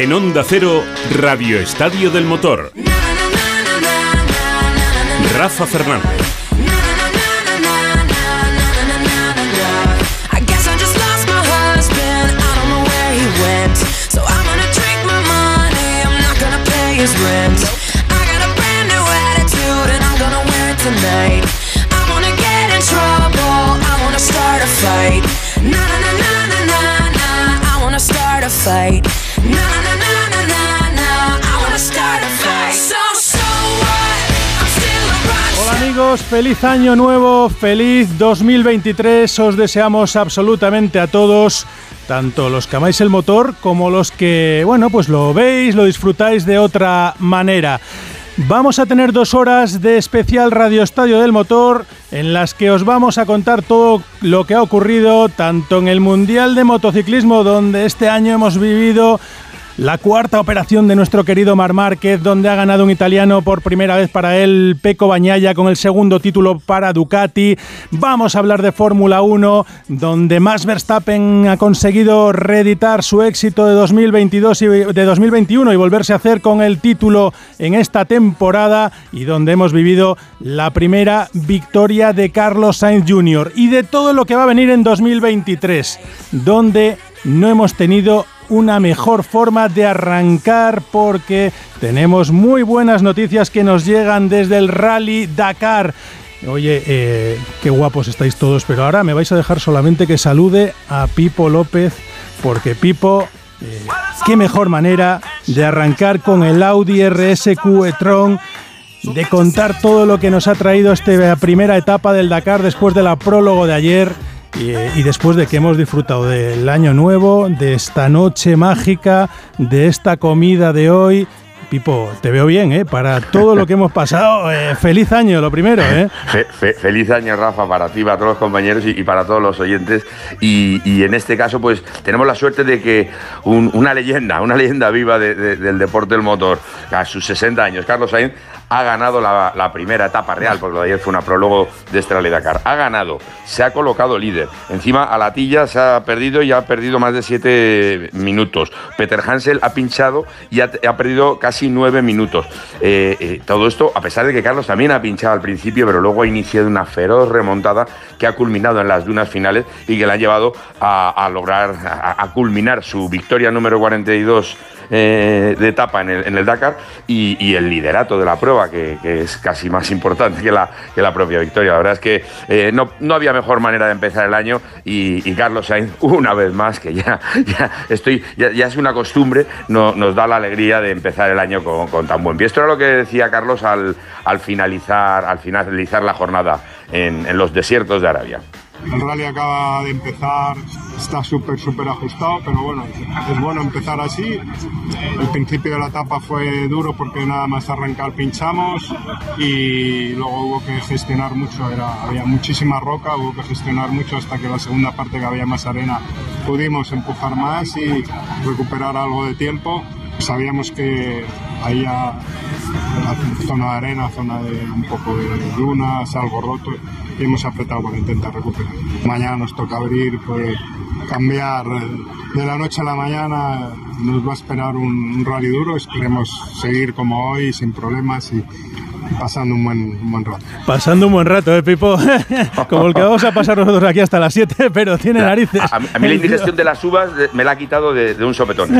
En Onda Cero, Radio Estadio del Motor. Rafa Fernández. Fight. Hola amigos, feliz año nuevo, feliz 2023. Os deseamos absolutamente a todos, tanto los que amáis el motor como los que, bueno, pues lo veis, lo disfrutáis de otra manera. Vamos a tener dos horas de especial Radio Estadio del Motor en las que os vamos a contar todo lo que ha ocurrido tanto en el Mundial de Motociclismo donde este año hemos vivido la cuarta operación de nuestro querido Mar Márquez, donde ha ganado un italiano por primera vez para él, Peco Bañaya, con el segundo título para Ducati. Vamos a hablar de Fórmula 1, donde Max Verstappen ha conseguido reeditar su éxito de 2022 y de 2021 y volverse a hacer con el título en esta temporada y donde hemos vivido la primera victoria de Carlos Sainz Jr. y de todo lo que va a venir en 2023, donde no hemos tenido una mejor forma de arrancar porque tenemos muy buenas noticias que nos llegan desde el Rally Dakar. Oye, eh, qué guapos estáis todos, pero ahora me vais a dejar solamente que salude a Pipo López, porque Pipo, eh, qué mejor manera de arrancar con el Audi RSQ e-tron de contar todo lo que nos ha traído esta primera etapa del Dakar después de la prólogo de ayer y, y, después de que hemos disfrutado del año nuevo, de esta noche mágica, de esta comida de hoy. Pipo, te veo bien, ¿eh? Para todo lo que hemos pasado, eh, feliz año, lo primero, ¿eh? Fe, fe, feliz año, Rafa, para ti, para todos los compañeros y, para todos los oyentes. Y, en este caso, pues tenemos la suerte de que un, una leyenda, una leyenda viva de, de, del deporte del motor, a sus 60 años, Carlos Sainz, ha ganado la, la, primera etapa real, porque lo de ayer fue una prólogo de Rally Dakar. Ha ganado, se ha colocado líder. Encima a la tilla se ha perdido y ha perdido más de siete minutos. Peter Hansel ha pinchado y ha, perdido casi nueve minutos. Eh, eh, todo esto, a pesar de que Carlos también ha pinchado al principio, pero luego ha iniciado una feroz remontada que ha culminado en las dunas finales y que le ha llevado a, lograr, a culminar su victoria número 42 eh, de etapa en el, Dakar y, el liderato de la prueba, que, es casi más importante que la, que la propia victoria. La verdad es que eh, no, no, había mejor manera de empezar el año y, Carlos Sainz, una vez más, que ya, ya, estoy, ya, ya es una costumbre, no, nos da la alegría de empezar el año con, con, tan buen pie. Esto era lo que decía Carlos al, al, finalizar, al finalizar la jornada en los desiertos de Arabia. El rally acaba de empezar, está súper, súper ajustado, pero bueno, es bueno empezar así. El principio de la etapa fue duro porque nada más arrancar pinchamos y luego hubo que gestionar mucho, era, había muchísima roca, hubo que gestionar mucho hasta que la segunda parte que había más arena pudimos empujar más y recuperar algo de tiempo. Sabíamos que ahí a, zona de arena, zona de un poco de dunas, algo roto y hemos apretado para intentar recuperar. Mañana nos toca abrir, pues cambiar de la noche a la mañana, nos va a esperar un, un rally duro, esperemos seguir como hoy sin problemas y, pasando un buen, un buen, rato. Pasando un buen rato, ¿eh, Pipo? Como el que vamos a pasar nosotros aquí hasta las 7, pero tiene narices. A, a, mí la indigestión de las uvas me la ha quitado de, de un sopetón.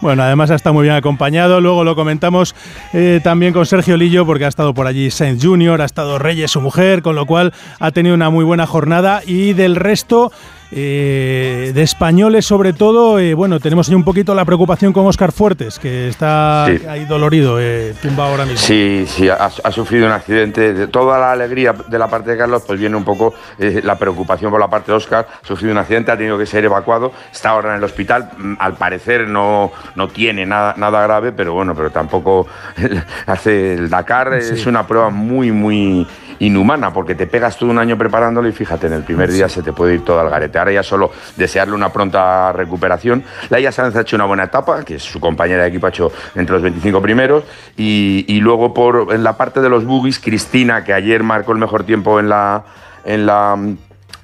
bueno, además ha estado muy bien acompañado. Luego lo comentamos eh, también con Sergio Lillo, porque ha estado por allí Sainz Jr., ha estado Reyes, su mujer, con lo cual ha tenido una muy buena jornada. Y del resto. Eh, de españoles sobre todo, eh, bueno, tenemos ahí un poquito la preocupación con Oscar Fuertes, que está sí. ahí dolorido, eh, tumba ahora mismo. Sí, sí, ha, ha, sufrido un accidente. De toda la alegría de la parte de Carlos, pues viene un poco eh, la preocupación por la parte de Oscar. Ha sufrido un accidente, ha tenido que ser evacuado, está ahora en el hospital. Mm, al parecer no, no tiene nada, nada grave, pero bueno, pero tampoco hace el Dakar. Sí. Es una prueba muy, muy inhumana, porque te pegas todo un año preparándolo y fíjate, en el primer día se te puede ir todo al garete. Ahora ya solo desearle una pronta recuperación. Laia Sanz ha hecho una buena etapa, que es su compañera de equipo ha hecho entre los 25 primeros, y, luego por en la parte de los buggies, Cristina, que ayer marcó el mejor tiempo en la, en la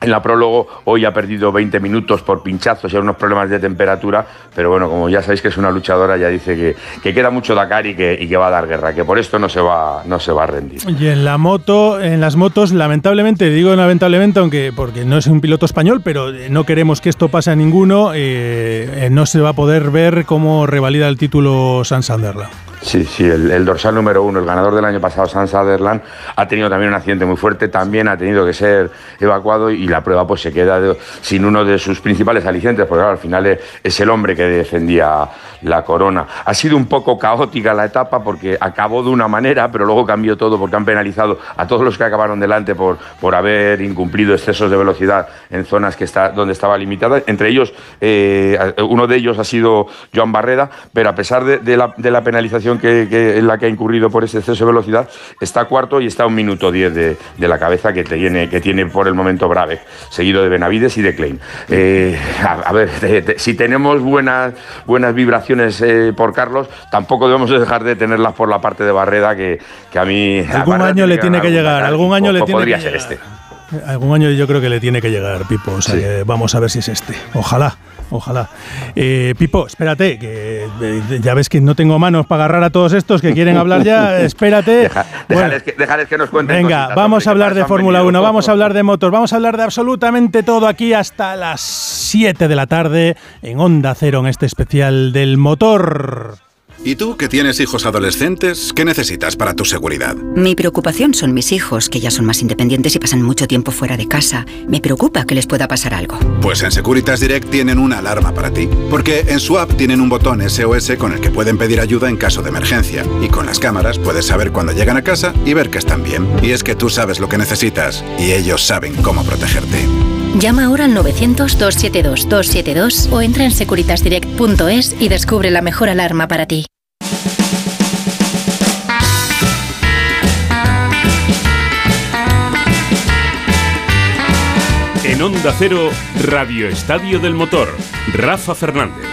en la prólogo hoy ha perdido 20 minutos por pinchazos y unos problemas de temperatura, pero bueno, como ya sabéis que es una luchadora, ya dice que, que queda mucho Dakar y que, y que va a dar guerra, que por esto no se va, no se va a rendir. Y en la moto, en las motos, lamentablemente, digo lamentablemente, aunque porque no es un piloto español, pero no queremos que esto pase a ninguno, eh, eh, no se va a poder ver cómo revalida el título San Sanderla. Sí, sí, el, dorsal número uno, el ganador del año pasado, San Sutherland, ha tenido también un accidente muy fuerte, también ha tenido que ser evacuado y la prueba pues se queda sin uno de sus principales alicientes, porque claro, al final es, el hombre que defendía la corona. Ha sido un poco caótica la etapa porque acabó de una manera, pero luego cambió todo porque han penalizado a todos los que acabaron delante por, por haber incumplido excesos de velocidad en zonas que está, donde estaba limitada. Entre ellos, eh, uno de ellos ha sido Joan Barreda, pero a pesar de la penalización que, que- en la que ha incurrido por ese exceso de velocidad, está cuarto y está a un minuto diez de, de la cabeza que tiene, que tiene por el momento Brabeck, seguido de Benavides y de Klein. Eh, a, a ver, te- te- si tenemos buenas, buenas vibraciones eh, por Carlos, tampoco debemos de dejar de tenerlas por la parte de Barreda, que, que a mí... Algún año le tiene que llegar, algún año le tiene podría que ser llegar. este. Algún año yo creo que le tiene que llegar, Pipo. O sea Sí. que vamos a ver si es este. Ojalá, ojalá. Eh, Pipo, espérate, que eh, ya ves que no tengo manos para agarrar a todos estos que quieren hablar ya. Espérate. Deja- Bueno, déjales, que, déjales que nos cuenten Venga, cositas, vamos a hablar de Fórmula venido. 1, vamos a hablar de motos, vamos a hablar de absolutamente todo aquí hasta las 7 de la tarde en Onda Cero en este especial del motor. ¿Y tú, que tienes hijos adolescentes, qué necesitas para tu seguridad? Mi preocupación son mis hijos, que ya son más independientes y pasan mucho tiempo fuera de casa. Me preocupa que les pueda pasar algo. Pues en Securitas Direct tienen una alarma para ti. Porque en su app tienen un botón SOS con el que pueden pedir ayuda en caso de emergencia. Y con las cámaras puedes saber cuando llegan a casa y ver que están bien. Y es que tú sabes lo que necesitas y ellos saben cómo protegerte. Llama ahora al 900-272-272 o entra en securitasdirect.es y descubre la mejor alarma para ti. En Onda Cero, Radio Estadio del Motor, Rafa Fernández.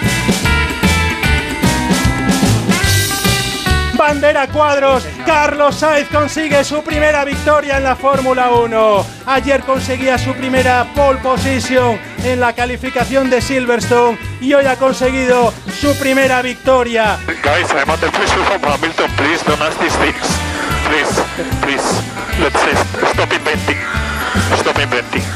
Bandera cuadros, Carlos Sainz consigue su primera victoria en la Fórmula 1. Ayer conseguía su primera pole position en la calificación de Silverstone y hoy ha conseguido su primera victoria. Guys, I'm under pressure from Hamilton. Please don't ask these things. Please, please. Let's stop inventing. Stop inventing.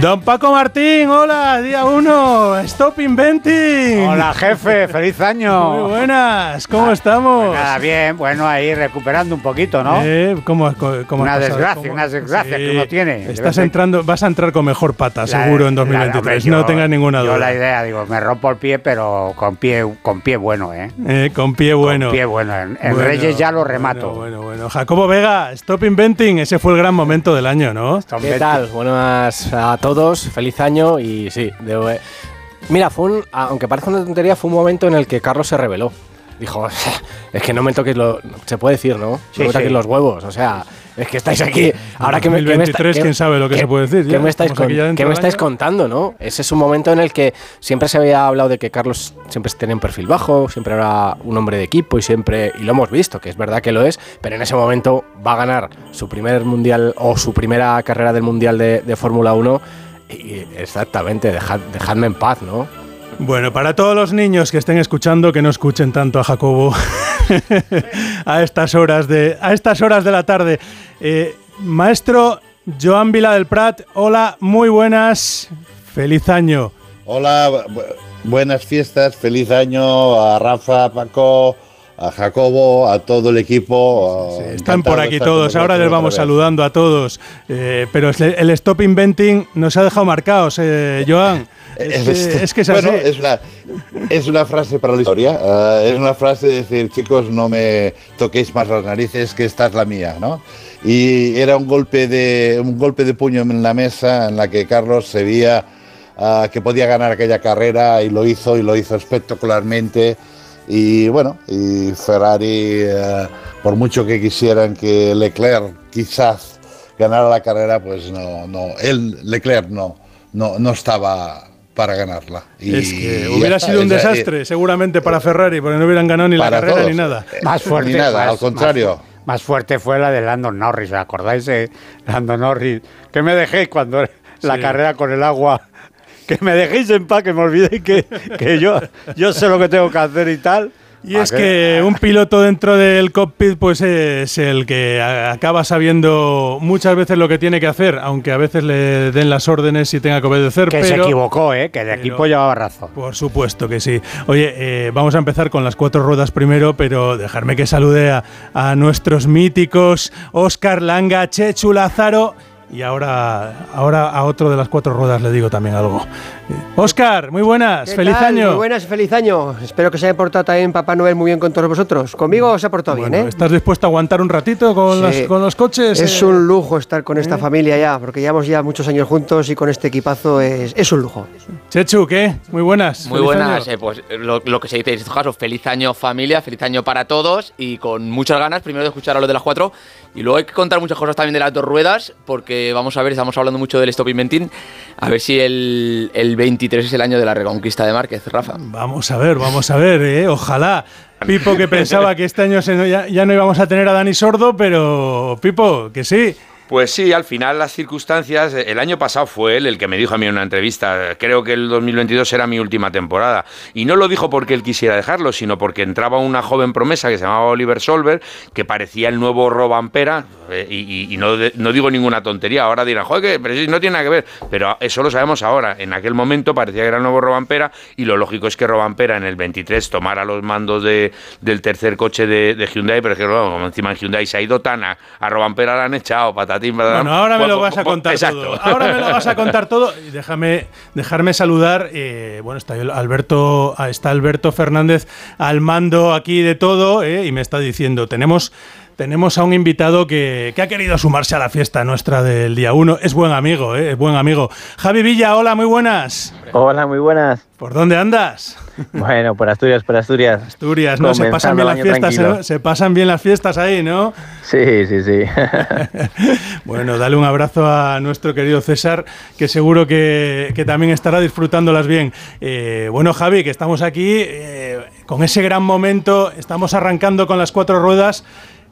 Don Paco Martín, hola, día 1, Stop Inventing. Hola jefe, feliz año. Muy buenas, ¿cómo estamos? Pues nada, bien, bueno, ahí recuperando un poquito, ¿no? Eh, ¿cómo, Una desgracia, ¿Cómo- una desgracia que uno tiene. Estás entrando, vas a entrar con mejor pata, La- seguro, en la- 2023. hombre, no yo- tengas ninguna duda. Yo la idea, digo, me rompo el pie, pero con pie, con pie bueno, ¿eh? Eh, con pie bueno. Con pie bueno. En, en Bueno, Reyes ya lo bueno, remato. Bueno, bueno, Jacobo Vega, Stop Inventing, ese fue el gran momento del año, ¿no? ¿Qué 20. tal? Buenas a todos, feliz año y sí, de- mira, fue un, aunque parezca una tontería, fue un momento en el que Carlos se reveló. Dijo, es que no me toques los, se puede decir, ¿no? Sí, no me toques sí. los huevos, o sea, es que estáis aquí, ahora que me, que me está- 2023, que- quién sabe lo que se puede decir, ¿Qué me estáis, con- qué me contando, no? Ese es un momento en el que siempre se había hablado de que Carlos siempre tenía un perfil bajo, siempre era un hombre de equipo y siempre, y lo hemos visto, que es verdad que lo es, pero en ese momento va a ganar su primer mundial o su primera carrera del mundial de, de Fórmula 1 y exactamente, dejad- dejadme en paz, ¿no? Bueno, para todos los niños que estén escuchando, que no escuchen tanto a Jacobo a estas horas de a estas horas de la tarde. Eh, maestro Joan Vila del Prat, hola, muy buenas, feliz año. Hola, bu- buenas fiestas, feliz año a Rafa, a Paco, a Jacobo, a todo el equipo. Están por aquí todos, ahora les vamos saludando a todos. Eh, pero el Stop Inventing nos ha dejado marcados, eh, Joan. Es, que, es que es bueno, así. es una, es una frase para la historia. eh, es una frase de decir, chicos, no me toquéis más las narices, que esta es la mía, ¿no? Y era un golpe de un golpe de puño en la mesa en la que Carlos se veía ah, que podía ganar aquella carrera y lo hizo y lo hizo espectacularmente. Y bueno, y Ferrari, eh, por mucho que quisieran que Leclerc quizás ganara la carrera, pues no, no, él, Leclerc no, no, no estaba para ganarla. Y es que hubiera sido un es- eh, desastre, seguramente, para Ferrari, porque no hubieran ganado ni la carrera todos. ni nada. Eh, Más fuerte. Ni nada, más- al contrario. Más, más fuerte fue la de Landon Norris, ¿os ¿acordáis de Landon Norris? Que me dejéis cuando la Sí. carrera con el agua. Que me dejéis en paz, que me olvidéis que, que yo, yo sé lo que tengo que hacer y tal. Y es que un piloto dentro del cockpit pues es el que acaba sabiendo muchas veces lo que tiene que hacer, aunque a veces le den las órdenes y tenga que obedecer. Que se equivocó, ¿eh? Que pero- equipo llevaba razón. Por supuesto que sí. Oye, eh, vamos a empezar con las cuatro ruedas primero, pero dejarme que salude a, a nuestros míticos Oscar Langa, Chechu Lázaro y ahora, ahora a otro de las cuatro ruedas le digo también algo. Oscar, muy buenas, ¿Qué feliz tal? año. Muy buenas, feliz año. Espero que se haya portado también Papá Noel muy bien con todos vosotros. Conmigo se ha portado Bueno, bien, ¿eh? ¿Estás dispuesto a aguantar un ratito con, Sí. las- con los coches? Es eh? un lujo estar con esta familia ya, porque llevamos ya muchos años juntos y con este equipazo es, es un lujo. Chechu, ¿qué? Muy buenas. Muy feliz buenas, eh, pues lo, lo que se dice en estos casos, feliz año familia, feliz año para todos y con muchas ganas primero de escuchar a lo de las cuatro y luego hay que contar muchas cosas también de las dos ruedas porque vamos a ver, estamos hablando mucho del stop inventing, a ver si el, el 23 es el año de la reconquista de Márquez, Rafa. Vamos a ver, vamos a ver, ¿eh? ojalá. Pipo que pensaba que este año ya, ya no íbamos a tener a Dani Sordo, pero Pipo, que sí. Pues sí, al final las circunstancias, eh, el año pasado fue él el que me dijo a mí en una entrevista, creo que el 2022 era mi última temporada. Y no lo dijo porque él quisiera dejarlo, sino porque entraba una joven promesa que se llamaba Oliver Solver, que parecía el nuevo Robampera, eh, y, no, no digo ninguna tontería, ahora dirán, joder, pero no tiene nada que ver, pero eso lo sabemos ahora. En aquel momento parecía que era el nuevo Robampera, y lo lógico es que Robampera en el 23 tomara los mandos de- del tercer coche de, Hyundai, pero es que encima en Hyundai se ha ido tan a, a la han echado, patatín, patatán. Bueno, ahora me lo vas a contar exacto. todo. Ahora me lo vas a contar todo. Y déjame, dejarme saludar. eh, bueno, está el- Alberto, ah, está Alberto Fernández al mando aquí de todo eh, y me está diciendo, tenemos. Tenemos a un invitado que, que ha querido sumarse a la fiesta nuestra del día 1. Es buen amigo, eh, es buen amigo. Javi Villa, hola, muy buenas. Hola, muy buenas. ¿Por dónde andas? Bueno, por Asturias, por Asturias. Asturias, ¿no? Se pasan bien las fiestas. ¿eh? Se pasan bien las fiestas ahí, ¿no? Sí, sí, sí. Bueno, dale un abrazo a nuestro querido César, que seguro que, que también estará disfrutándolas bien. Eh, bueno, Javi, que estamos aquí eh, con ese gran momento, estamos arrancando con las cuatro ruedas.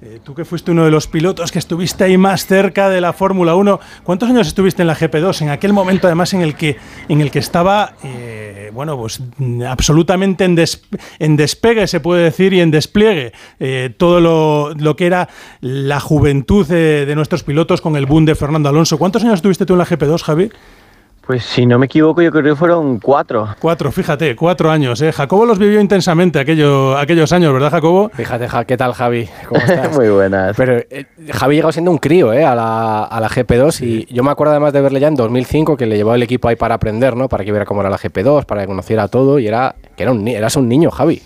Eh, tú que fuiste uno de los pilotos que estuviste ahí más cerca de la Fórmula 1, ¿cuántos años estuviste en la GP2? En aquel momento, además, en el que, en el que estaba, eh, bueno, pues absolutamente en, des- en despegue, se puede decir, y en despliegue. Eh, todo lo, lo que era la juventud de, de nuestros pilotos con el boom de Fernando Alonso. ¿Cuántos años estuviste tú en la GP2, Javi? Pues si no me equivoco, yo creo que fueron cuatro. Cuatro, fíjate, cuatro años. ¿eh? Jacobo los vivió intensamente aquello, aquellos años, ¿verdad, Jacobo? Fíjate, Ja- ¿qué tal, Javi? ¿Cómo estás? Muy buenas. Pero eh, Javi llegó siendo un crío ¿eh? a, la, a la GP2 y yo me acuerdo además de verle ya en 2005 que le llevaba el equipo ahí para aprender, ¿no? Para que viera cómo era la GP2, para que conociera todo y era que era un, eras un niño, Javi.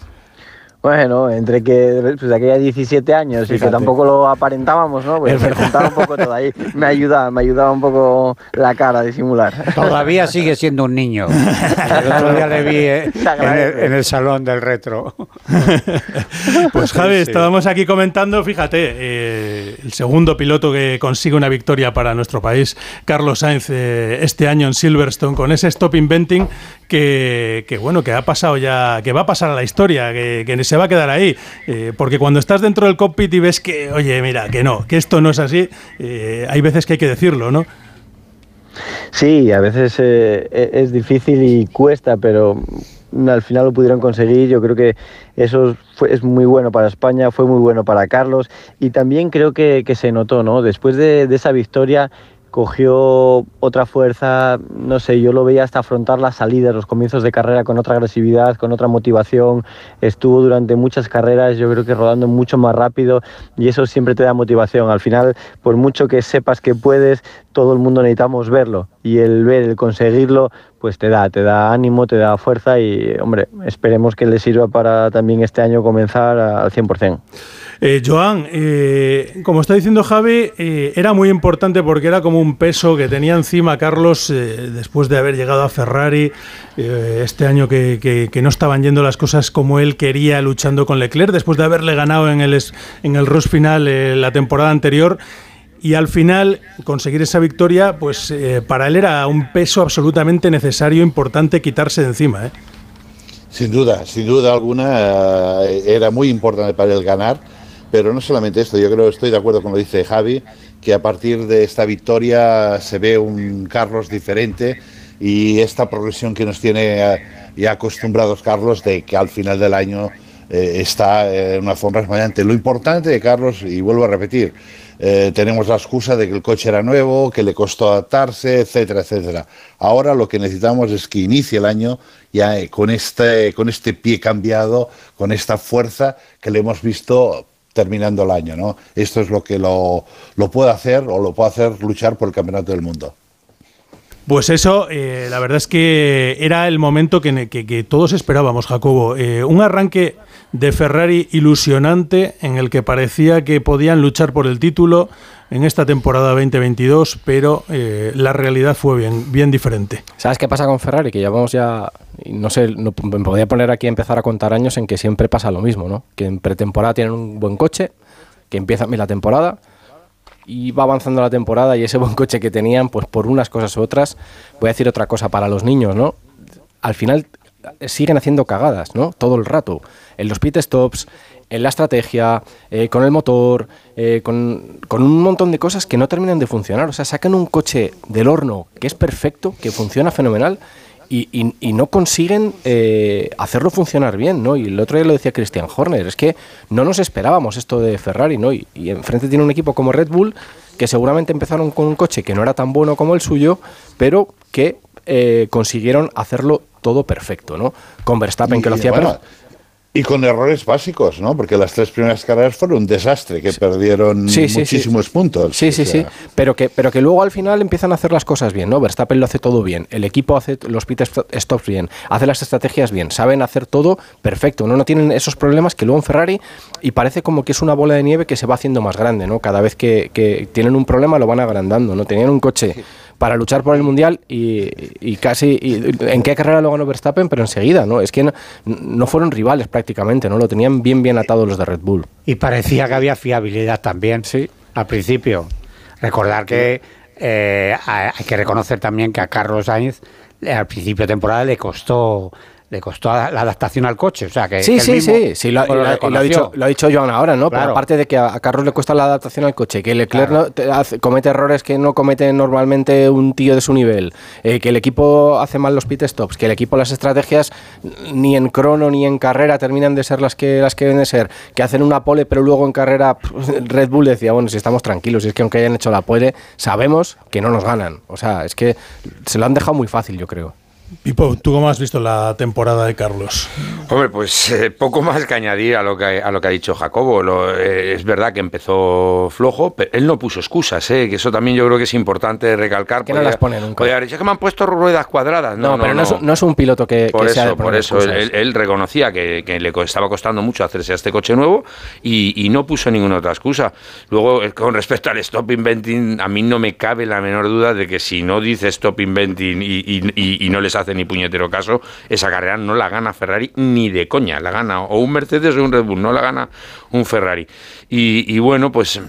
Bueno, entre que pues, aquella 17 años y que tampoco lo aparentábamos, ¿no? Pues Es me verdad. juntaba un poco todo ahí. Me ayudaba, me ayudaba un poco la cara a disimular. Todavía sigue siendo un niño. El otro día le vi eh, en, el, en el salón del retro. Pues Javi, Sí. estábamos aquí comentando, fíjate, eh, el segundo piloto que consigue una victoria para nuestro país, Carlos Sainz, eh, este año en Silverstone, con ese stop inventing que, que, bueno, que ha pasado ya, que va a pasar a la historia, que, se va a quedar ahí. Eh, porque cuando estás dentro del cockpit y ves que, oye, mira, que no, que esto no es así, eh, hay veces que hay que decirlo, ¿no? Sí, a veces eh, e- es difícil y cuesta, pero al final lo pudieron conseguir. Yo creo que eso fue, es muy bueno para España, fue muy bueno para Carlos y también creo que, se notó, ¿no? Después de, de esa victoria cogió otra fuerza, no sé, yo lo veía hasta afrontar las salidas, los comienzos de carrera con otra agresividad, con otra motivación, estuvo durante muchas carreras, yo creo que rodando mucho más rápido y eso siempre te da motivación. Al final, por mucho que sepas que puedes, todo el mundo necesitamos verlo y el ver, el conseguirlo, pues te da, te da ánimo, te da fuerza y, hombre, esperemos que le sirva para también este año comenzar al 100%. Eh, Joan, eh, como está diciendo Javi, eh, era muy importante porque era como un peso que tenía encima Carlos eh, después de haber llegado a Ferrari, este año que, no estaban yendo las cosas como él quería luchando con Leclerc, después de haberle ganado en el, en el Rush final la temporada anterior. Y al final conseguir esa victoria, pues eh, para él era un peso absolutamente necesario, importante quitarse de encima. ¿eh? Sin duda, sin duda alguna, eh, era muy importante para él ganar, Pero no solamente esto, yo creo, estoy de acuerdo con lo dice Javi, que a partir de esta victoria se ve un Carlos diferente y esta progresión que nos tiene ya acostumbrados Carlos de que al final del año eh, está en una forma rasmañante. Lo importante de Carlos, y vuelvo a repetir, eh, tenemos la excusa de que el coche era nuevo, que le costó adaptarse, etcétera, etcétera. Ahora lo que necesitamos es que inicie el año ya eh, con este, con este pie cambiado, con esta fuerza que le hemos visto terminando el año. ¿no? Esto es lo que lo, lo puede hacer o lo puede hacer luchar por el campeonato del mundo. Pues eso, eh, la verdad es que era el momento que, que- que todos esperábamos, Jacobo. Eh, un arranque de Ferrari ilusionante en el que parecía que podían luchar por el título en esta temporada 2022, pero eh, la realidad fue bien, bien diferente. ¿Sabes qué pasa con Ferrari? Que llevamos ya, no sé, no, me podría poner aquí a empezar a contar años en que siempre pasa lo mismo, ¿no? Que en pretemporada tienen un buen coche, que empieza bien la temporada y va avanzando la temporada y ese buen coche que tenían, pues por unas cosas u otras, voy a decir otra cosa para los niños, ¿no? Al final eh, siguen haciendo cagadas, ¿no? Todo el rato. En los pit stops, en la estrategia, eh, con el motor, eh, con, con un montón de cosas que no terminan de funcionar. O sea, sacan un coche del horno que es perfecto, que funciona fenomenal. Y, y- y no consiguen eh, hacerlo funcionar bien, ¿no? Y el otro día lo decía Christian Horner, es que no nos esperábamos esto de Ferrari, ¿no? Y, y enfrente tiene un equipo como Red Bull, que seguramente empezaron con un coche que no era tan bueno como el suyo, pero que eh, consiguieron hacerlo todo perfecto, ¿no? Con Verstappen, que lo hacía bueno, perfecto. Y con errores básicos, ¿no? Porque las tres primeras carreras fueron un desastre, que perdieron Sí, sí, sí. muchísimos puntos. Sí, O sí, sea, sí. Pero que, pero que luego al final empiezan a hacer las cosas bien, ¿no? Verstappen lo hace todo bien, el equipo hace los pit sto- stops bien, hace las estrategias bien, saben hacer todo perfecto, ¿no? No tienen esos problemas que luego en Ferrari y parece como que es una bola de nieve que se va haciendo más grande, ¿no? Cada vez que, que tienen un problema lo van agrandando, ¿no? Tenían un coche para luchar por el mundial y, y casi y- en qué carrera lo ganó Verstappen, pero enseguida, ¿no? Es que no, no fueron rivales prácticamente, ¿no? Lo tenían bien bien atado los de Red Bull. Y parecía que había fiabilidad también, sí. al principio. Recordar que eh, hay hay que reconocer también que a Carlos Sainz eh, al principio de temporada le costó le costó la adaptación al coche, o sea que Sí, que sí, mismo sí, sí, lo, lo lo- lo ha dicho, lo ha dicho Joan ahora, ¿no? Pero Claro. aparte de que a, a Carlos le cuesta la adaptación al coche, que Leclerc no- te hace- comete errores que no comete normalmente un tío de su nivel, eh, que el equipo hace mal los pit stops, que el equipo las estrategias ni en crono ni en carrera terminan de ser las que las que deben de ser, que hacen una pole pero luego en carrera Red Bull decía, bueno, si estamos tranquilos, si es que aunque hayan hecho la pole, sabemos que no nos ganan. O sea, es que se lo han dejado muy fácil, yo creo. Pipo, ¿tú cómo has visto la temporada de Carlos? Hombre, pues eh, poco más que añadir a lo que, a lo que ha dicho Jacobo. Lo- eh, es verdad que empezó flojo, pero él no puso excusas, ¿eh? que eso también yo creo que es importante recalcar. Que no las pone nunca. podía haber dicho, "Es que me han puesto ruedas cuadradas. No, No, pero no, es, no es un piloto que, Por que sea de eso, por poner eso él, él- él reconocía que, que le estaba costando mucho hacerse a este coche nuevo y, y no puso ninguna otra excusa. Luego, eh, con respecto al stop inventing, a mí no me cabe la menor duda de que si no dice stop inventing y, y- y- y no les hace ni puñetero caso, esa carrera no la gana Ferrari ni de coña. La gana o un Mercedes o un Red Bull, no la gana un Ferrari. Y, y bueno, pues.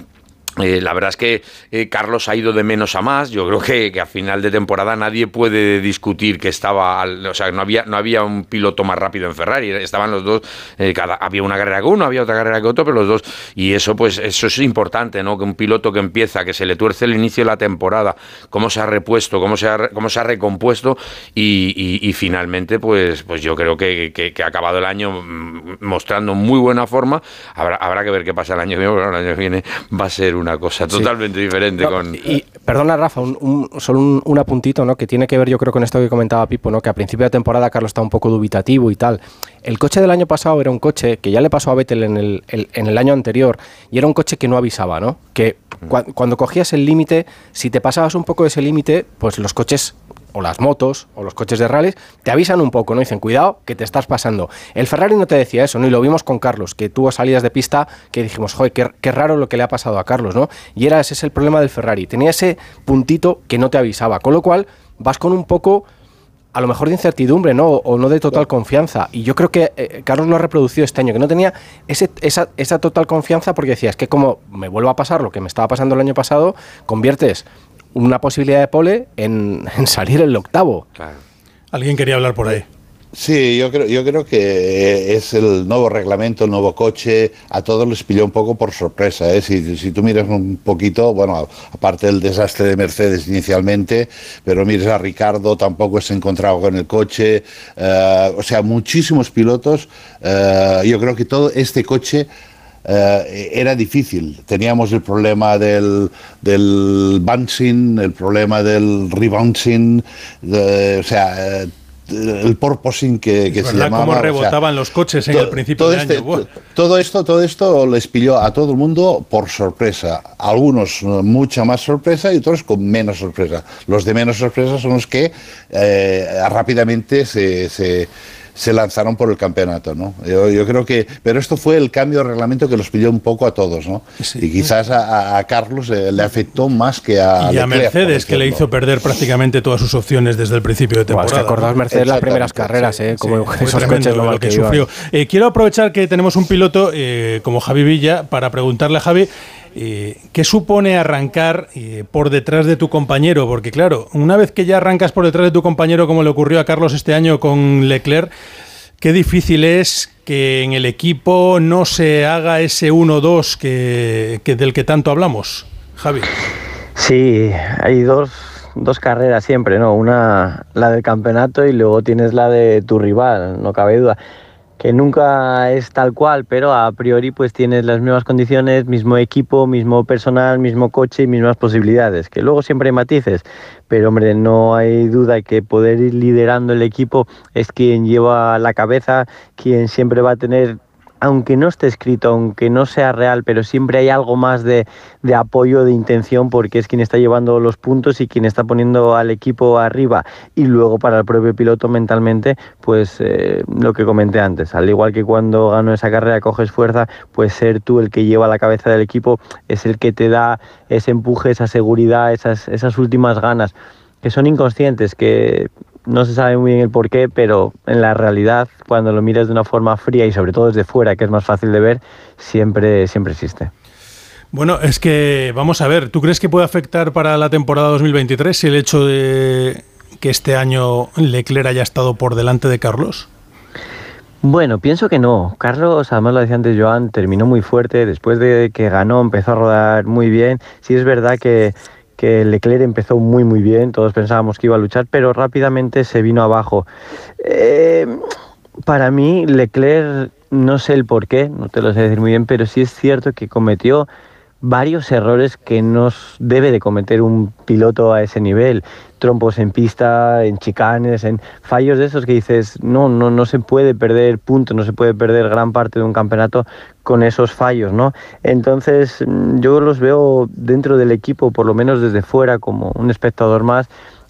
Eh, la verdad es que eh, Carlos ha ido de menos a más. Yo creo que, que a final de temporada nadie puede discutir que estaba, al- o sea, no había no había un piloto más rápido en Ferrari. Estaban los dos, eh, cada, había una carrera que uno, había otra carrera que otro, pero los dos. Y eso, pues, eso es importante, ¿no? Que un piloto que empieza, que se le tuerce el inicio de la temporada, cómo se ha repuesto, cómo se ha, cómo se ha recompuesto y, finalmente, pues, pues yo creo que, que- ha acabado el año mm, mostrando muy buena forma. Habrá, habrá que ver qué pasa el año que el año que viene va a ser una cosa Sí. totalmente diferente No, con... Y perdona, Rafa, un, un- solo un, un apuntito, ¿no? Que tiene que ver, yo creo, con esto que comentaba Pipo, ¿no? Que a principio de temporada Carlos está un poco dubitativo y tal. El coche del año pasado era un coche que ya le pasó a Vettel en el, el- en el año anterior y era un coche que no avisaba, ¿no? Que cua- cuando cogías el límite, si te pasabas un poco de ese límite, pues los coches o las motos o los coches de rallies te avisan un poco, ¿no? Dicen, cuidado, que te estás pasando. El Ferrari no te decía eso, ¿no? Y lo vimos con Carlos, que tuvo salidas de pista que dijimos, joder, qué, qué raro lo que le ha pasado a Carlos, ¿no? Y era ese es el problema del Ferrari. Tenía ese puntito que no te avisaba, con lo cual vas con un poco a lo mejor de incertidumbre, ¿no? O no de total confianza. Y yo creo que eh, Carlos lo ha reproducido este año, que no tenía ese, esa, esa total confianza porque decía, es que como me vuelva a pasar lo que me estaba pasando el año pasado, conviertes una posibilidad de pole en, en salir el octavo. Alguien quería hablar por ahí. Sí, yo creo, yo creo que es el nuevo reglamento, el nuevo coche, a todos les pilló un poco por sorpresa. ¿eh? Si, si tú miras un poquito, bueno, aparte del desastre de Mercedes inicialmente, pero mires a Ricardo, tampoco se encontrado con el coche, eh, o sea, muchísimos pilotos. eh, yo creo que todo este coche eh, era difícil. Teníamos el problema del, del bouncing, el problema del rebouncing, de- o sea, eh, el porpoising que, que se ¿Verdad llamaba. cómo o sea, rebotaban los coches en el principio todo de este- año? Todo esto, todo esto les pilló a todo el mundo por sorpresa. Algunos eh, mucha más sorpresa y otros con menos sorpresa. Los de menos sorpresa son los que eh, rápidamente se, se- se lanzaron por el campeonato, ¿no? Yo, yo creo que, pero esto fue el cambio de reglamento que los pilló un poco a todos, ¿no? Y quizás a, Carlos eh, le afectó más que a y a Leclerc, Mercedes, que le hizo perder prácticamente todas sus opciones desde el principio de temporada. es que acordaos ¿no? Mercedes las primeras carreras, ¿eh? Como esos coches lo mal que sufrió. Eh, quiero aprovechar que tenemos un piloto eh, como Javi Villa para preguntarle a Javi eh, qué supone arrancar eh, por detrás de tu compañero, porque claro, una vez que ya arrancas por detrás de tu compañero, como le ocurrió a Carlos este año con Leclerc, qué difícil es que en el equipo no se haga ese 1-2 que, del que tanto hablamos, Javi. Sí, hay dos, dos carreras siempre, ¿no? Una, la del campeonato y luego tienes la de tu rival, no cabe duda. Que nunca es tal cual, pero a priori pues tienes las mismas condiciones, mismo equipo, mismo personal, mismo coche y mismas posibilidades. Que luego siempre hay matices, pero hombre, no hay duda que poder ir liderando el equipo es quien lleva la cabeza, quien siempre va a tener aunque no esté escrito, aunque no sea real, pero siempre hay algo más de, de apoyo, de intención, porque es quien está llevando los puntos y quien está poniendo al equipo arriba. Y luego para el propio piloto mentalmente, pues eh, lo que comenté antes, al igual que cuando gano esa carrera coges fuerza, pues ser tú el que lleva la cabeza del equipo es el que te da ese empuje, esa seguridad, esas, esas últimas ganas que son inconscientes, que no se sabe muy bien el por qué, pero en la realidad, cuando lo miras de una forma fría y sobre todo desde fuera, que es más fácil de ver, siempre, siempre existe. Bueno, es que vamos a ver, ¿tú crees que puede afectar para la temporada 2023 el hecho de que este año Leclerc haya estado por delante de Carlos? Bueno, pienso que no. Carlos, además lo decía antes Joan, terminó muy fuerte. Después de que ganó, empezó a rodar muy bien. Sí es verdad que, que Leclerc empezó muy muy bien. Todos pensábamos que iba a luchar, pero rápidamente se vino abajo. Eh, para mí, Leclerc, no sé el por qué, no te lo sé decir muy bien, pero sí es cierto que cometió varios errores que no debe de cometer un piloto a ese nivel. Trompos en pista, en chicanes, en fallos de esos que dices, no, no, no se puede perder puntos, no se puede perder gran parte de un campeonato con esos fallos, ¿no? Entonces, mm, yo los veo dentro del equipo, por lo menos desde fuera, como un espectador más,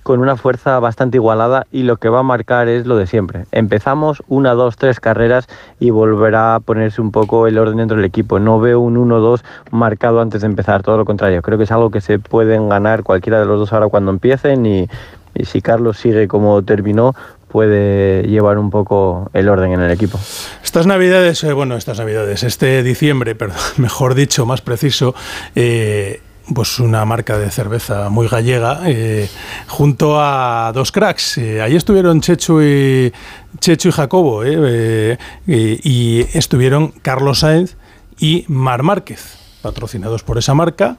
con una fuerza bastante igualada y lo que va a marcar es lo de siempre. Empezamos una, dos, tres carreras y volverá a ponerse un poco el orden dentro del equipo. No veo un 1-2 marcado antes de empezar, todo lo contrario. Creo que es algo que se pueden ganar cualquiera de los dos ahora cuando empiecen y, y si Carlos sigue como terminó, puede llevar un poco el orden en el equipo. Estas navidades, eh, bueno, estas navidades, este diciembre, perdón, mejor dicho, más preciso, eh, pues una marca de cerveza muy gallega, eh, junto a dos cracks. Eh, ahí estuvieron Chechu y, Chechu y Jacobo, eh, eh, y, estuvieron Carlos Sainz y Mar Márquez, patrocinados por esa marca.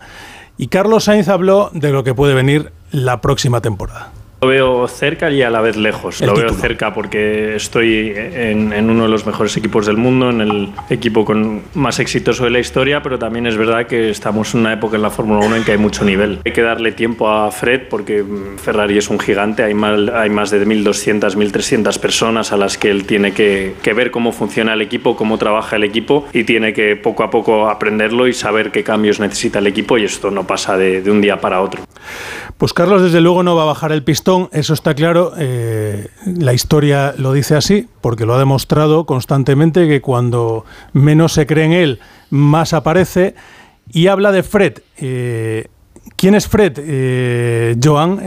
Y Carlos Sainz habló de lo que puede venir la próxima temporada. Lo veo cerca y a la vez lejos. El lo veo título. cerca porque estoy en, en uno de los mejores equipos del mundo, en el equipo con más exitoso de la historia, pero también es verdad que estamos en una época en la Fórmula 1 en que hay mucho nivel. Hay que darle tiempo a Fred porque mm, Ferrari es un gigante, hay, mal- hay más de 1.200, 1.300 personas a las que él tiene que, que ver cómo funciona el equipo, cómo trabaja el equipo y tiene que poco a poco aprenderlo y saber qué cambios necesita el equipo y esto no pasa de- de un día para otro. Pues Carlos desde luego no va a bajar el pistón, eso está claro. eh, la historia lo dice así, porque lo ha demostrado constantemente que cuando menos se cree en él, más aparece. Y habla de Fred. eh, ¿Quién es Fred, eh, Joan?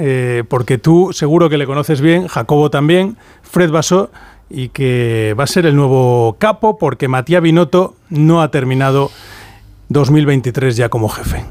Porque tú seguro que le conoces bien, Jacobo también, Fred Basó, y que va a ser el nuevo capo porque Matías Binotto no ha terminado 2023 ya como jefe.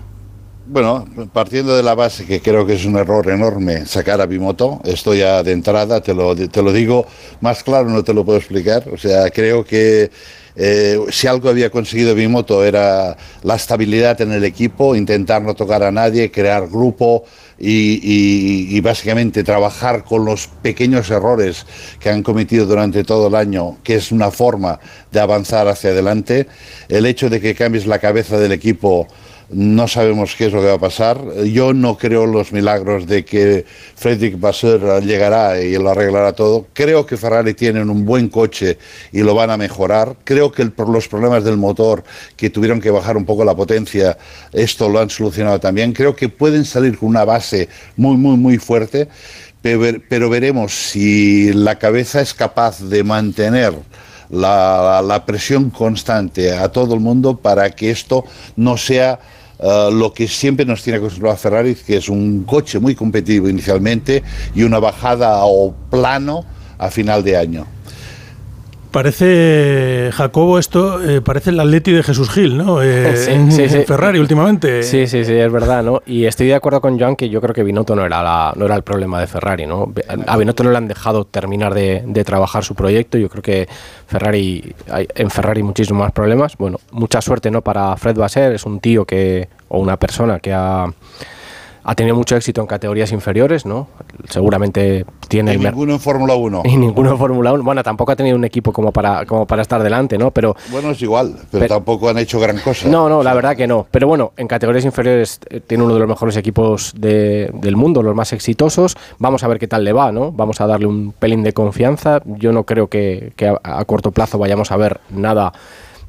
Bueno, partiendo de la base que creo que es un error enorme sacar a Bimoto, esto ya de entrada te lo, te lo digo más claro, no te lo puedo explicar. O sea, creo que eh, si algo había conseguido Bimoto era la estabilidad en el equipo, intentar no tocar a nadie, crear grupo y, y- y básicamente trabajar con los pequeños errores que han cometido durante todo el año, que es una forma de avanzar hacia adelante. El hecho de que cambies la cabeza del equipo no sabemos qué es lo que va a pasar. Yo no creo los milagros de que Frederick Vasseur llegará y lo arreglará todo. Creo que Ferrari tienen un buen coche y lo van a mejorar. Creo que por los problemas del motor, que tuvieron que bajar un poco la potencia, esto lo han solucionado también. Creo que pueden salir con una base muy, muy, muy fuerte. Pero, pero veremos si la cabeza es capaz de mantener la, la presión constante a todo el mundo para que esto no sea eh, lo que siempre nos tiene acostumbrado a Ferrari, que es un coche muy competitivo inicialmente y una bajada o plano a final de año. Parece, Jacobo, esto eh, parece el Atleti de Jesús Gil, ¿no? Eh, Sí, en, sí, Ferrari últimamente. Sí, sí, sí, es verdad, ¿no? Y estoy de acuerdo con Joan que yo creo que Binotto no era, la- no era el problema de Ferrari, ¿no? A Binotto no le han dejado terminar de, de trabajar su proyecto. Yo creo que Ferrari, hay, en Ferrari muchísimos más problemas. Bueno, mucha suerte, ¿no? Para Fred Vasser, es un tío que, o una persona que ha, ha tenido mucho éxito en categorías inferiores, ¿no? Seguramente tiene Y ninguno en Fórmula 1. y ninguno en Fórmula 1. Bueno, tampoco ha tenido un equipo como para, como para estar delante, ¿no? Pero Bueno, es igual, pero, Pero- tampoco han hecho gran cosa. no, no, la verdad que no. Pero bueno, en categorías inferiores eh, tiene uno de los mejores equipos de- del mundo, los más exitosos. Vamos a ver qué tal le va, ¿no? Vamos a darle un pelín de confianza. Yo no creo que, que a, a corto plazo vayamos a ver nada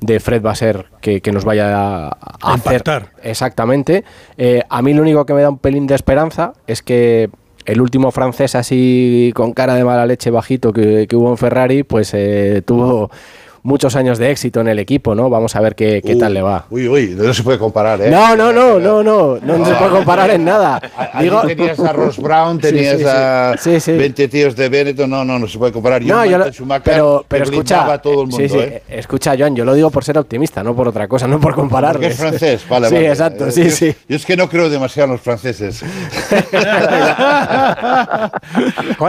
de Fred Basser que, que nos vaya a, a hacer. Exactamente. Eh, a mí lo único que me da un pelín de esperanza es que el último francés así con cara de mala leche bajito que, que hubo en Ferrari, pues eh, tuvo muchos años de éxito en el equipo, ¿no? Vamos a ver qué, qué tal le va. Uy, uy, no se puede comparar, ¿eh? No, no, no, no, no, no, se puede comparar en nada. Tenías a Ross Brown, Sí, tenías sí, sí. a 20 tíos de Benetton, no, no, no se puede comparar. Y No, yo lo- pero, pero escucha, a todo el mundo, sí, sí, ¿eh? escucha, Joan, yo lo digo por ser optimista, no por otra cosa, no por comparar. Porque es francés, vale, Sí, vale. exacto, Eh, sí, yo- sí. Yo es que no creo demasiado en los franceses.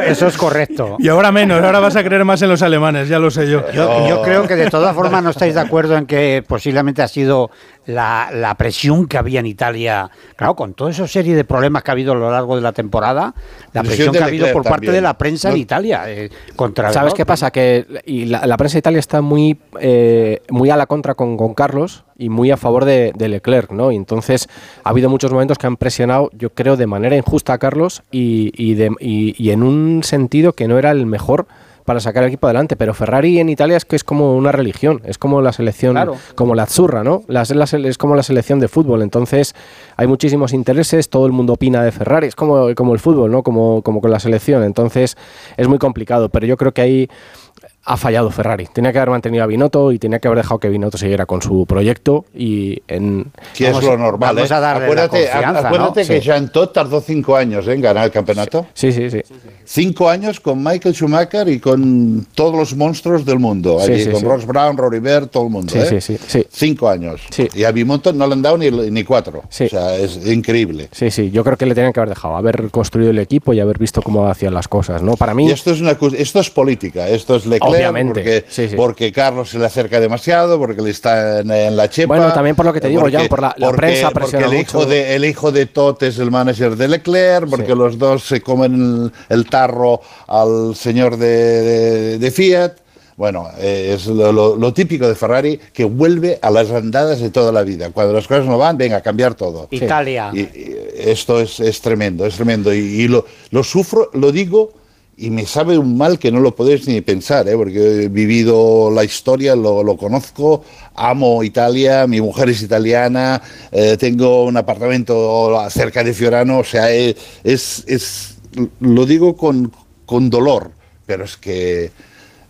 Eso es correcto. Y ahora menos, ahora vas a creer más en los alemanes, ya lo sé yo. Yo, yo creo que de todas formas no estáis de acuerdo en que posiblemente ha sido la, la presión que había en Italia. Claro, con toda esa serie de problemas que ha habido a lo largo de la temporada, la Presión presión que ha habido por parte también. de la prensa en No- Italia eh, contra ¿Sabes qué pasa? Que y la, la prensa de Italia está muy, eh, muy a la contra con, con Carlos y muy a favor de, de Leclerc, ¿no? Y entonces ha habido muchos momentos que han presionado, yo creo, de manera injusta a Carlos y, y de- y- y en un sentido que no era el mejor para sacar el equipo adelante. Pero Ferrari en Italia es que es como una religión, es como la selección, Claro. como la Azzurra, ¿no? Es como la selección de fútbol. Entonces hay muchísimos intereses, todo el mundo opina de Ferrari, es como, como el fútbol, ¿no? Como, como con la selección. Entonces es muy complicado, pero yo creo que ahí ha fallado Ferrari. Tenía que haber mantenido a Binotto y tenía que haber dejado que Binotto siguiera con su proyecto y en... Que es lo normal, ¿eh? acuérdate acuérdate que Jean Todt tardó cinco años ¿eh? en ganar el campeonato. Sí, sí, sí. Cinco años con Michael Schumacher y con todos los monstruos del mundo. Sí, allí, sí, con sí. Ross Brown, Rory Bird, todo el mundo. Sí, ¿eh? sí, sí, sí. Cinco años. Y a Binotto no le han dado ni, ni cuatro. O sea, es increíble. Sí, sí, yo creo que le tenían que haber dejado, haber construido el equipo y haber visto cómo hacían las cosas, ¿no? Para mí... Y esto es, una, esto es política, esto es Leclerc, Obviamente, porque, sí, sí. porque Carlos se le acerca demasiado, porque le está en, en la chepa. Bueno, también por lo que te digo, porque- Jan, por la- la porque- prensa Porque presiona el hijo, mucho. de, el hijo de Tot es el manager de Leclerc, porque los dos se comen el, el tarro al señor de, de- de Fiat. Bueno, eh, es lo, lo- lo típico de Ferrari que vuelve a las andadas de toda la vida. Cuando las cosas no van, venga, a cambiar todo. Italia. Y, y esto es, es tremendo, es tremendo. Y, y lo, lo sufro, lo digo, y me sabe un mal que no lo podéis ni pensar, ¿eh? porque he vivido la historia, lo, conozco, amo Italia, mi mujer es italiana, eh, tengo un apartamento cerca de Fiorano, o sea, es, es, lo digo con, con dolor, pero es que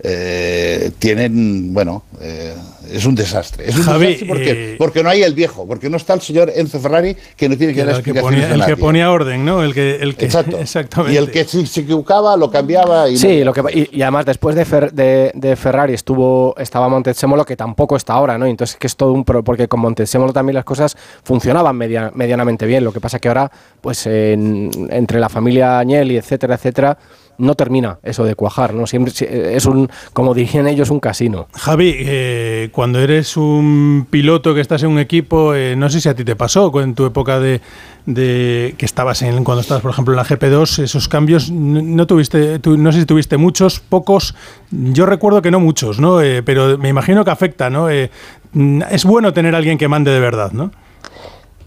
eh, tienen, bueno, eh, es un desastre. Es un Javi, desastre porque, eh, porque no hay el viejo, porque no está el señor Enzo Ferrari que no tiene que Que dar que explicaciones ponía, a el que ponía orden, ¿no? El que, el que Exacto. exactamente. Y el que si se equivocaba lo cambiaba. Y Sí, lo que, y, y además después de, Fer- de, de Ferrari estuvo estaba Montezemolo que tampoco está ahora, ¿no? Entonces que es todo un pro, porque con Montezemolo también las cosas funcionaban media- medianamente bien. Lo que pasa que ahora, pues en- entre la familia Agnelli, etcétera, etcétera, no termina eso de cuajar, ¿no? Siempre si- es un, como dirían ellos, un casino. Javi, eh, cuando eres un piloto que estás en un equipo, eh, no sé si a ti te pasó en tu época de, que estabas en cuando estabas, por ejemplo, en la GP2, esos cambios no, tuviste, tú- no sé si tuviste muchos, pocos. Yo recuerdo que no muchos, ¿no? Eh, pero me imagino que afecta, ¿no? Eh, es bueno tener a alguien que mande de verdad, ¿no?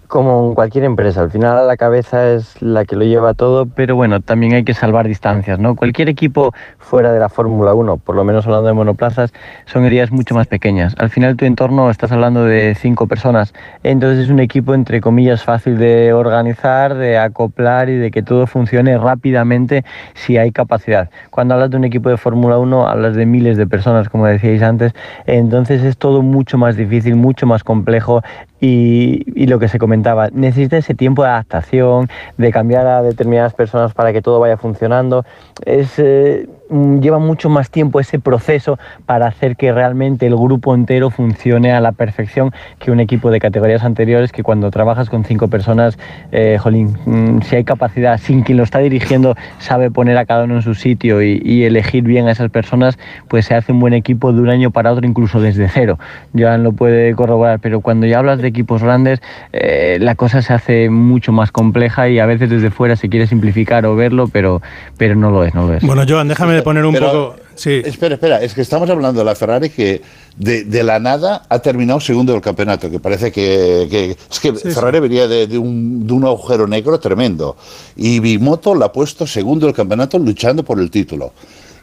Como en cualquier empresa, al final la cabeza es la que lo lleva todo, pero bueno, también hay que salvar distancias, ¿no? Cualquier equipo fuera de la Fórmula 1, por lo menos hablando de monoplazas, son heridas mucho más pequeñas. Al final tu entorno estás hablando de cinco personas, entonces es un equipo entre comillas fácil de organizar, de acoplar y de que todo funcione rápidamente si hay capacidad. Cuando hablas de un equipo de Fórmula 1, hablas de miles de personas, como decíais antes, entonces es todo mucho más difícil, mucho más complejo y, lo que se comentaba, necesita ese tiempo de adaptación, de cambiar a determinadas personas para que todo vaya funcionando. Es, eh, lleva mucho más tiempo ese proceso para hacer que realmente el grupo entero funcione a la perfección que un equipo de categorías anteriores que cuando trabajas con cinco personas, eh, jolín, mm, si hay capacidad, sin quien lo está dirigiendo sabe poner a cada uno en su sitio y, y elegir bien a esas personas, pues se hace un buen equipo de un año para otro, incluso desde cero. Joan lo puede corroborar, pero cuando ya hablas de equipos grandes, eh, la cosa se hace mucho más compleja y a veces desde fuera se quiere simplificar o verlo, pero, pero no lo es, no lo es. Bueno, Joan, déjame de poner un Pero- poco. Sí. Espera, espera, es que estamos hablando de la Ferrari que de, de la nada ha terminado segundo del campeonato, que parece que, que- es que Sí, Ferrari venía de, de un, de un agujero negro tremendo y Bimoto la ha puesto segundo del campeonato luchando por el título.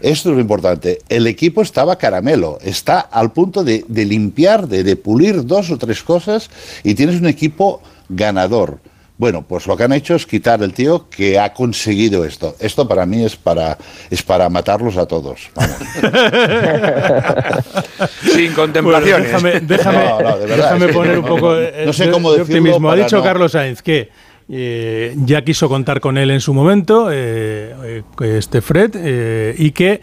Esto es lo importante. El equipo estaba caramelo, está al punto de, limpiar, de, de pulir dos o tres cosas y tienes un equipo ganador. Bueno, pues lo que han hecho es quitar el tío que ha conseguido esto. Esto para mí es para, es para matarlos a todos. Vamos. Sin contemplaciones. Bueno, déjame déjame, No, no, de verdad, déjame poner no, un poco no. No sé de- cómo de optimismo. Ha dicho no- Carlos Sainz que eh, ya quiso contar con él en su momento, eh, eh, este Fred, eh, y que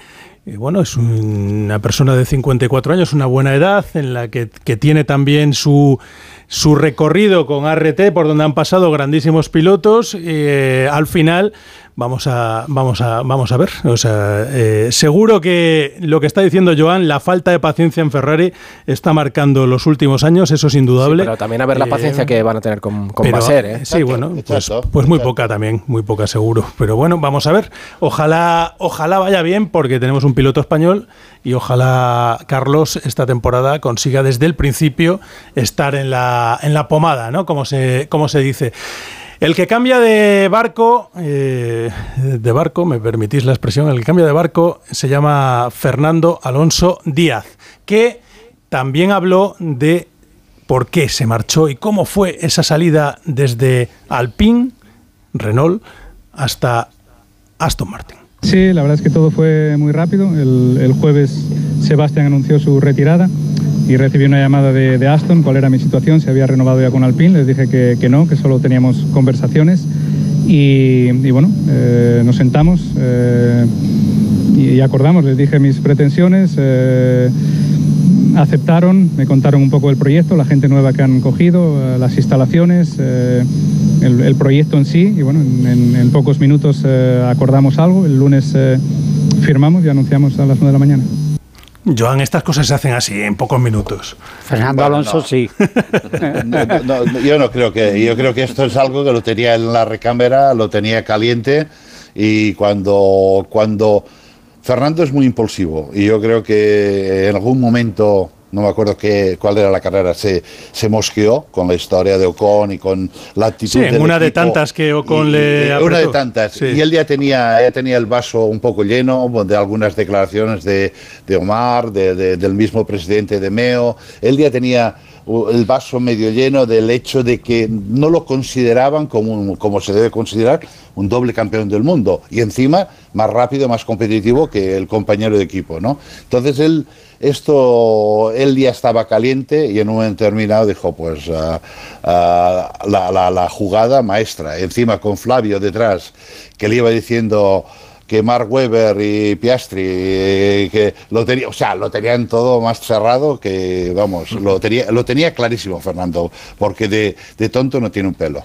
eh, bueno, es una persona de 54 años, una buena edad, en la que, que tiene también su, su recorrido con RT, por donde han pasado grandísimos pilotos. eh, al final, vamos a, vamos a, vamos a ver. O sea, eh, seguro que lo que está diciendo Joan, la falta de paciencia en Ferrari está marcando los últimos años, eso es indudable. pero también a ver la Eh, paciencia que van a tener con, con pero, Baser, ¿eh? Sí, bueno, pues, pues muy poca también, muy poca seguro. Pero bueno, vamos a ver. Ojalá, ojalá vaya bien porque tenemos un piloto español y ojalá Carlos esta temporada consiga desde el principio estar en la, en la pomada, ¿no? Como se, como se dice. El que cambia de barco, eh, de barco, me permitís la expresión, el que cambia de barco se llama Fernando Alonso Díaz, que también habló de por qué se marchó y cómo fue esa salida desde Alpine, Renault, hasta Aston Martin. Sí, la verdad es que todo fue muy rápido. El, el jueves Sebastián anunció su retirada y recibí una llamada de, de Aston, cuál era mi situación, si había renovado ya con Alpine. Les dije que, que no, que solo teníamos conversaciones. Y, bueno, eh, nos sentamos eh, y, acordamos, les dije mis pretensiones. eh, aceptaron, me contaron un poco el proyecto, la gente nueva que han cogido, las instalaciones, el, proyecto en sí. Y bueno, en, pocos minutos acordamos algo. El lunes firmamos y anunciamos a las 9 de la mañana. Joan, estas cosas se hacen así, en pocos minutos. Fernando Bueno, Alonso no. sí. No, no, no, yo no creo que yo creo que esto es algo que lo tenía en la recámara, lo tenía caliente y cuando cuando Fernando es muy impulsivo y yo creo que en algún momento no me acuerdo qué, cuál era la carrera, se, se mosqueó con la historia de Ocon y con la actitud Sí, del una de equipo. tantas que Ocon Y- le y- Una apretó. de tantas. Sí. Y él ya tenía, ya tenía el vaso un poco lleno de algunas declaraciones de, de Omar, de- de- del mismo presidente de Meo. Él ya tenía uh, el vaso medio lleno del hecho de que no lo consideraban como, un- como se debe considerar un doble campeón del mundo. Y encima más rápido, más competitivo que el compañero de equipo. ¿no? Entonces él esto, él ya estaba caliente y en un momento determinado dijo, pues ah, ah, la, la- la jugada maestra, encima con Flavio detrás, que le iba diciendo que Mark Webber y Piastri, eh, que lo tenía, o sea, lo tenían todo más cerrado que, vamos, lo tenía, lo tenía clarísimo Fernando, porque de tonto no tiene un pelo.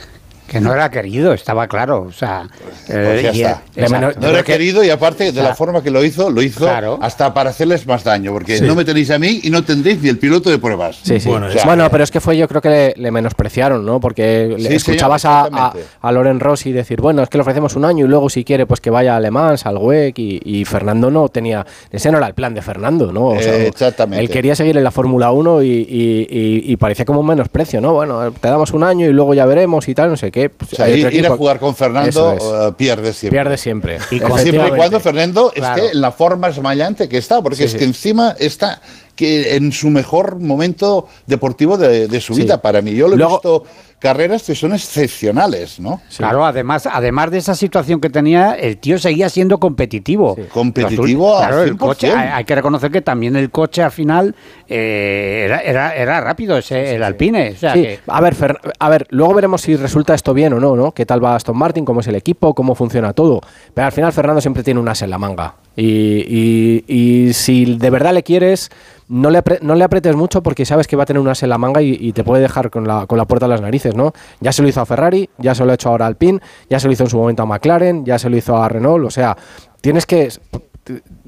Que no era querido, estaba claro. O sea, Pues eh, ya y- está. exacto. No era querido y aparte de o sea, la forma que lo hizo, lo hizo Claro. hasta para hacerles más daño, porque Sí. no me tenéis a mí y no tendréis ni el piloto de pruebas. Sí, sí. O Bueno, sea, pero es que fue yo creo que le, le menospreciaron, ¿no? Porque le escuchabas señor, a, a, Loren Rossi decir, bueno, es que le ofrecemos un año y luego si quiere pues que vaya a Alemán, al WEC y, y Fernando no tenía, ese no era el plan de Fernando, ¿no? O sea, Eh, exactamente. Él quería seguir en la Fórmula 1 y, y- y- y parecía como un menosprecio, ¿no? Bueno, te damos un año y luego ya veremos y tal, no sé qué. Pues o sea, hay ir, a jugar con Fernando es. eh, pierde siempre. Pierde siempre. Y siempre y cuando Fernando Claro. esté en la forma esmayante que está, porque Sí, es sí. que encima está que en su mejor momento deportivo de, de su Sí. vida. Para mí, yo lo he Luego- visto carreras que son excepcionales, ¿no? Claro, además, además de esa situación que tenía, el tío seguía siendo competitivo. Competitivo claro, el 100%. coche, hay, hay que reconocer que también el coche al final eh, era, era, era rápido, ese, el Alpine. O sea, Sí, que- a ver, Fer- a ver, luego veremos si resulta esto bien o no, ¿no? ¿Qué tal va Aston Martin? ¿Cómo es el equipo? ¿Cómo funciona todo? Pero al final Fernando siempre tiene un as en la manga. Y, y- y si de verdad le quieres, no le, no le apretes mucho porque sabes que va a tener un as en la manga y, y te puede dejar con la, con la puerta a las narices, ¿no? Ya se lo hizo a Ferrari, ya se lo ha hecho ahora a Alpine, ya se lo hizo en su momento a McLaren, ya se lo hizo a Renault, o sea, tienes que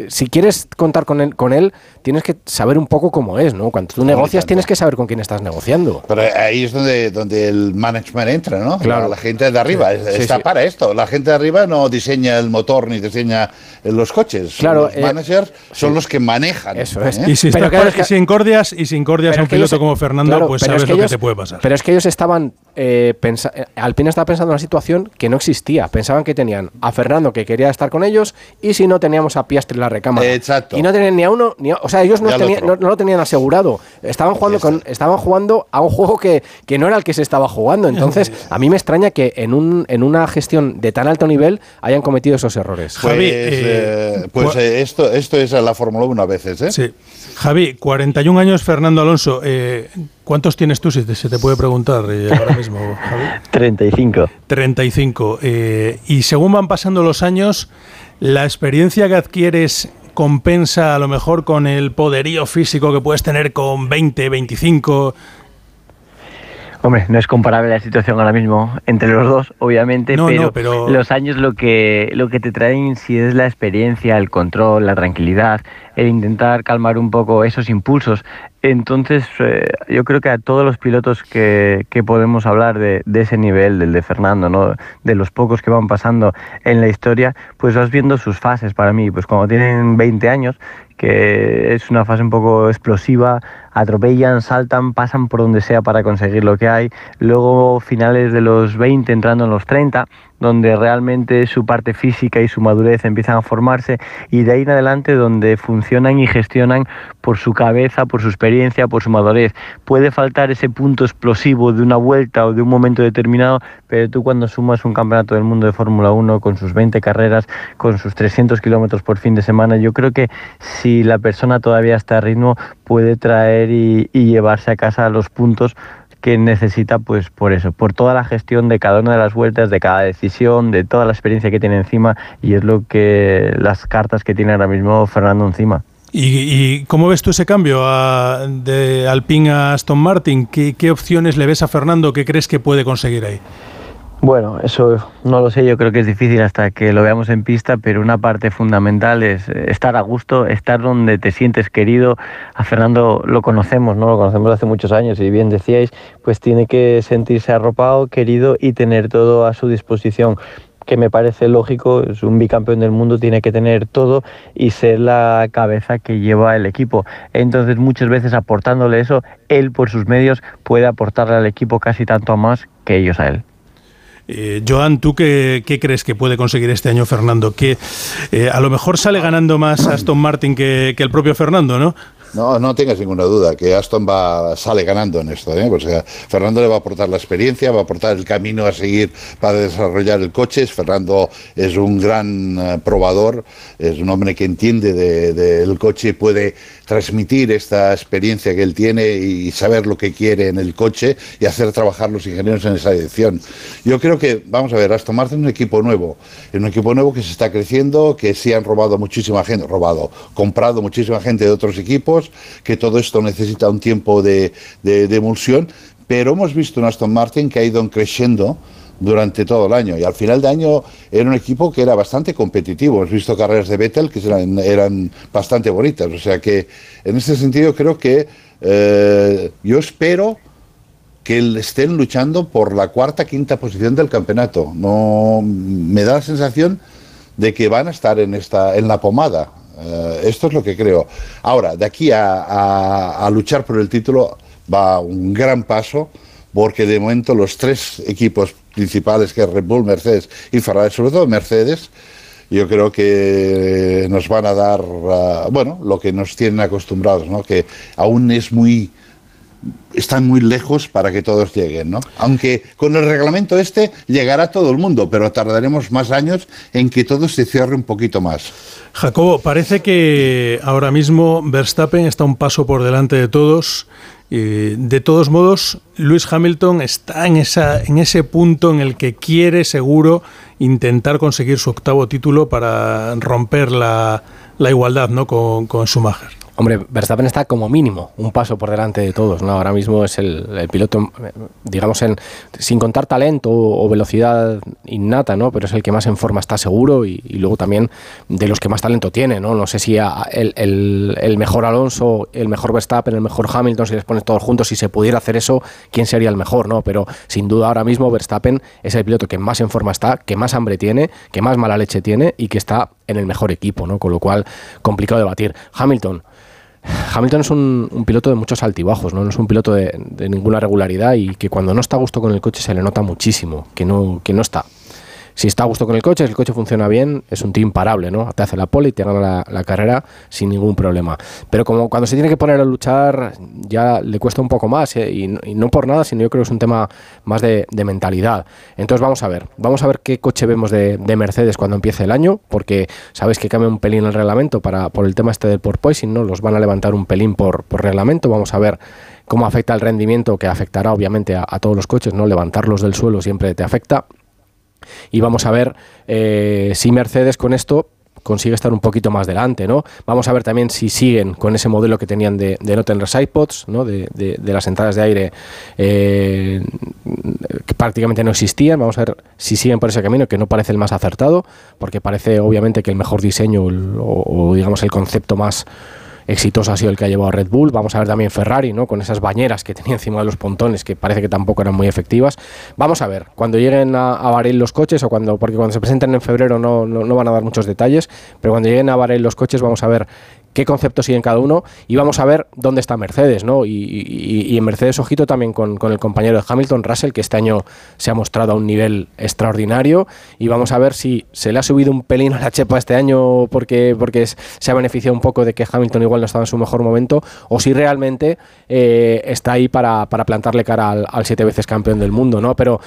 si quieres contar con él, con él, tienes que saber un poco cómo es, ¿no? Cuando tú negocias, tienes que saber con quién estás negociando. Pero ahí es donde, donde el management entra, ¿no? Claro. La, gente de arriba Sí, es- sí, está sí. para esto. La gente de arriba no diseña el motor ni diseña eh, los coches. Claro, los eh, managers son los que manejan. Eso es. ¿eh? Y si, Pero estás claro, es que- y si incordias, y si incordias a un ellos- piloto como Fernando, claro, pues sabes es que lo que te puede pasar. Pero es que ellos estaban. Eh, eh, Alpine estaba pensando en una situación que no existía. Pensaban que tenían a Fernando que quería estar con ellos y si no teníamos a Piastri en la recámara. Exacto. Y no tenían ni a uno, ni a- o sea, ellos no, tenían- lo tenían asegurado. Estaban jugando, con, estaban jugando a un juego que, que no era el que se estaba jugando. Entonces, a mí me extraña que en, un, en una gestión de tan alto nivel hayan cometido esos errores. Pues, eh, pues eh, esto, esto es la Fórmula 1 a veces, ¿eh? Sí. Javi, 41 años, Fernando Alonso. eh, ¿Cuántos tienes tú, si te- se te puede preguntar eh, ahora mismo, Javi? 35. 35. eh, y según van pasando los años, la experiencia que adquieres compensa a lo mejor con el poderío físico que puedes tener con 20, 25. Hombre, no es comparable la situación ahora mismo entre los dos, obviamente, No, pero, no, pero- los años lo que, lo que te traen sí es la experiencia, el control, la tranquilidad, el intentar calmar un poco esos impulsos. Entonces, eh, yo creo que a todos los pilotos que, que podemos hablar de, de ese nivel, del de Fernando, ¿no? de los pocos que van pasando en la historia, pues vas viendo sus fases para mí. Pues cuando tienen 20 años, que es una fase un poco explosiva, atropellan, saltan, pasan por donde sea para conseguir lo que hay. Luego finales de los 20, entrando en los 30, donde realmente su parte física y su madurez empiezan a formarse y de ahí en adelante donde funcionan y gestionan por su cabeza, por su experiencia, por su madurez. Puede faltar ese punto explosivo de una vuelta o de un momento determinado, pero tú cuando sumas un campeonato del mundo de Fórmula 1 con sus 20 carreras, con sus 300 kilómetros por fin de semana, yo creo que si la persona todavía está a ritmo, puede traer y, llevarse a casa los puntos que necesita pues por eso, por toda la gestión de cada una de las vueltas, de cada decisión, de toda la experiencia que tiene encima y es lo que las cartas que tiene ahora mismo Fernando encima. ¿Y, cómo ves tú ese cambio de Alpine a Aston Martin? ¿Qué, qué opciones le ves a Fernando? ¿Qué crees que puede conseguir ahí? Bueno, eso no lo sé, yo creo que es difícil hasta que lo veamos en pista, pero una parte fundamental es eh, estar a gusto, estar donde te sientes querido. A Fernando lo conocemos, ¿no? Lo conocemos hace muchos años y bien decíais, pues tiene que sentirse arropado, querido y tener todo a su disposición que me parece lógico, es un bicampeón del mundo, tiene que tener todo y ser la cabeza que lleva el equipo. Entonces muchas veces aportándole eso, él por sus medios puede aportarle al equipo casi tanto más que ellos a él. Eh, Joan, ¿tú qué, qué crees que puede conseguir este año Fernando? Que eh, a lo mejor sale ganando más Aston Martin que, que el propio Fernando, ¿no? No, no tengas ninguna duda que Aston va sale ganando en esto. ¿eh? Fernando le va a aportar la experiencia, va a aportar el camino a seguir para desarrollar el coche. Fernando es un gran eh, probador, es un hombre que entiende del de, del coche y puede transmitir esta experiencia que él tiene y saber lo que quiere en el coche y hacer trabajar los ingenieros en esa dirección. Yo creo que, vamos a ver, Aston Martin es un equipo nuevo, es un equipo nuevo que se está creciendo, que sí han robado muchísima gente, robado, comprado muchísima gente de otros equipos, que todo esto necesita un tiempo de, emulsión, pero hemos visto un Aston Martin que ha ido creciendo durante todo el año. Y al final de año era un equipo que era bastante competitivo. Hemos visto carreras de Vettel que eran, bastante bonitas. O sea que en ese sentido creo que eh, yo espero que estén luchando por la cuarta, quinta posición del campeonato. No me da la sensación de que van a estar en esta, en la pomada. Eh, esto es lo que creo. Ahora, de aquí a, luchar por el título va un gran paso porque de momento los tres equipos principales, que es Red Bull, Mercedes y Ferrari, sobre todo Mercedes, yo creo que nos van a dar, uh, bueno, lo que nos tienen acostumbrados, ¿no? que aún es muy están muy lejos para que todos lleguen, ¿no? Aunque con el reglamento este llegará todo el mundo, pero tardaremos más años en que todo se cierre un poquito más. Jacobo, parece que ahora mismo Verstappen está un paso por delante de todos. Eh, de todos modos, Lewis Hamilton está en, esa, en ese punto en el que quiere seguro intentar conseguir su octavo título para romper la, la igualdad ¿no? con, con Schumacher. Hombre, Verstappen está como mínimo un paso por delante de todos, ¿no? Ahora mismo es el, piloto, digamos, en, sin contar talento o velocidad innata, ¿no? Pero es el que más en forma está seguro y, luego también de los que más talento tiene, ¿no? No sé si el, el, el, mejor Alonso, el mejor Verstappen, el mejor Hamilton, si les pones todos juntos, si se pudiera hacer eso, ¿quién sería el mejor, no? Pero sin duda ahora mismo Verstappen es el piloto que más en forma está, que más hambre tiene, que más mala leche tiene y que está en el mejor equipo, ¿no? Con lo cual, complicado debatir. Hamilton, Hamilton es un, un, piloto de muchos altibajos, ¿no? es un piloto de, de, ninguna regularidad y que cuando no está a gusto con el coche se le nota muchísimo, que no, que no está. Si está a gusto con el coche, si el coche funciona bien, es un tío imparable, ¿no? Te hace la pole y te gana la, carrera sin ningún problema. Pero como cuando se tiene que poner a luchar, ya le cuesta un poco más, ¿eh? y, no por nada, sino yo creo que es un tema más de, mentalidad. Entonces vamos a ver, vamos a ver qué coche vemos de, de, Mercedes cuando empiece el año, porque sabéis que cambia un pelín el reglamento para, por el tema este del porpoising, ¿no? Los van a levantar un pelín por, por reglamento, vamos a ver cómo afecta el rendimiento, que afectará obviamente a, a, todos los coches, ¿no? Levantarlos del suelo siempre te afecta. Y vamos a ver eh, si Mercedes con esto consigue estar un poquito más delante, ¿no? Vamos a ver también si siguen con ese modelo que tenían de, de no tener sidepods, ¿no? De, de, de, las entradas de aire eh, que prácticamente no existían. Vamos a ver si siguen por ese camino, que no parece el más acertado, porque parece obviamente que el mejor diseño o, o digamos el concepto más exitoso ha sido el que ha llevado Red Bull. Vamos a ver también Ferrari, ¿no? Con esas bañeras que tenía encima de los pontones, que parece que tampoco eran muy efectivas. Vamos a ver, cuando lleguen a, a los coches, o cuando, porque cuando se presenten en febrero no, no, no, van a dar muchos detalles, pero cuando lleguen a Bahrein los coches vamos a ver qué conceptos siguen cada uno y vamos a ver dónde está Mercedes, ¿no? Y, y, y en Mercedes, ojito también con, con, el compañero de Hamilton, Russell, que este año se ha mostrado a un nivel extraordinario y vamos a ver si se le ha subido un pelín a la chepa este año porque, porque se ha beneficiado un poco de que Hamilton igual no estaba en su mejor momento o si realmente eh, está ahí para, para, plantarle cara al, al siete veces campeón del mundo, ¿no? Pero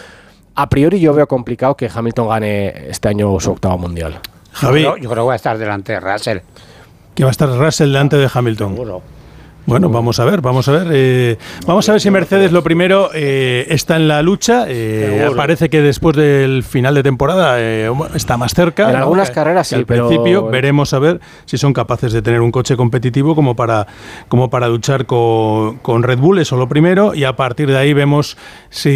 a priori yo veo complicado que Hamilton gane este año su octavo mundial. Javi. Yo, yo creo que va a estar delante de Russell que va a estar Russell delante de Hamilton. Bueno, vamos a ver, vamos a ver. Eh, vamos a ver si Mercedes lo primero eh, está en la lucha. Eh, parece que después del final de temporada eh, está más cerca. En ¿no? algunas carreras sí, al pero... principio veremos a ver si son capaces de tener un coche competitivo como para, como para luchar con, con Red Bull, eso lo primero. Y a partir de ahí vemos si,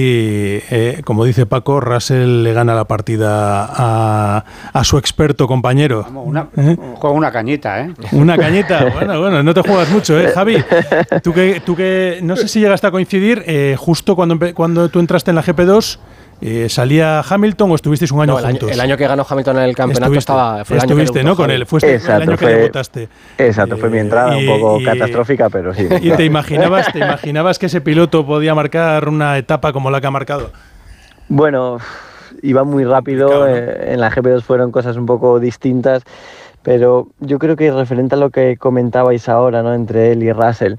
eh, como dice Paco, Russell le gana la partida a, a su experto compañero. Una, ¿Eh? Juega una cañita, ¿eh? Una cañita. Bueno, bueno, no te juegas mucho, ¿eh, Javi? tú que, tú que no sé si llegaste a coincidir eh, justo cuando, cuando tú entraste en la GP2. Eh, ¿Salía Hamilton o estuvisteis un año no, el juntos? Año, el año que ganó Hamilton en el campeonato estuviste, estaba. Fue el estuviste, año ¿no? Con él. Fue exacto, el año fue, que debutaste. Exacto, fue mi entrada y, un poco y, catastrófica, pero sí. ¿Y te imaginabas, te imaginabas que ese piloto podía marcar una etapa como la que ha marcado? Bueno, iba muy rápido. Eh, en la GP2 fueron cosas un poco distintas Pero yo creo que referente a lo que comentabais ahora, ¿no? Entre él y Russell,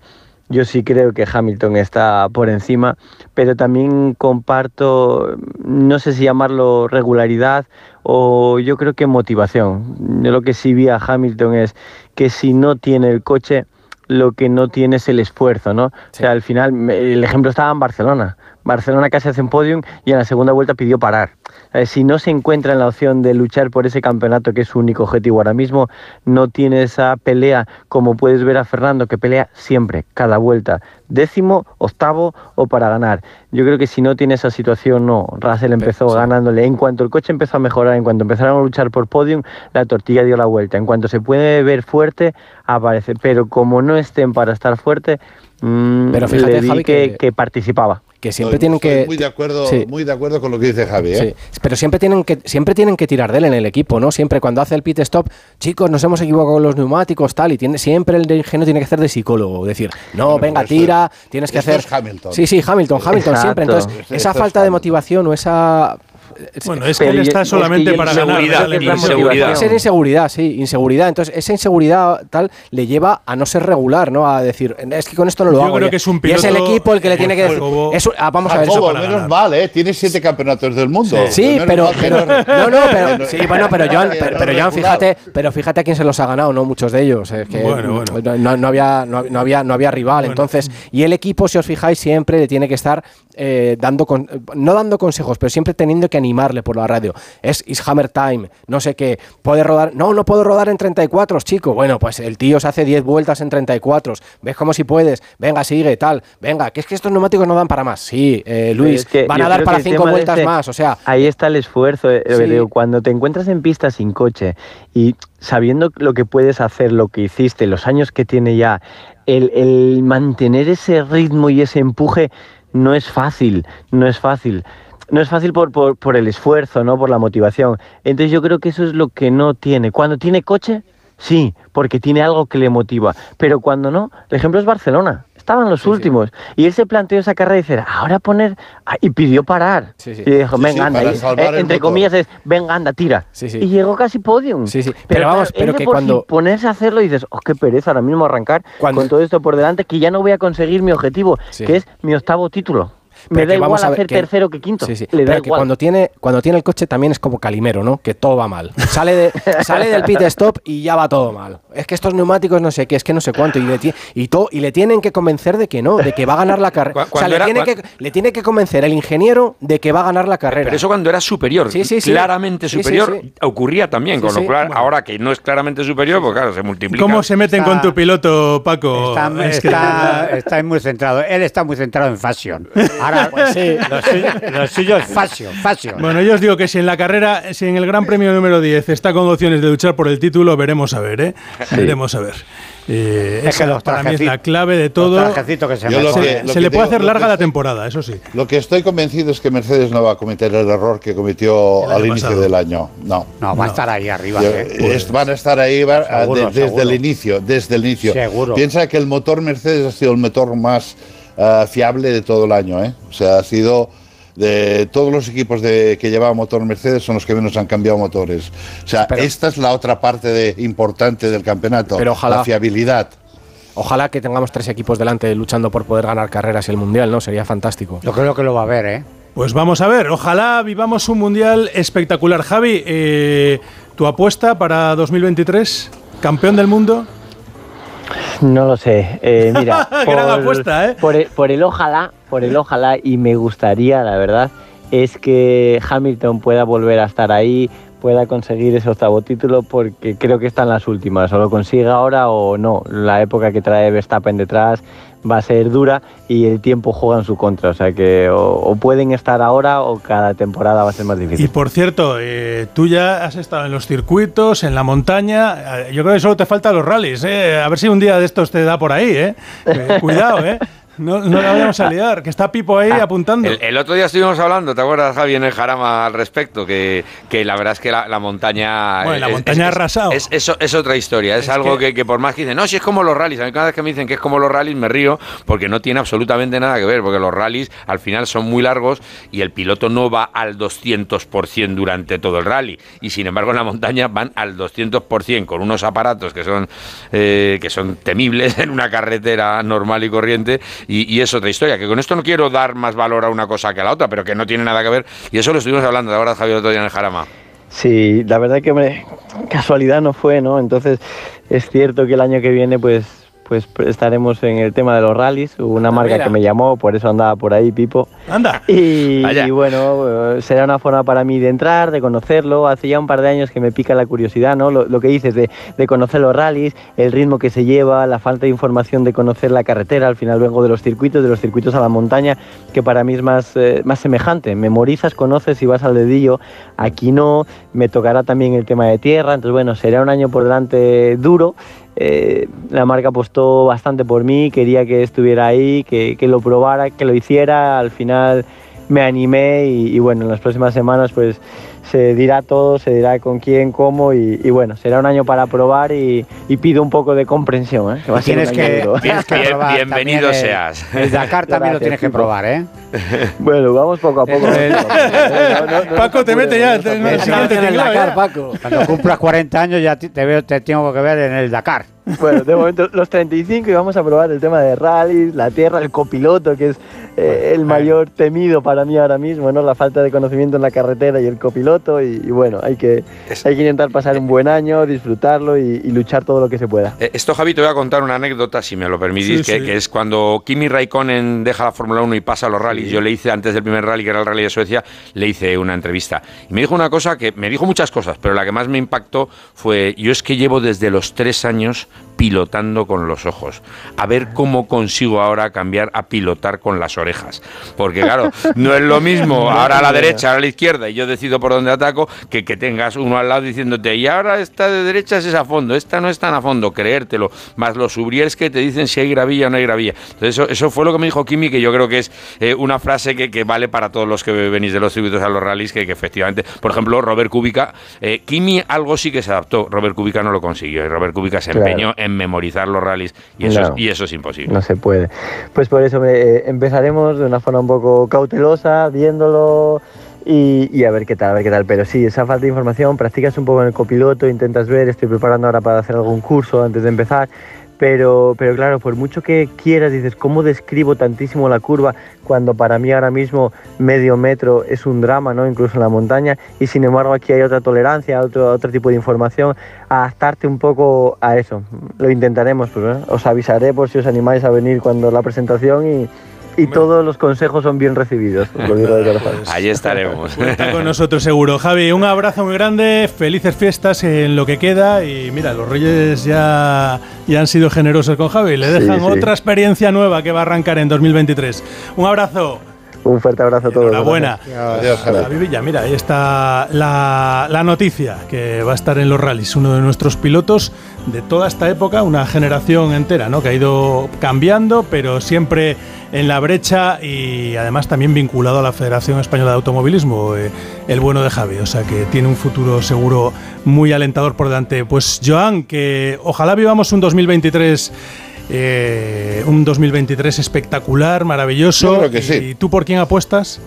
yo sí creo que Hamilton está por encima, pero también comparto, no sé si llamarlo regularidad o yo creo que motivación. Yo lo que sí vi a Hamilton es que si no tiene el coche, lo que no tiene es el esfuerzo, ¿no? O sea, al final, el ejemplo estaba en Barcelona. Barcelona casi hace un podium y en la segunda vuelta pidió parar. Eh, si no se encuentra en la opción de luchar por ese campeonato, que es su único objetivo ahora mismo, no tiene esa pelea como puedes ver a Fernando, que pelea siempre, cada vuelta, décimo, octavo o para ganar. Yo creo que si no tiene esa situación, no. Russell empezó ganándole. En cuanto el coche empezó a mejorar, en cuanto empezaron a luchar por podium, la tortilla dio la vuelta. En cuanto se puede ver fuerte, aparece. Pero como no estén para estar fuerte, mm, Pero fíjate, le vi Javi, que, que- que participaba. Que siempre Estoy- tienen estoy que. Muy de acuerdo, Sí. muy de acuerdo con lo que dice Javi. ¿eh? Sí, pero siempre tienen que siempre tienen que tirar de él en el equipo, ¿no? Siempre cuando hace el pit stop, chicos, nos hemos equivocado con los neumáticos, tal, y tiene siempre el ingenio tiene que hacer de psicólogo, decir, no, Bueno, venga, tira, tienes que esto hacer es Hamilton. Sí, sí, Hamilton, Hamilton Exacto. siempre. Entonces, esa es falta de motivación o esa Bueno, es que él está es solamente para ganar. inseguridad. Ser inseguridad, sí, inseguridad. Entonces, esa inseguridad tal le lleva a no ser regular, ¿no? A decir, es que con esto no lo Yo hago. creo que es un Y es el equipo el que le tiene que decir. Es ah, vamos a ver. Para menos mal, ¿eh? Tiene siete campeonatos del mundo. Sí, pero, no- no, pero sí, bueno, pero Joan, pero, Joan, fíjate, pero fíjate a quién se los ha ganado, no muchos de ellos, es que Bueno, bueno. No, no había, no, no había, no había rival, entonces y el equipo, si os fijáis, siempre le tiene que estar eh, dando, con- no dando consejos, pero siempre teniendo que animarle por la radio. Es is hammer time, no sé qué, puede rodar, no, no puedo rodar en 34, chico. Bueno, pues el tío se hace 10 vueltas en 34, ves como si puedes, venga, sigue, tal, venga, que es que estos neumáticos no dan para más. Sí, eh, Luis, Es que van a dar para que el 5 tema de vueltas ese- más, o sea, Ahí está el esfuerzo, eh, Sí. Cuando te encuentras en pista sin coche y sabiendo lo que puedes hacer, lo que hiciste, los años que tiene ya, el, el mantener ese ritmo y ese empuje no es fácil, no es fácil. No es fácil por, por, por el esfuerzo, ¿no? Por la motivación. Entonces yo creo que eso es lo que no tiene. Cuando tiene coche, sí, porque tiene algo que le motiva. Pero cuando no, el ejemplo es Barcelona. Estaban los últimos. Y él se planteó esa carrera y dice, ahora poner... ah, Y pidió parar. Sí. Y dijo, venga, anda. y- eh, entre motor. comillas es, venga, anda, tira. Y llegó casi podium. Pero vamos, pero que cuando- ponerse a hacerlo y dices, oh, qué pereza ahora mismo arrancar Cuando- con todo esto por delante, que ya no voy a conseguir mi objetivo, que es mi octavo título. Pero Me da vamos igual a hacer que- tercero que quinto. Sí, sí. Le da Pero que cuando tiene, cuando tiene el coche también es como Calimero, ¿no? Que todo va mal. Sale, de, sale del pit stop y ya va todo mal. Es que estos neumáticos no sé qué, es que no sé cuánto. Y le, y, to- y le tienen que convencer de que no, de que va a ganar la carrera. O sea, le, tiene que, le tiene que convencer el ingeniero de que va a ganar la carrera. Pero eso cuando era superior, Sí, sí, sí. claramente Sí, sí, superior, sí. ocurría también, Sí, con lo cual ahora que no es claramente superior, pues claro, se multiplica. ¿Cómo se meten Está- con tu piloto, Paco? Está, Es que- está- está muy centrado. Él está muy centrado en fashion. Ahora, Pues sí. lo, suyo, lo suyo es fashion, fashion. Bueno, yo os digo que si en la carrera, si en el Gran Premio número 10 está con opciones de luchar por el título, veremos a ver, ¿eh? Veremos a ver. Eh, Es que los para mí es la clave de todo. que se lo le puede digo- hacer larga que la temporada, eso sí. Lo que estoy convencido es que Mercedes no va a cometer el error que cometió al inicio pasado. del año. No. No, va a estar ahí arriba. Yo- ¿eh? es- van a estar ahí va- a- Seguro, de- desde seguro. el inicio, desde el inicio. Seguro. Piensa que el motor Mercedes ha sido el motor más ah, fiable de todo el año, ¿eh? O sea, ha sido de todos los equipos de, que llevaban motor Mercedes son los que menos han cambiado motores. O sea, Pero- esta es la otra parte de, importante del campeonato, Pero ojalá- la fiabilidad. Ojalá que tengamos tres equipos delante luchando por poder ganar carreras y el mundial, ¿no? Sería fantástico. Yo creo que lo va a ver, ¿eh? Pues vamos a ver, ojalá vivamos un mundial espectacular. Javi, eh, ¿tu apuesta para 2023? ¿Campeón del mundo? No lo sé. Eh, mira, Gran apuesta, ¿eh? Por el, por el ojalá, por el ojalá, y me gustaría, la verdad, es que Hamilton pueda volver a estar ahí, pueda conseguir ese octavo título, porque creo que están las últimas. O lo consigue ahora o no. La época que trae Verstappen detrás va a ser dura y el tiempo juega en su contra. O sea que o, pueden estar ahora o cada temporada va a ser más Y difícil. por cierto, eh, tú ya has estado en los circuitos, en la montaña. eh, Yo creo que solo te faltan los rallies. eh. A ver si un día de estos te da por ahí. Eh. Eh, cuidado, ¿eh? No, no la vayamos a liar, que está Pipo ahí apuntando. El, el otro día estuvimos hablando, ¿te acuerdas, Javi, en el Jarama al respecto? Que, que la verdad es que la, la montaña. Bueno, la montaña es, ha arrasado. Es, es- es otra historia, es, Es algo que- que, que por más que dicen, no, si es como los rallies. A mí cada vez que me dicen que es como los rallies me río porque no tiene absolutamente nada que ver, porque los rallies al final son muy largos y el piloto no va al 200% durante todo el rally. Y sin embargo en la montaña van al 200% con unos aparatos que son, eh, que son temibles en una carretera normal y corriente y, es otra historia. Que con esto no quiero dar más valor a una cosa que a la otra, pero que no tiene nada que ver. Y eso lo estuvimos hablando, de ahora Javier, otro día en el Jarama. Sí, la verdad que hombre, casualidad no fue, ¿no? Entonces es cierto que el año que viene pues pues estaremos en el tema de los rallies. Hubo una marca mira. que me llamó, por eso andaba por ahí, Pipo. Anda. Y, bueno, eh, será una forma para mí de entrar, de conocerlo. Hace ya un par de años que me pica la curiosidad, ¿no? Lo, lo que dices de, de conocer los rallies, el ritmo que se lleva, la falta de información de conocer la carretera. Al final vengo de los circuitos, de los circuitos a la montaña, que para mí es más, eh, más semejante. Memorizas, conoces y vas al dedillo. Aquí no, me tocará también el tema de tierra. Entonces, bueno, será un año por delante duro. Eh, la marca apostó bastante por mí, quería que estuviera ahí, que, que lo probara, que lo hiciera. Al final me animé y, y bueno, en las próximas semanas pues se dirá todo, se dirá con quién, cómo y, y bueno, será un año para probar y, y pido un poco de comprensión. ¿eh? que va a ser Tienes que, duro. tienes que Bien- probar bienvenido el- seas. El Dakar también lo tienes que probar, ¿eh? Bueno, vamos poco a poco. Paco, te mete ya en el Esta siguiente vez en el Dakar, ya. Paco. Cuando cumplas 40 años ya te, te veo, te tengo que ver en el Dakar. Bueno, de momento los 35 y vamos a probar el tema de rallies, la tierra, el copiloto, que es eh, el mayor temido para mí ahora mismo, ¿no? La falta de conocimiento en la carretera y el copiloto y, y bueno, hay que, hay que intentar pasar un buen año, disfrutarlo y, y luchar todo lo que se pueda. Eh, Esto, Javi, te voy a contar una anécdota, si me lo permitís, Sí, que, sí. que es cuando Kimi Raikkonen deja la Fórmula 1 y pasa a los rallies. Yo le hice antes del primer rally, que era el rally de Suecia, le hice una entrevista. Y me dijo una cosa que me dijo muchas cosas, pero la que más me impactó fue: yo es que llevo desde los tres años pilotando con los ojos. A ver cómo consigo ahora cambiar a pilotar con las orejas. Porque, claro, no es lo mismo ahora a la derecha, ahora a la izquierda, y yo decido por dónde ataco, que que tengas uno al lado diciéndote, y ahora esta de derecha es a fondo, esta no es tan a fondo, creértelo. Más los subriers que te dicen si hay gravilla o no hay gravilla. Entonces, eso, eso fue lo que me dijo Kimi, que yo creo que es eh, una frase que, que vale para todos los que venís de los circuitos a los rallies, que, que efectivamente, por ejemplo, Robert Kubica, eh, Kimi algo sí que se adaptó, Robert Kubica no lo consiguió, y Robert Kubica se Claro. empeñó en memorizar los rallies, y eso, es, y eso es imposible. No se puede. Pues por eso eh, empezaremos de una forma un poco cautelosa, viéndolo y, y a ver qué tal, a ver qué tal. Pero sí, esa falta de información, practicas un poco en el copiloto, intentas ver, estoy preparando ahora para hacer algún curso antes de empezar. Pero, pero claro, por mucho que quieras, dices, ¿cómo describo tantísimo la curva cuando para mí ahora mismo medio metro es un drama, ¿no? incluso en la montaña? Y sin embargo aquí hay otra tolerancia, otro, otro tipo de información, adaptarte un poco a eso. Lo intentaremos, pues, os avisaré por si os animáis a venir cuando la presentación y, y todos los consejos son bien recibidos, os lo digo de corazón. Allí estaremos. Está con nosotros seguro. Javi, un abrazo muy grande, felices fiestas en lo que queda y mira, los Reyes ya, ya han sido generosos con Javi, le Sí, dejan sí. otra experiencia nueva que va a arrancar en 2023. Un abrazo. Un fuerte abrazo a todos. Enhorabuena. Adiós, Javi. Villa, mira, ahí está la, la noticia que va a estar en los rallies, uno de nuestros pilotos de toda esta época, una generación entera, ¿no? Que ha ido cambiando, pero siempre en la brecha y además también vinculado a la Federación Española de Automovilismo, eh, el bueno de Javi, o sea que tiene un futuro seguro muy alentador por delante. Pues Joan, que ojalá vivamos un 2023 eh, un 2023 espectacular, maravilloso. Yo creo que sí. ¿Y tú por quién apuestas?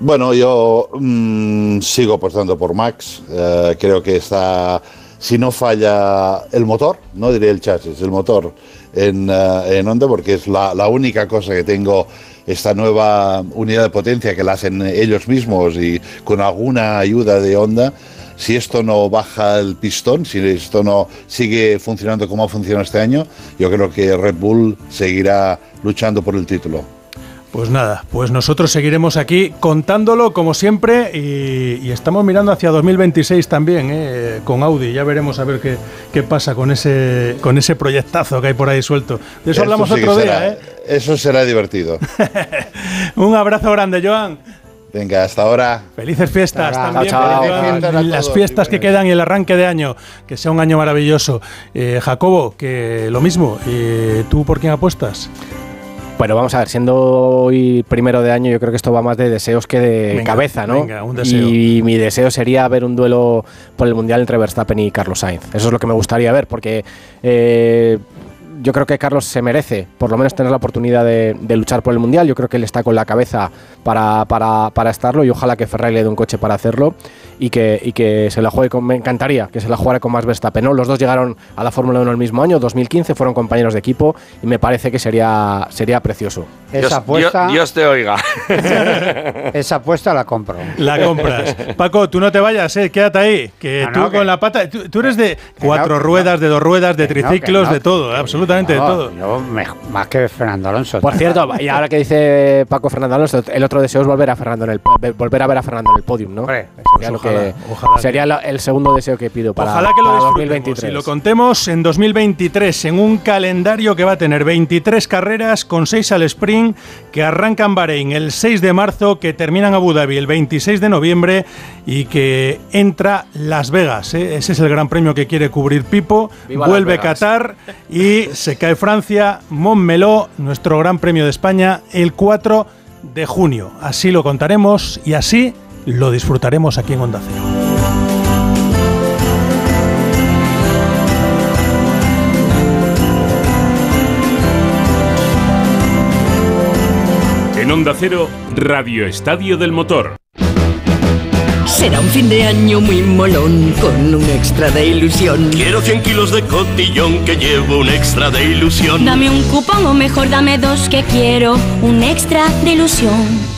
Bueno, yo mm, sigo apostando por Max. Eh, creo que está, si no falla el motor, no diré el chasis, el motor en, eh, en Honda, porque es la, la única cosa que tengo esta nueva unidad de potencia que la hacen ellos mismos y con alguna ayuda de Honda. Si esto no baja el pistón, si esto no sigue funcionando como ha funcionado este año, yo creo que Red Bull seguirá luchando por el título. Pues nada, pues nosotros seguiremos aquí contándolo como siempre y, y estamos mirando hacia 2026 también eh, con Audi. Ya veremos a ver qué, qué pasa con ese, con ese proyectazo que hay por ahí suelto. De eso Esto hablamos sí otro será- día. ¿eh? Eso será divertido. Un abrazo grande, Joan. Venga, hasta ahora. Felices fiestas también. chao. feliz Felices fiestas a las fiestas que quedan y el arranque de año. Que sea un año maravilloso. Eh, Jacobo, que lo mismo. Eh, ¿Tú por quién apuestas? Pero vamos a ver, siendo hoy primero de año, yo creo que esto va más de deseos que de Venga, cabeza, ¿no? venga, un deseo. Y mi deseo sería ver un duelo por el Mundial entre Verstappen y Carlos Sainz. Eso es lo que me gustaría ver, porque eh, yo creo que Carlos se merece por lo menos tener la oportunidad de, de luchar por el Mundial. Yo creo que él está con la cabeza para, para, para estarlo y ojalá que Ferrari le dé un coche para hacerlo y que, y que se la juegue con... Me encantaría que se la jugara con más Verstappen. ¿no? Los dos llegaron a la Fórmula 1 el mismo año, 2015, fueron compañeros de equipo y me parece que sería, sería precioso. Esa apuesta, Dios te oiga. esa apuesta la compro. La compras. Paco, tú no te vayas, eh, quédate ahí. Que No, tú no, que- con la pata. Tú, tú eres de cuatro no, ruedas, de dos ruedas, de triciclos, no, de todo, absolutamente de todo. Yo me- más que Fernando Alonso. Por cierto, y ahora que dice Paco Fernando Alonso, el otro deseo es volver a Fernando en el volver a ver a Fernando en el podium, ¿no? pues ojalá, que- ojalá sería la- el segundo deseo que pido para, Ojalá que lo para disfrutemos 2023. y lo contemos en 2023 en un calendario que va a tener 23 carreras con 6 al sprint que arrancan Bahrein el 6 de marzo, que terminan Abu Dhabi el 26 de noviembre y que entra Las Vegas. ¿eh? Ese es el gran premio que quiere cubrir Pipo. Viva Vuelve. Qatar y se cae Francia, Montmeló, nuestro gran premio de España, el 4 de junio. Así lo contaremos y así lo disfrutaremos aquí en Onda Cero. En Onda Cero, Radio Estadio del Motor. Será un fin de año muy molón con un extra de ilusión. Quiero 100 kilos de cotillón que llevo un extra de ilusión. Dame un cupón o mejor dame dos que quiero un extra de ilusión.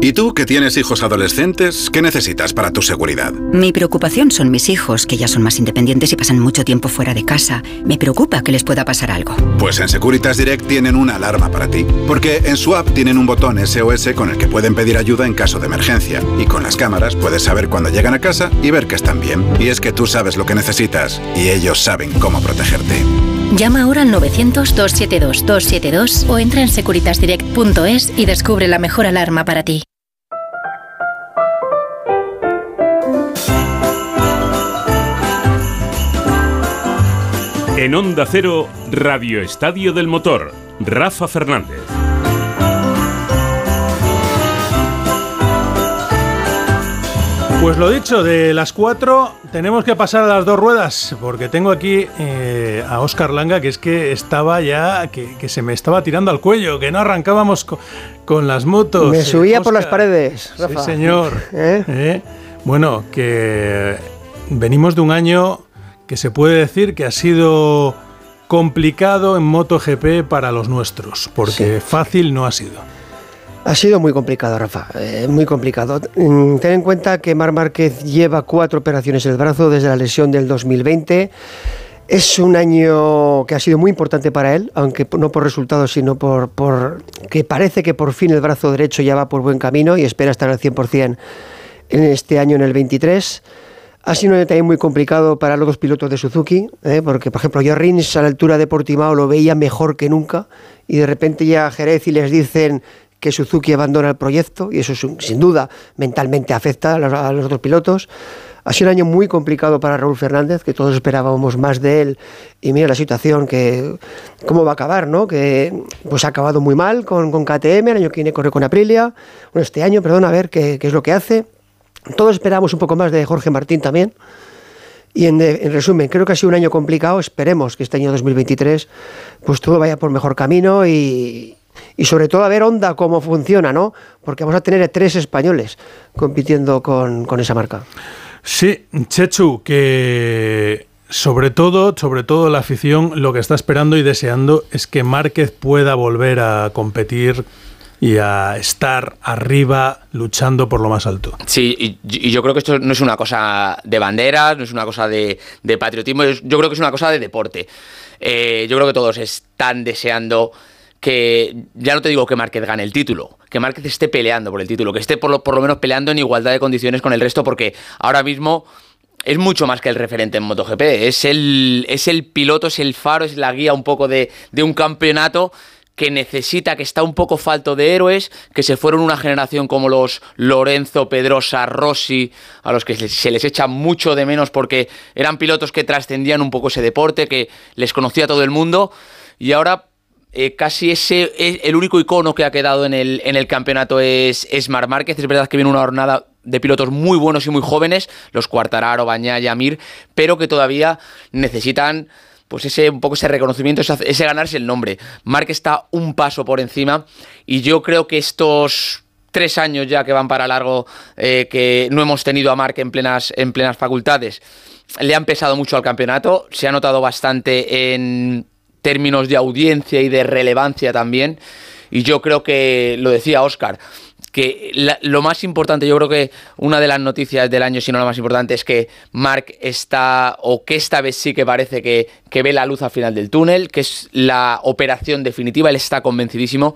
¿Y tú que tienes hijos adolescentes, qué necesitas para tu seguridad? Mi preocupación son mis hijos, que ya son más independientes y pasan mucho tiempo fuera de casa. Me preocupa que les pueda pasar algo. Pues en Securitas Direct tienen una alarma para ti. Porque en su app tienen un botón SOS con el que pueden pedir ayuda en caso de emergencia. Y con las cámaras puedes saber cuando llegan a casa y ver que están bien. Y es que tú sabes lo que necesitas y ellos saben cómo protegerte. Llama ahora al 900-272-272 o entra en securitasdirect.es y descubre la mejor alarma para ti. En Onda Cero, Radio Estadio del Motor. Rafa Fernández. Pues lo dicho, de las cuatro tenemos que pasar a las dos ruedas, porque tengo aquí eh, a Óscar Langa, que es que estaba ya, que, que se me estaba tirando al cuello, que no arrancábamos co- con las motos. Me Eh, subía por las paredes, Sí, Rafa. señor. ¿Eh? ¿Eh? Bueno, que venimos de un año que se puede decir que ha sido complicado en MotoGP para los nuestros, porque fácil no ha sido. Ha sido muy complicado, Rafa, eh, muy complicado. Mm, Ten en cuenta que Mar Márquez lleva cuatro operaciones en el brazo desde la lesión del 2020. Es un año que ha sido muy importante para él, aunque no por resultados, sino por, por que parece que por fin el brazo derecho ya va por buen camino y espera estar al 100% en este año, en el 23. Ha sido también muy complicado para los dos pilotos de Suzuki, ¿eh? porque por ejemplo yo a la altura de Portimao lo veía mejor que nunca y de repente ya Jerez y les dicen que Suzuki abandona el proyecto y eso sin duda mentalmente afecta a los, dos pilotos. Ha sido un año muy complicado para Raúl Fernández, que todos esperábamos más de él y mira la situación que cómo va a acabar, ¿no? Que pues ha acabado muy mal con, con KTM, el año que viene corre con Aprilia, bueno, este año, perdón, a ver qué, es lo que hace. Todos esperamos un poco más de Jorge Martín también. Y en, en resumen, creo que ha sido un año complicado. Esperemos que este año 2023 pues todo vaya por mejor camino y, y sobre todo a ver Honda cómo funciona, ¿no? Porque vamos a tener tres españoles compitiendo con, con esa marca. Sí, Chechu, que sobre todo, sobre todo la afición lo que está esperando y deseando es que Márquez pueda volver a competir y a estar arriba luchando por lo más alto. Sí, y, y yo creo que esto no es una cosa de banderas, no es una cosa de, de patriotismo, yo creo que es una cosa de deporte. Eh, yo creo que todos están deseando que, ya no te digo que Márquez gane el título, que Márquez esté peleando por el título, que esté por lo, por lo menos peleando en igualdad de condiciones con el resto, porque ahora mismo es mucho más que el referente en MotoGP. Es el, es el piloto, es el faro, es la guía un poco de, de un campeonato que necesita, que está un poco falto de héroes, que se fueron una generación como los Lorenzo, Pedrosa, Rossi, a los que se les echa mucho de menos porque eran pilotos que trascendían un poco ese deporte, que les conocía todo el mundo, y ahora eh, casi ese es el único icono que ha quedado en el, en el campeonato es, es Marc Márquez. Es verdad que viene una jornada de pilotos muy buenos y muy jóvenes, los Cuartararo, Bañaya, Mir, pero que todavía necesitan pues ese un poco ese reconocimiento, ese, ganarse el nombre. Marc está un paso por encima y yo creo que estos tres años ya que van para largo eh, que no hemos tenido a Marc en plenas, en plenas facultades le han pesado mucho al campeonato, se ha notado bastante en términos de audiencia y de relevancia también. Y yo creo que, lo decía Oscar, que lo más importante, yo creo que una de las noticias del año, si no la más importante, es que Mark está, o que esta vez sí que parece que, que ve la luz al final del túnel, que es la operación definitiva, él está convencidísimo.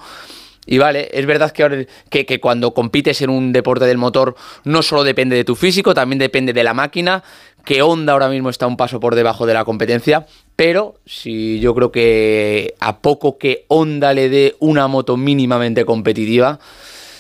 Y vale, es verdad que, ahora- que, que cuando compites en un deporte del motor no solo depende de tu físico, también depende de la máquina, que Honda ahora mismo está un paso por debajo de la competencia, pero si yo creo que a poco que Honda le dé una moto mínimamente competitiva,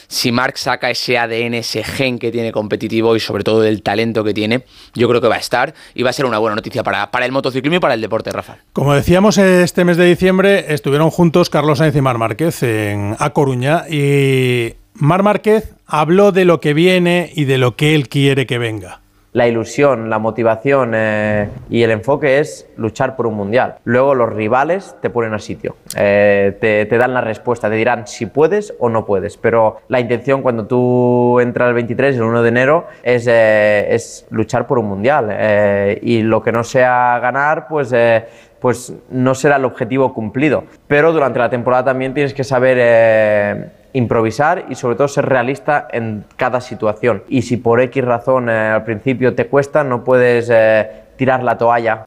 si Mark saca ese ADN, ese gen que tiene competitivo y sobre todo el talento que tiene, yo creo que va a estar y va a ser una buena noticia para, para el motociclismo y para el deporte, Rafa. Como decíamos, este mes de diciembre estuvieron juntos Carlos Sainz y Mar Márquez en A Coruña y Mar Márquez habló de lo que viene y de lo que él quiere que venga. La ilusión, la motivación eh, y el enfoque es luchar por un mundial. Luego los rivales te ponen a sitio, eh, te, dan la respuesta, te dirán si puedes o no puedes. Pero la intención cuando tú entras el 23, el 1 de enero, es, eh, es luchar por un mundial. y lo que no sea ganar, pues... pues no será el objetivo cumplido. Pero durante la temporada también tienes que saber improvisar y sobre todo ser realista en cada situación. Y si por X razón eh, al principio te cuesta, no puedes eh, tirar la toalla.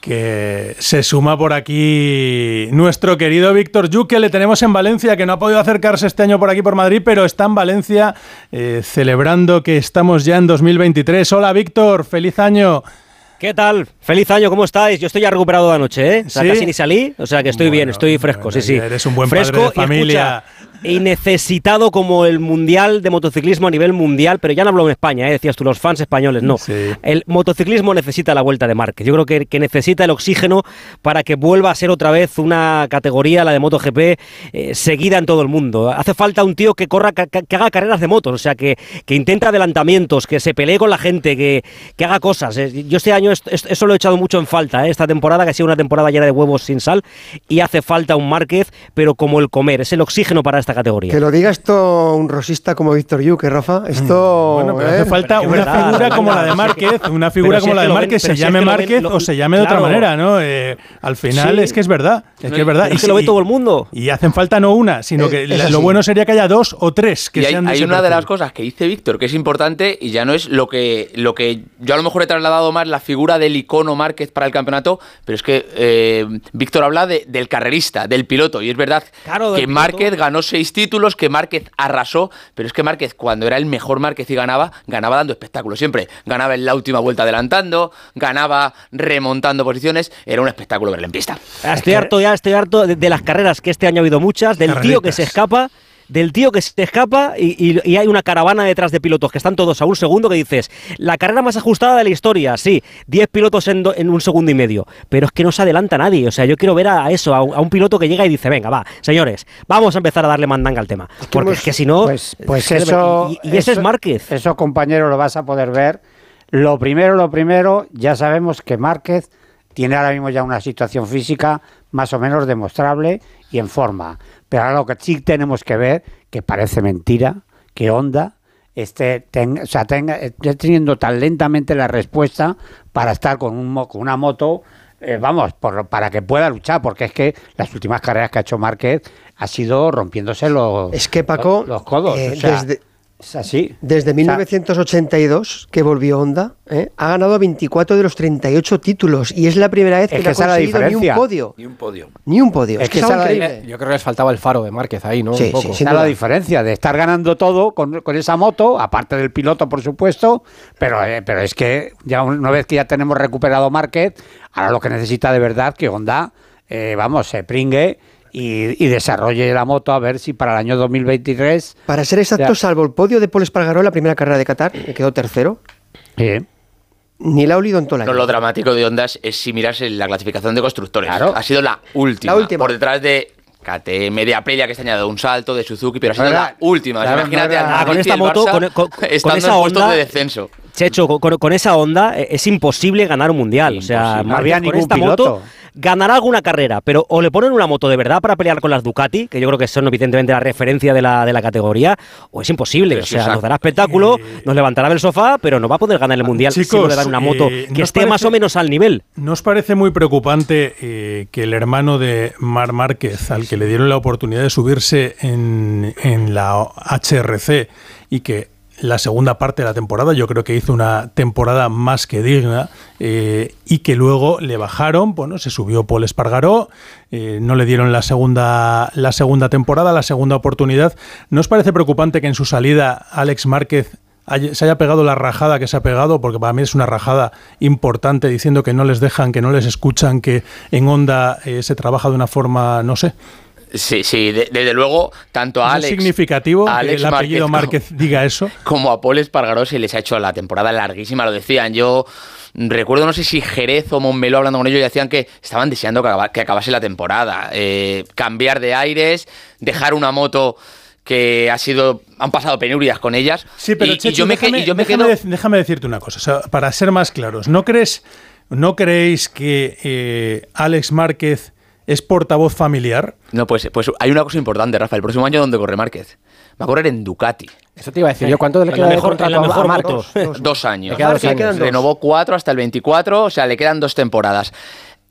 Que se suma por aquí nuestro querido Víctor Yu, que le tenemos en Valencia, que no ha podido acercarse este año por aquí por Madrid, pero está en Valencia eh, celebrando que estamos ya en 2023. Hola Víctor, feliz año. ¿Qué tal? Feliz año, ¿cómo estáis? Yo estoy ya recuperado de anoche, ¿eh? O sea, ¿Sí? casi ni salí, o sea que estoy bien, estoy fresco, sí, sí. Eres un buen fresco padre de y familia. escucha, y necesitado como el mundial de motociclismo a nivel mundial, pero ya no hablo en España, ¿eh? decías tú, los fans españoles, no. El motociclismo necesita la vuelta de Márquez. Yo creo que, que necesita el oxígeno para que vuelva a ser otra vez una categoría, la de MotoGP, eh, seguida en todo el mundo. Hace falta un tío que corra, que, que haga carreras de motos, o sea, que, que intente adelantamientos, que se pelee con la gente, que, que haga cosas. Eh, Yo este año eso lo he echado mucho en falta, ¿eh? esta temporada que ha sido una temporada llena de huevos sin sal y hace falta un Márquez, pero como el comer, es el oxígeno para esta categoría. Que lo diga esto un rosista como Víctor Yuque, Rafa. Esto. Bueno, pero ¿eh? hace falta es una verdad, figura como la de Márquez, una figura como es la que de Márquez, se es llame que Márquez o se llame de otra manera, ¿no? Eh, al final Sí. es que es verdad, es que es verdad. Es que lo ve todo el mundo. Y hacen falta no una, sino que es la- así. lo bueno sería que haya dos o tres que y hay, sean de hay una de las cosas que dice Víctor que es importante y ya no es lo que, lo que yo a lo mejor he trasladado más la figura del icono Márquez para el campeonato, pero es que eh, Víctor habla de- del carrerista, del piloto, y es verdad Claro, que. Márquez ganó seis títulos, que Márquez arrasó, pero es que Márquez cuando era el mejor Márquez y ganaba, ganaba dando espectáculo siempre. Ganaba en la última vuelta adelantando, ganaba remontando posiciones, era un espectáculo verle en pista. Estoy harto ya, estoy harto de, de las carreras que este año ha habido muchas, del tío que se escapa, del tío que se escapa y, y- y hay una caravana detrás de pilotos que están todos a un segundo que dices, la carrera más ajustada de la historia, sí, 10 pilotos en, do- en un segundo y medio, pero es que no se adelanta nadie, o sea, yo quiero ver a, a eso, a un, a un piloto que llega y dice, venga, va, señores, vamos a empezar a darle mandanga al tema, porque es que si no... Pues, pues eso. Y, y ese es Márquez. Eso, compañero, lo vas a poder ver. Lo primero, lo primero, ya sabemos que Márquez tiene ahora mismo ya una situación física más o menos demostrable y en forma. Pero ahora lo que sí tenemos que ver, que parece mentira, que Honda esté, tenga, o sea, tenga, esté teniendo tan lentamente la respuesta para estar con, un, con una moto, eh, vamos, por- para que pueda luchar, porque es que las últimas carreras que ha hecho Márquez ha sido rompiéndose los, Es que Paco, los, los codos. eh, o sea, desde, Es así. Desde 1982, que volvió Honda, ¿eh? ha ganado 24 de los 38 títulos y es la primera vez que, Es no que ha la conseguido ni un podio. Ni un podio. Ni un podio. Es Es que que es la-. Yo creo que les faltaba el faro de Márquez ahí, ¿no? Sí, Un poco. sí, la diferencia de estar ganando todo con, con esa moto, aparte del piloto, por supuesto, pero, eh, pero es que ya una vez que ya tenemos recuperado Márquez, ahora lo que necesita de verdad que Honda, eh, vamos, se pringue y, y desarrolle la moto a ver si para el año 2023... Para ser exacto, Ya. salvo el podio de Paul Espargaró en la primera carrera de Qatar, que quedó tercero, Sí. ni la ha olido en todo el No, año. lo dramático de Honda es, si miras en la clasificación de constructores. Ha sido la última. La última. Por detrás de KTM, de Aprilia, que se ha añadido un salto, de Suzuki, pero ha sido la última. claro, Imagínate Ah, con esta moto, Barça con, con- con estando esa en onda, de descenso. Checho, con, esa onda eh, es imposible ganar un mundial. O sea. No había con ningún esta piloto. moto ganará alguna carrera, pero o le ponen una moto de verdad para pelear con las Ducati, que yo creo que son evidentemente la referencia de la, de la categoría, o es imposible. O sea, nos dará espectáculo, nos levantará del sofá, pero no va a poder ganar el mundial si no le dan una moto eh, ¿no que esté más o menos al nivel. ¿No os parece muy preocupante eh, que el hermano de Mar Márquez, al que le dieron la oportunidad de subirse en, en la HRC y que la segunda parte de la temporada, yo creo que hizo una temporada más que digna eh, y que luego le bajaron, bueno, se subió Paul Espargaró, eh, no le dieron la segunda, la segunda temporada, la segunda oportunidad. ¿No os parece preocupante que en su salida Alex Márquez se haya pegado la rajada que se ha pegado, porque para mí es una rajada importante diciendo que no les dejan, que no les escuchan, que en Honda eh, se trabaja de una forma, no sé. Sí, sí, de- desde luego, tanto a ¿No Alex. es significativo a que el apellido Márquez diga eso? como a Paul Espargaró se les ha hecho la temporada larguísima, lo decían. Yo recuerdo, no sé si Jerez o Montmeló hablando con ellos y decían que estaban deseando que, acaba- que acabase la temporada. Eh, cambiar de aires, dejar una moto que ha sido han pasado penurias con ellas Sí, pero y, y yo me, déjame, y yo me déjame quedo déjame decirte una cosa, o sea, para ser más claros. ¿No crees, no creéis que eh, Alex Márquez es portavoz familiar? no pues pues hay una cosa importante Rafa el próximo año dónde corre Márquez va a correr en Ducati Eso te iba a decir yo. ¿Cuánto le queda la de mejor- contrato mejor a Marcos? moto. Dos. dos años. Le quedan dos. Renovó cuatro hasta el 24, o sea, le quedan dos temporadas.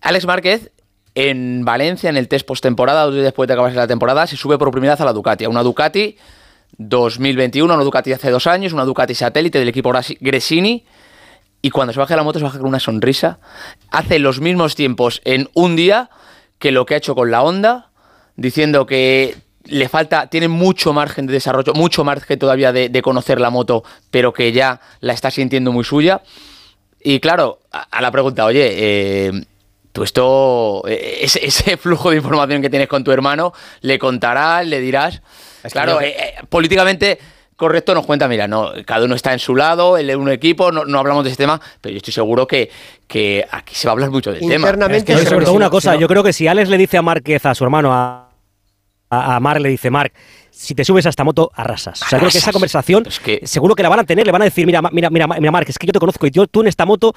Alex Márquez en Valencia, en el test postemporada, dos días después de acabarse la temporada, se sube por primera vez a la Ducati. A una Ducati 2021, una Ducati hace dos años, una Ducati satélite del equipo Gresini. Y cuando se baja de la moto, se baja con una sonrisa. Hace los mismos tiempos en un día que lo que ha hecho con la Honda, diciendo que le falta, tiene mucho margen de desarrollo, mucho margen todavía de, de conocer la moto, pero que ya la está sintiendo muy suya. Y claro, a, a la pregunta, oye, eh, tú esto, eh, ese, ese flujo de información que tienes con tu hermano, le contarás, le dirás. que claro, eh, eh, políticamente correcto nos cuenta, mira, no, cada uno está en su lado, él es un equipo, no, no hablamos de ese tema, pero yo estoy seguro que, que aquí se va a hablar mucho del tema. Internamente seguro sobre todo una cosa, yo creo que si Alex le dice a Márquez, a su hermano, a, a, Marc le dice, Marc, si te subes a esta moto, arrasas. O sea, creo que esa conversación seguro que la van a tener, le van a decir, mira, mira, mira, mira, Marc, es que yo te conozco y yo, tú en esta moto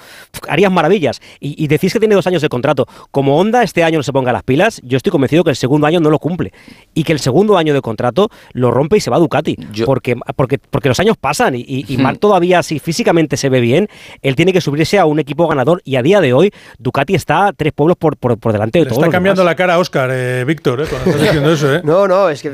harías maravillas. Y, y decís que tiene dos años de contrato. Como Honda este año no se ponga las pilas, yo estoy convencido que el segundo año no lo cumple. Y que el segundo año de contrato lo rompe y se va a Ducati. Porque, porque, porque los años pasan y, y, y Hmm. Marc todavía, si físicamente se ve bien, él tiene que subirse a un equipo ganador. Y a día de hoy, Ducati está tres pueblos por, por, por delante de Le todos. está los cambiando demás. la cara a Oscar, eh, Víctor, eh, cuando estás diciendo eso, ¿eh? No, no, es que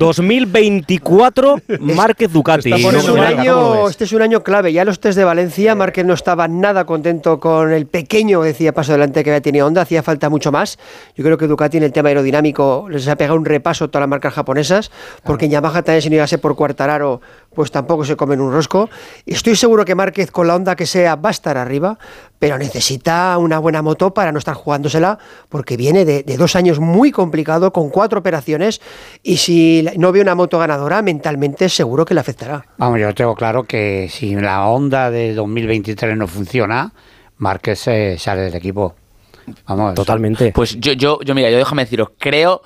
2024, Márquez Ducati. Este es, un Marc, ¿cómo lo año, este es un año clave. Ya los test de Valencia, Márquez no estaba nada contento con el pequeño, decía, paso adelante que había tenido Honda. Hacía falta mucho más. Yo creo que Ducati en el tema aerodinámico les ha pegado un repaso a todas las marcas japonesas, porque en Yamaha también si no llegase por Cuartararo, pues tampoco se comen un rosco. Y estoy seguro que Márquez, con la Honda que sea, va a estar arriba, pero necesita una buena moto para no estar jugándosela, porque viene de, de dos años muy complicado, con cuatro operaciones, y si no ve una moto ganadora, mentalmente seguro que le afectará. Vamos, yo tengo claro que si la Honda de 2023 no funciona, Márquez se sale del equipo. Vamos. Totalmente. Pues yo, yo, yo mira, yo déjame deciros, creo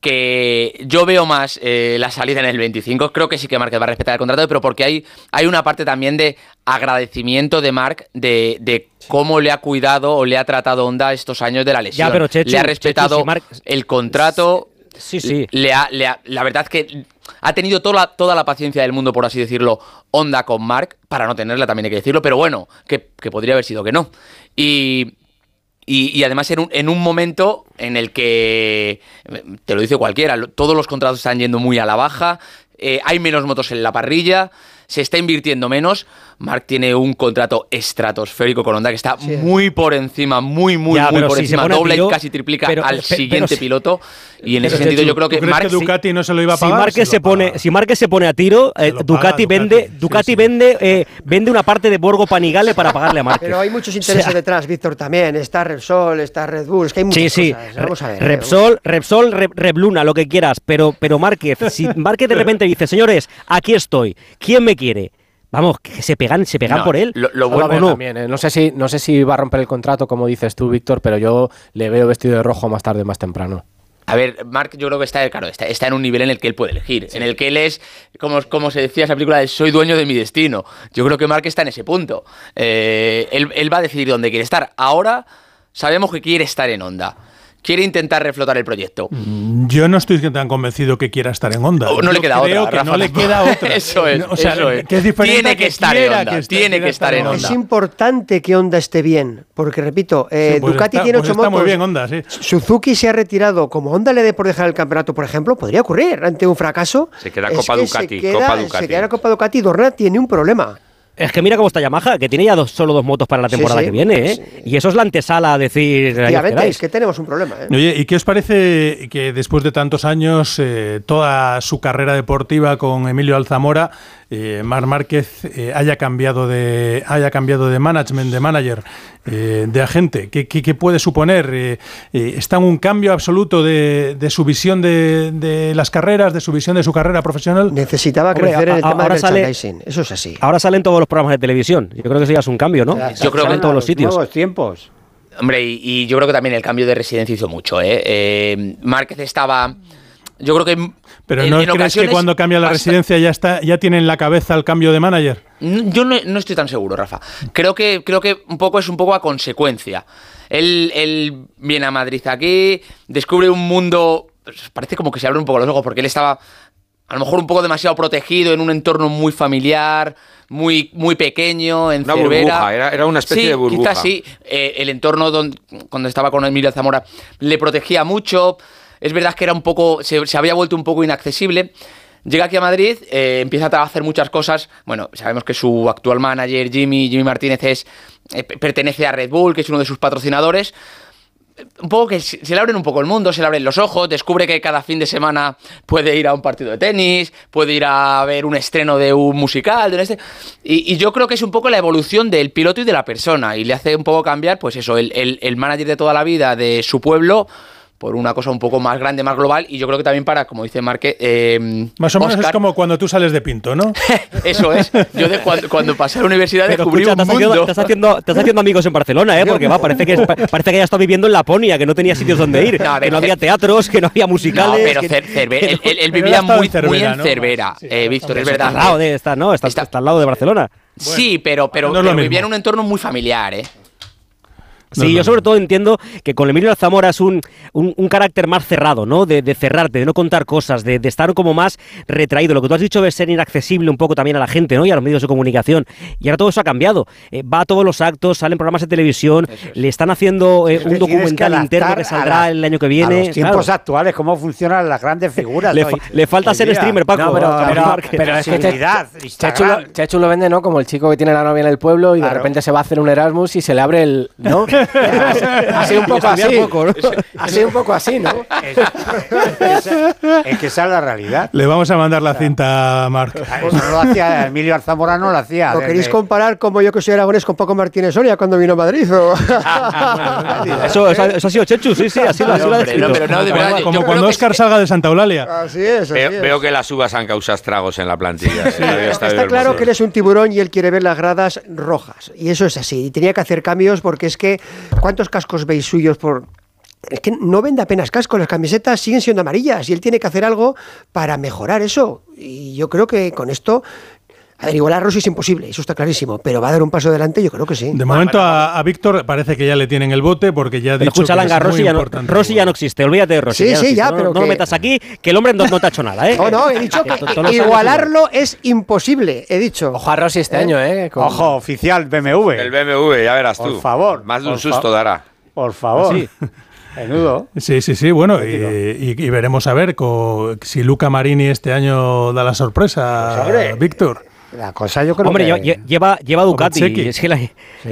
que yo veo más eh, la salida en el 25. Creo que sí que Márquez va a respetar el contrato, pero porque hay, hay una parte también de agradecimiento de Marc de, de cómo le ha cuidado o le ha tratado Honda estos años de la lesión. Ya, pero Chechu, le ha Chechu, respetado si Marc- el contrato. Sí, sí. Le ha, le ha- la verdad es que ha tenido toda la, toda la paciencia del mundo, por así decirlo, Honda con Marc, para no tenerla también hay que decirlo, pero bueno, que, que podría haber sido que no. Y, y, además en un, en un momento en el que, te lo dice cualquiera, todos los contratos están yendo muy a la baja, eh, hay menos motos en la parrilla, se está invirtiendo menos. Mark tiene un contrato estratosférico con Honda que está muy por encima, muy, muy, Ya, muy por si encima. Dobla y casi triplica pero- al pero siguiente si- piloto. Y en ese sentido, ¿tú- yo creo tú que crees Mark. que Ducati no se lo iba a Si pagar? Márquez Se se pone, si Márquez se pone a tiro, eh, Ducati vende, Ducati vende, eh, vende una parte de Borgo Panigale para pagarle a Márquez. Pero hay muchos intereses O sea, detrás, Víctor, también. Está Repsol, está Red Bull, es que hay muchas Sí, sí. cosas. Vamos a ver. ¿eh? Repsol, Repsol, Re- Rebluna, lo que quieras, pero, pero Márquez, si Márquez de repente dice, señores, aquí estoy, ¿quién me quiere? Vamos, que se pegan, se pegan No, por él. Lo, lo ¿O vuelve no? también. ¿eh? No sé si no sé si va a romper el contrato como dices tú, Víctor, pero yo le veo vestido de rojo más tarde, más temprano. A ver, Mark yo creo que está, claro, está, está en un nivel en el que él puede elegir, en el que él es, como, como se decía esa película de soy dueño de mi destino. Yo creo que Mark está en ese punto. Eh, él, él va a decidir dónde quiere estar. Ahora sabemos que quiere estar en Honda. Quiere intentar reflotar el proyecto. Yo no estoy tan convencido que quiera estar en Honda. Oh, no le queda creo otra, que Rafa, no le queda otra. Eso es, O sea, eso es. que es diferente Tiene que estar en quiera Honda, que esté- tiene quiera que estar en Es importante que Honda esté bien, porque repito, eh, Sí, pues Ducati está- tiene pues ocho está motos. muy bien Honda, sí. Suzuki se ha retirado. Como Honda le dé por dejar el campeonato, por ejemplo, podría ocurrir ante un fracaso. Se queda Es Copa que Ducati, Se queda, Copa se Ducati. queda la Copa Ducati Dorna tiene un problema. Es que mira cómo está Yamaha, que tiene ya dos, solo dos motos para la temporada sí. que viene, ¿eh? Y eso es la antesala a decir. Efectivamente, es que tenemos un problema. ¿eh? Oye, ¿y qué os parece que después de tantos años, eh, toda su carrera deportiva con Emilio Alzamora, eh, Mar Márquez eh, haya cambiado de haya cambiado de management, de manager, eh, de agente? ¿Qué, qué- qué puede suponer? Eh, eh, ¿Está en un cambio absoluto de, de su visión de, de las carreras, de su visión de su carrera profesional? Necesitaba Hombre, crecer en el a- tema ahora del sale- merchandising. Eso es así. Ahora salen todos los programas de televisión. Yo creo que eso ya es un cambio, ¿no? Yo creo que en todos los sitios. Nuevos tiempos. Hombre, y, y yo creo que también el cambio de residencia hizo mucho. ¿eh? Eh, Márquez estaba. Yo creo que. Pero en- ¿no en crees que cuando cambia la residencia ya está ya tiene en la cabeza el cambio de manager? Yo no, no estoy tan seguro, Rafa. Creo que, creo que un poco es un poco a consecuencia. Él, él viene a Madrid aquí, descubre un mundo. pues, Parece como que se abren un poco los ojos, porque él estaba a lo mejor un poco demasiado protegido en un entorno muy familiar, muy, muy pequeño, en Una Cervera. burbuja, era- era una especie Sí, de burbuja. Quizás sí. Eh, el entorno donde, cuando estaba con Emilio Zamora le protegía mucho. Es verdad que era un poco. se, había vuelto un poco inaccesible. Llega aquí a Madrid, eh, empieza a hacer muchas cosas. Bueno, sabemos que su actual manager, Jimmy, Jimmy Martínez, es, eh, pertenece a Red Bull, que es uno de sus patrocinadores un poco que se le abren un poco el mundo, se le abren los ojos, descubre que cada fin de semana puede ir a un partido de tenis, puede ir a ver un estreno de un musical, de este- y, y yo creo que es un poco la evolución del piloto y de la persona, y le hace un poco cambiar, pues eso, el, el- el manager de toda la vida de su pueblo por una cosa un poco más grande, más global, y yo creo que también para, como dice Marque, eh, Más o menos es como cuando tú sales de Pinto, ¿no? eso es, yo de cuando, cuando pasé a la universidad Pero descubrí escucha, un estás haciendo, mundo. estás, haciendo, estás haciendo amigos en Barcelona, ¿eh? Porque va, parece que, parece que ya está viviendo en Laponia, que no tenía sitios donde ir, No, ver, que no había Cer- teatros, que no había No, musicales. pero que- Cerve- que no- él- él pero vivía él estado muy, en Cervera, muy en ¿no? Cervera, eh, Víctor, es Está verdad. al lado de esta, ¿no? Está, está al lado de Barcelona. sí, pero, pero, no pero vivía en un entorno muy familiar, ¿eh? Sí, yo sobre todo entiendo que con Emilio Zamora es un, un, un carácter más cerrado, ¿no? De, de cerrarte, de no contar cosas, de, de estar como más retraído. Lo que tú has dicho de ser inaccesible un poco también a la gente, ¿no? Y a los medios de comunicación. Y ahora todo eso ha cambiado. Eh, va a todos los actos, salen programas de televisión, le están haciendo eh, un que documental interno que a saldrá la- el año que A viene. los tiempos claro. actuales, cómo funcionan las grandes figuras. Le, hoy- fa- le falta ser día. streamer, Paco. No, pero, pero- pero es que Chechu lo, Chechu lo vende, ¿no? Como el chico que tiene la novia en el pueblo y de repente se va a hacer un Erasmus y se le abre el. ¿No? Así un poco así. poco, ¿no? Así un poco así, ¿no? Es que esa es la realidad. Le vamos a mandar la cinta a Marc. Eso no lo hacía Emilio Alzamora, no lo hacía. ¿Lo desde- queréis comparar como yo que soy aragonés con Paco Martínez Soria cuando vino a Madrid? o? Eso, eso, eso ha sido Chechu, sí, sí, así lo, así lo ha descrito. como como cuando Oscar salga de Santa Eulalia. Así es, así Veo, es. veo que las uvas han causado estragos en la plantilla. Sí, Está claro que él es un tiburón y él quiere ver las gradas rojas. Y eso es así. Y tenía que hacer cambios porque es que, ¿cuántos cascos veis suyos por.? Es que no vende apenas cascos, las camisetas siguen siendo amarillas y él tiene que hacer algo para mejorar eso. Y yo creo que con esto. A ver, igual a Rossi es imposible, eso está clarísimo, pero va a dar un paso adelante, yo creo que sí. De momento a, a Víctor parece que ya le tienen el bote porque ya ha Pero dicho escucha, que Langa, es muy Rossi ya, no, importante. Rossi ya no existe, olvídate de Rossi. Sí, no sí, existe, ya, no, pero no lo metas aquí, que el hombre no, no te ha hecho nada, ¿eh? No, no, he dicho que igualarlo es imposible, he dicho. Ojo a Rossi este ¿Eh? año, ¿eh? Con- Ojo, oficial BMW. El BMW, ya verás tú. Por favor. Más de un susto fa- dará. Por favor. ¿Ah, sí? Menudo. Sí, sí, sí, bueno, y, y- y veremos a ver co- si Luca Marini este año da la sorpresa, Pues, hombre, Víctor. La cosa yo creo Hombre, que... lle- lleva, lleva Ducati. Bezzecchi. Es que la-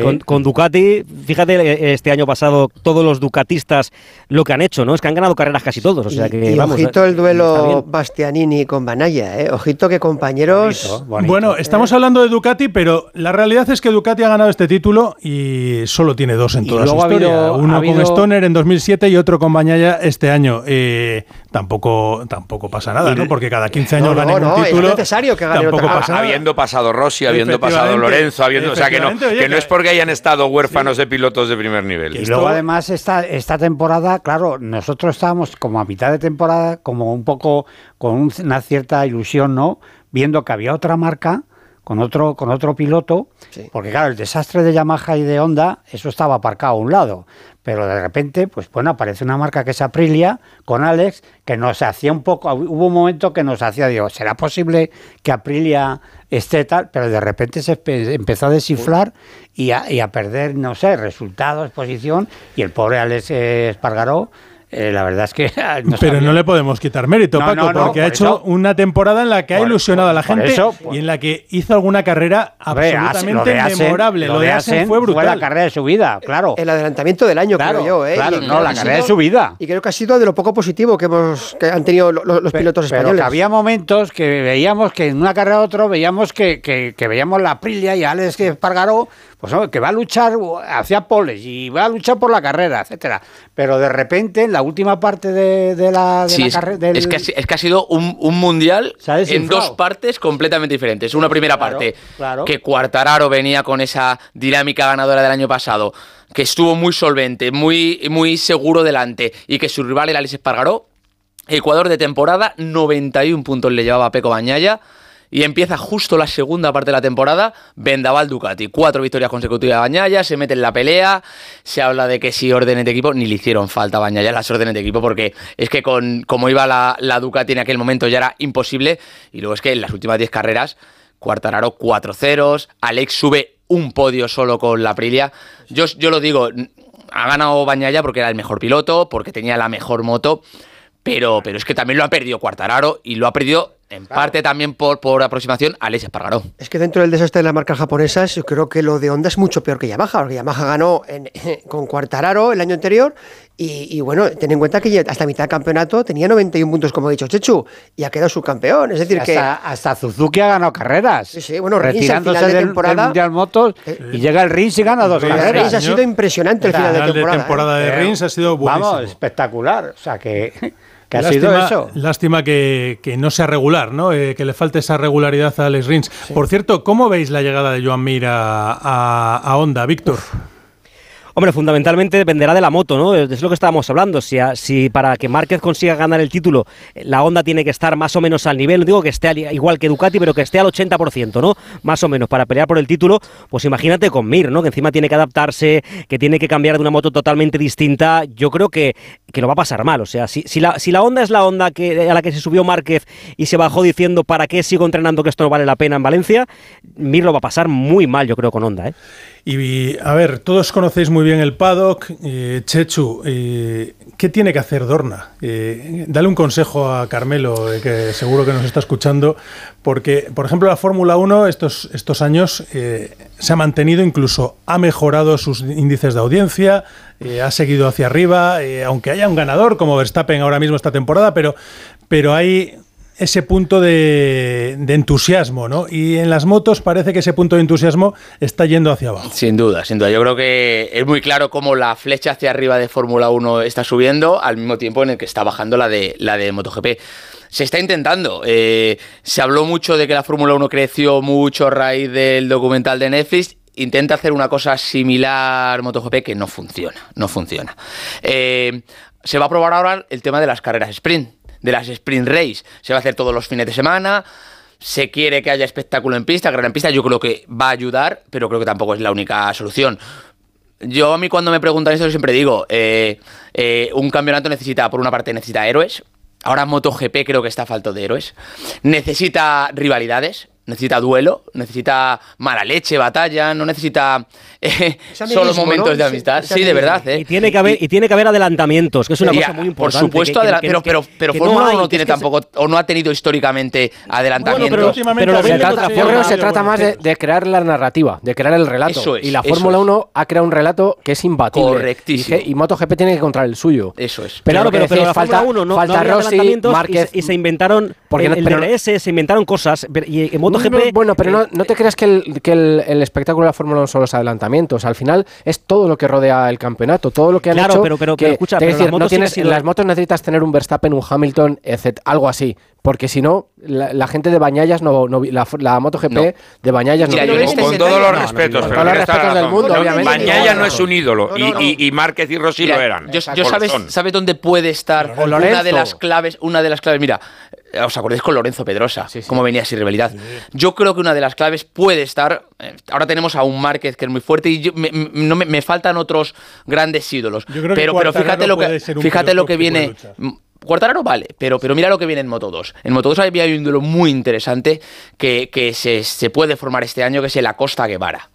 con, con Ducati, fíjate, eh, este año pasado todos los ducatistas lo que han hecho, ¿no? Es que han ganado carreras casi todos. O sea que, y vamos, ojito eh, el está duelo. Bastianini con Banaya, ¿eh? Ojito que compañeros... Bueno, estamos hablando de Ducati, pero la realidad es que Ducati ha ganado este título y solo tiene dos en Y toda su ha historia. habido- Uno ha con Stoner en 2007 y otro con Bañaya este año. Eh, tampoco, tampoco pasa nada, ¿no? Porque cada 15 años No, ganen no, un no, es título. necesario que gane tampoco otra. pasa nada. Habiendo pasado Rossi, habiendo pasado Lorenzo, habiendo, o sea que no, oye, que no es porque hayan estado huérfanos de pilotos de primer nivel. Y luego además esta, esta temporada, claro, nosotros estábamos como a mitad de temporada, como un poco con un- una cierta ilusión, ¿no? Viendo que había otra marca con otro, con otro piloto, porque claro, el desastre de Yamaha y de Honda, eso estaba aparcado a un lado. Pero de repente, pues bueno, aparece una marca que es Aprilia, con Alex, que nos hacía un poco, hubo un momento que nos hacía, digo, ¿será posible que Aprilia esté tal? Pero de repente se empe- empezó a desinflar y a, y a perder, no sé, resultados, posición, y el pobre Alex Espargaró, eh, la verdad es que... no Pero no le podemos quitar mérito, No, Paco, no, no, porque ha hecho eso- una temporada en la que ha por- ilusionado a la gente eso, por- y en la que hizo alguna carrera absolutamente lo de Asen- memorable. Lo de Asen fue brutal. la carrera de su vida, claro. El adelantamiento del año, Claro, creo yo, ¿eh? claro, Y no, la carrera de su vida. Y creo que ha sido de lo poco positivo que, hemos, que han tenido lo- lo- los pilotos Pero españoles. que había momentos que veíamos que en una carrera a otro veíamos que, que, que veíamos la Aprilia y Alex Espargaró, pues hombre, que va a luchar hacia poles y va a luchar por la carrera, etcétera. Pero de repente en la última parte de, de la, de Sí, la es, carrera es que, ha, si- es que ha sido un, un mundial en dos partes completamente diferentes. Una primera Claro, parte claro. que Cuartararo venía con esa dinámica ganadora del año pasado, que estuvo muy solvente, muy, muy seguro delante y que su rival era Alex Espargaró. Ecuador de temporada, 91 puntos le llevaba a Peco Bañaya. Y empieza justo la segunda parte de la temporada, Vendaval Ducati. Cuatro victorias consecutivas a Bañaya, se mete en la pelea, se habla de que si órdenes de equipo, ni le hicieron falta a Bañaya las órdenes de equipo, porque es que con como iba la, la Ducati en aquel momento ya era imposible. Y luego es que en las últimas 10 carreras, Cuartararo 4 ceros, Alex sube un podio solo con la Aprilia. Yo, yo lo digo, ha ganado Bañaya porque era el mejor piloto, porque tenía la mejor moto, pero, pero es que también lo ha perdido Cuartararo y lo ha perdido en parte también por, por aproximación Alex Espargaró. Es que dentro del desastre de las marcas japonesas, yo creo que lo de Honda es mucho peor que Yamaha, porque Yamaha ganó en- con Cuartararo el año anterior y, y bueno, ten en cuenta que hasta mitad del campeonato tenía 91 puntos, como ha dicho Chechu, y ha quedado subcampeón. Es decir, que... hasta, hasta Suzuki ha ganado carreras. Sí, sí, bueno, Rins al retirándose final de del, del temporada- Mundial Motos y llega el Rins y gana dos carreras. Rins ha sido impresionante el final de temporada. temporada de ¿eh? Rins ha sido buenísimo. Vamos, espectacular. O sea, que, que ha lástima, sido eso. Lástima que, que no sea regular, ¿no? Eh, que le falte esa regularidad a Alex Rins. Por cierto, ¿cómo veis la llegada de Joan Mir a, a, a Honda, Víctor? Hombre, fundamentalmente dependerá de la moto, ¿no? Es lo que estábamos hablando. Si, a- si para que Márquez consiga ganar el título, la Honda tiene que estar más o menos al nivel, digo que esté al- igual que Ducati, pero que esté al 80%, ¿no? Más o menos, para pelear por el título, pues imagínate con Mir, ¿no? Que encima tiene que adaptarse, que tiene que cambiar de una moto totalmente distinta. Yo creo que, que lo va a pasar mal. O sea, si, si, la, si la Honda es la Honda que, a la que se subió Márquez y se bajó diciendo ¿para qué sigo entrenando que esto no vale la pena en Valencia? Mir lo va a pasar muy mal, yo creo, con Honda, ¿eh? Y a ver, todos conocéis muy bien el paddock. eh, Chechu, eh, ¿qué tiene que hacer Dorna? Eh, dale un consejo a Carmelo, que seguro que nos está escuchando, porque, por ejemplo, la Fórmula 1 estos, estos años se ha mantenido, incluso ha mejorado sus índices de audiencia, ha seguido hacia arriba, aunque haya un ganador como Verstappen ahora mismo esta temporada, pero, pero hay ese punto de, entusiasmo, ¿no? Y en las motos parece que ese punto de entusiasmo está yendo hacia abajo. Sin duda, sin duda. Yo creo que es muy claro cómo la flecha hacia arriba de Fórmula 1 está subiendo al mismo tiempo en el que está bajando la de, la de MotoGP. Se está intentando. eh, se habló mucho de que la Fórmula 1 creció mucho a raíz del documental de Netflix. Intenta hacer una cosa similar MotoGP que no funciona. No funciona. Eh, se va a probar ahora el tema de las carreras sprint, de las sprint race. Se va a hacer todos los fines de semana. Se quiere que haya espectáculo en pista, carrera en pista, yo creo que va a ayudar, pero creo que tampoco es la única solución. Yo a mí cuando me preguntan esto siempre digo, eh, eh, un campeonato necesita, por una parte necesita héroes, ahora MotoGP creo que está falto de héroes, necesita rivalidades, necesita duelo, necesita mala leche, batalla, no necesita eh, solo momentos ¿no? de amistad. Sí, de verdad. ¿eh? Y tiene que haber, y tiene que haber adelantamientos, que es una Y, cosa muy importante. Por supuesto, que- que- adela- que- pero, que- pero, pero Fórmula no hay, 1 no tiene se- tampoco, o no ha tenido históricamente adelantamientos. pero últimamente Pero ha se trata, muchos Fórmula 1 se trata más de, crear la narrativa, de crear el relato. Eso es, y la Fórmula es. 1 ha creado un relato que es imbatible. Correctísimo. Y, y MotoGP tiene que encontrar el suyo. Eso es. Pero Claro, pero, pero la falta, Fórmula 1 no, falta Rossi, Márquez. y se inventaron Porque el, el pero no- DRS, se inventaron cosas pero- y en MotoGP No, bueno, pero no, no te creas que, el, que el, espectáculo de la Fórmula 1 son los adelantamientos. Al final es todo lo que rodea el campeonato, todo lo que han Claro, hecho. pero- pero- que- pero escucha, te pero decir, las motos tienes, sido- las motos necesitas tener un Verstappen, un Hamilton, etc. Algo así. Porque si no, la, la gente de Bañallas no, no la, la MotoGP No. de Bañallas Mira, no yo Con todos los No, no, respetos, con pero todos los respetos del mundo, No, obviamente. Bañaya No, no es un ídolo No, y, y- y Márquez y Rossi Mira, lo eran. Yo, yo sabes. ¿sabes dónde puede estar una de Lorenzo. las claves? Una de las claves, mira, ¿os acordáis con Lorenzo Pedrosa? Cómo venía sin rivalidad. Yo creo que una de las claves puede estar. eh, ahora tenemos a un Márquez que es muy fuerte y yo- me, me- no me, me faltan otros grandes ídolos. Yo creo que pero, pero fíjate lo que, puede ser un fíjate lo que viene. luchar. Quartararo vale, pero, pero mira lo que viene en Moto 2. En Moto 2 había un duelo muy interesante que, que se, se puede formar este año, que es el Acosta Guevara.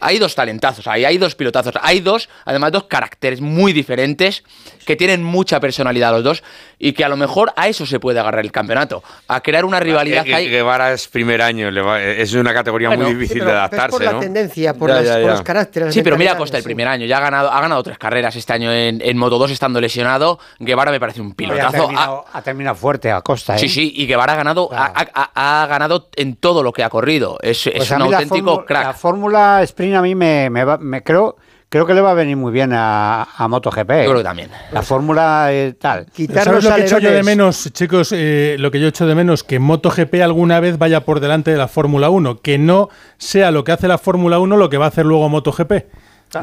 Hay dos talentazos, hay, hay dos pilotazos, hay dos, además dos caracteres muy diferentes que tienen mucha personalidad los dos y que a lo mejor a eso se puede agarrar el campeonato, a crear una rivalidad Eh, ahí. Guevara es primer año, es una categoría Bueno, muy sí, difícil pero de es adaptarse, por la ¿no? tendencia, por, Ya, las- ya, por ya. los caracteres. Sí, pero mira Costa el sí. primer año, ya ha ganado, ha ganado tres carreras este año en, en Moto 2 estando lesionado. Guevara me parece un Oye, ha, pilotazo. terminado, ha terminado fuerte a costa, ¿eh? Sí, sí, y Guevara ha ganado, ha, ha- ha ganado en todo lo que ha corrido. Es, es Pues a un auténtico fórmula- crack. La fórmula sprint a mí me, me, va- me creo creo que le va a venir muy bien a, a MotoGP. Yo creo que también. La fórmula eh, tal. ¿Sabes lo que echo yo de menos, chicos? Eh, lo que yo echo de menos, que MotoGP alguna vez vaya por delante de la Fórmula 1, que no sea lo que hace la Fórmula 1 lo que va a hacer luego MotoGP.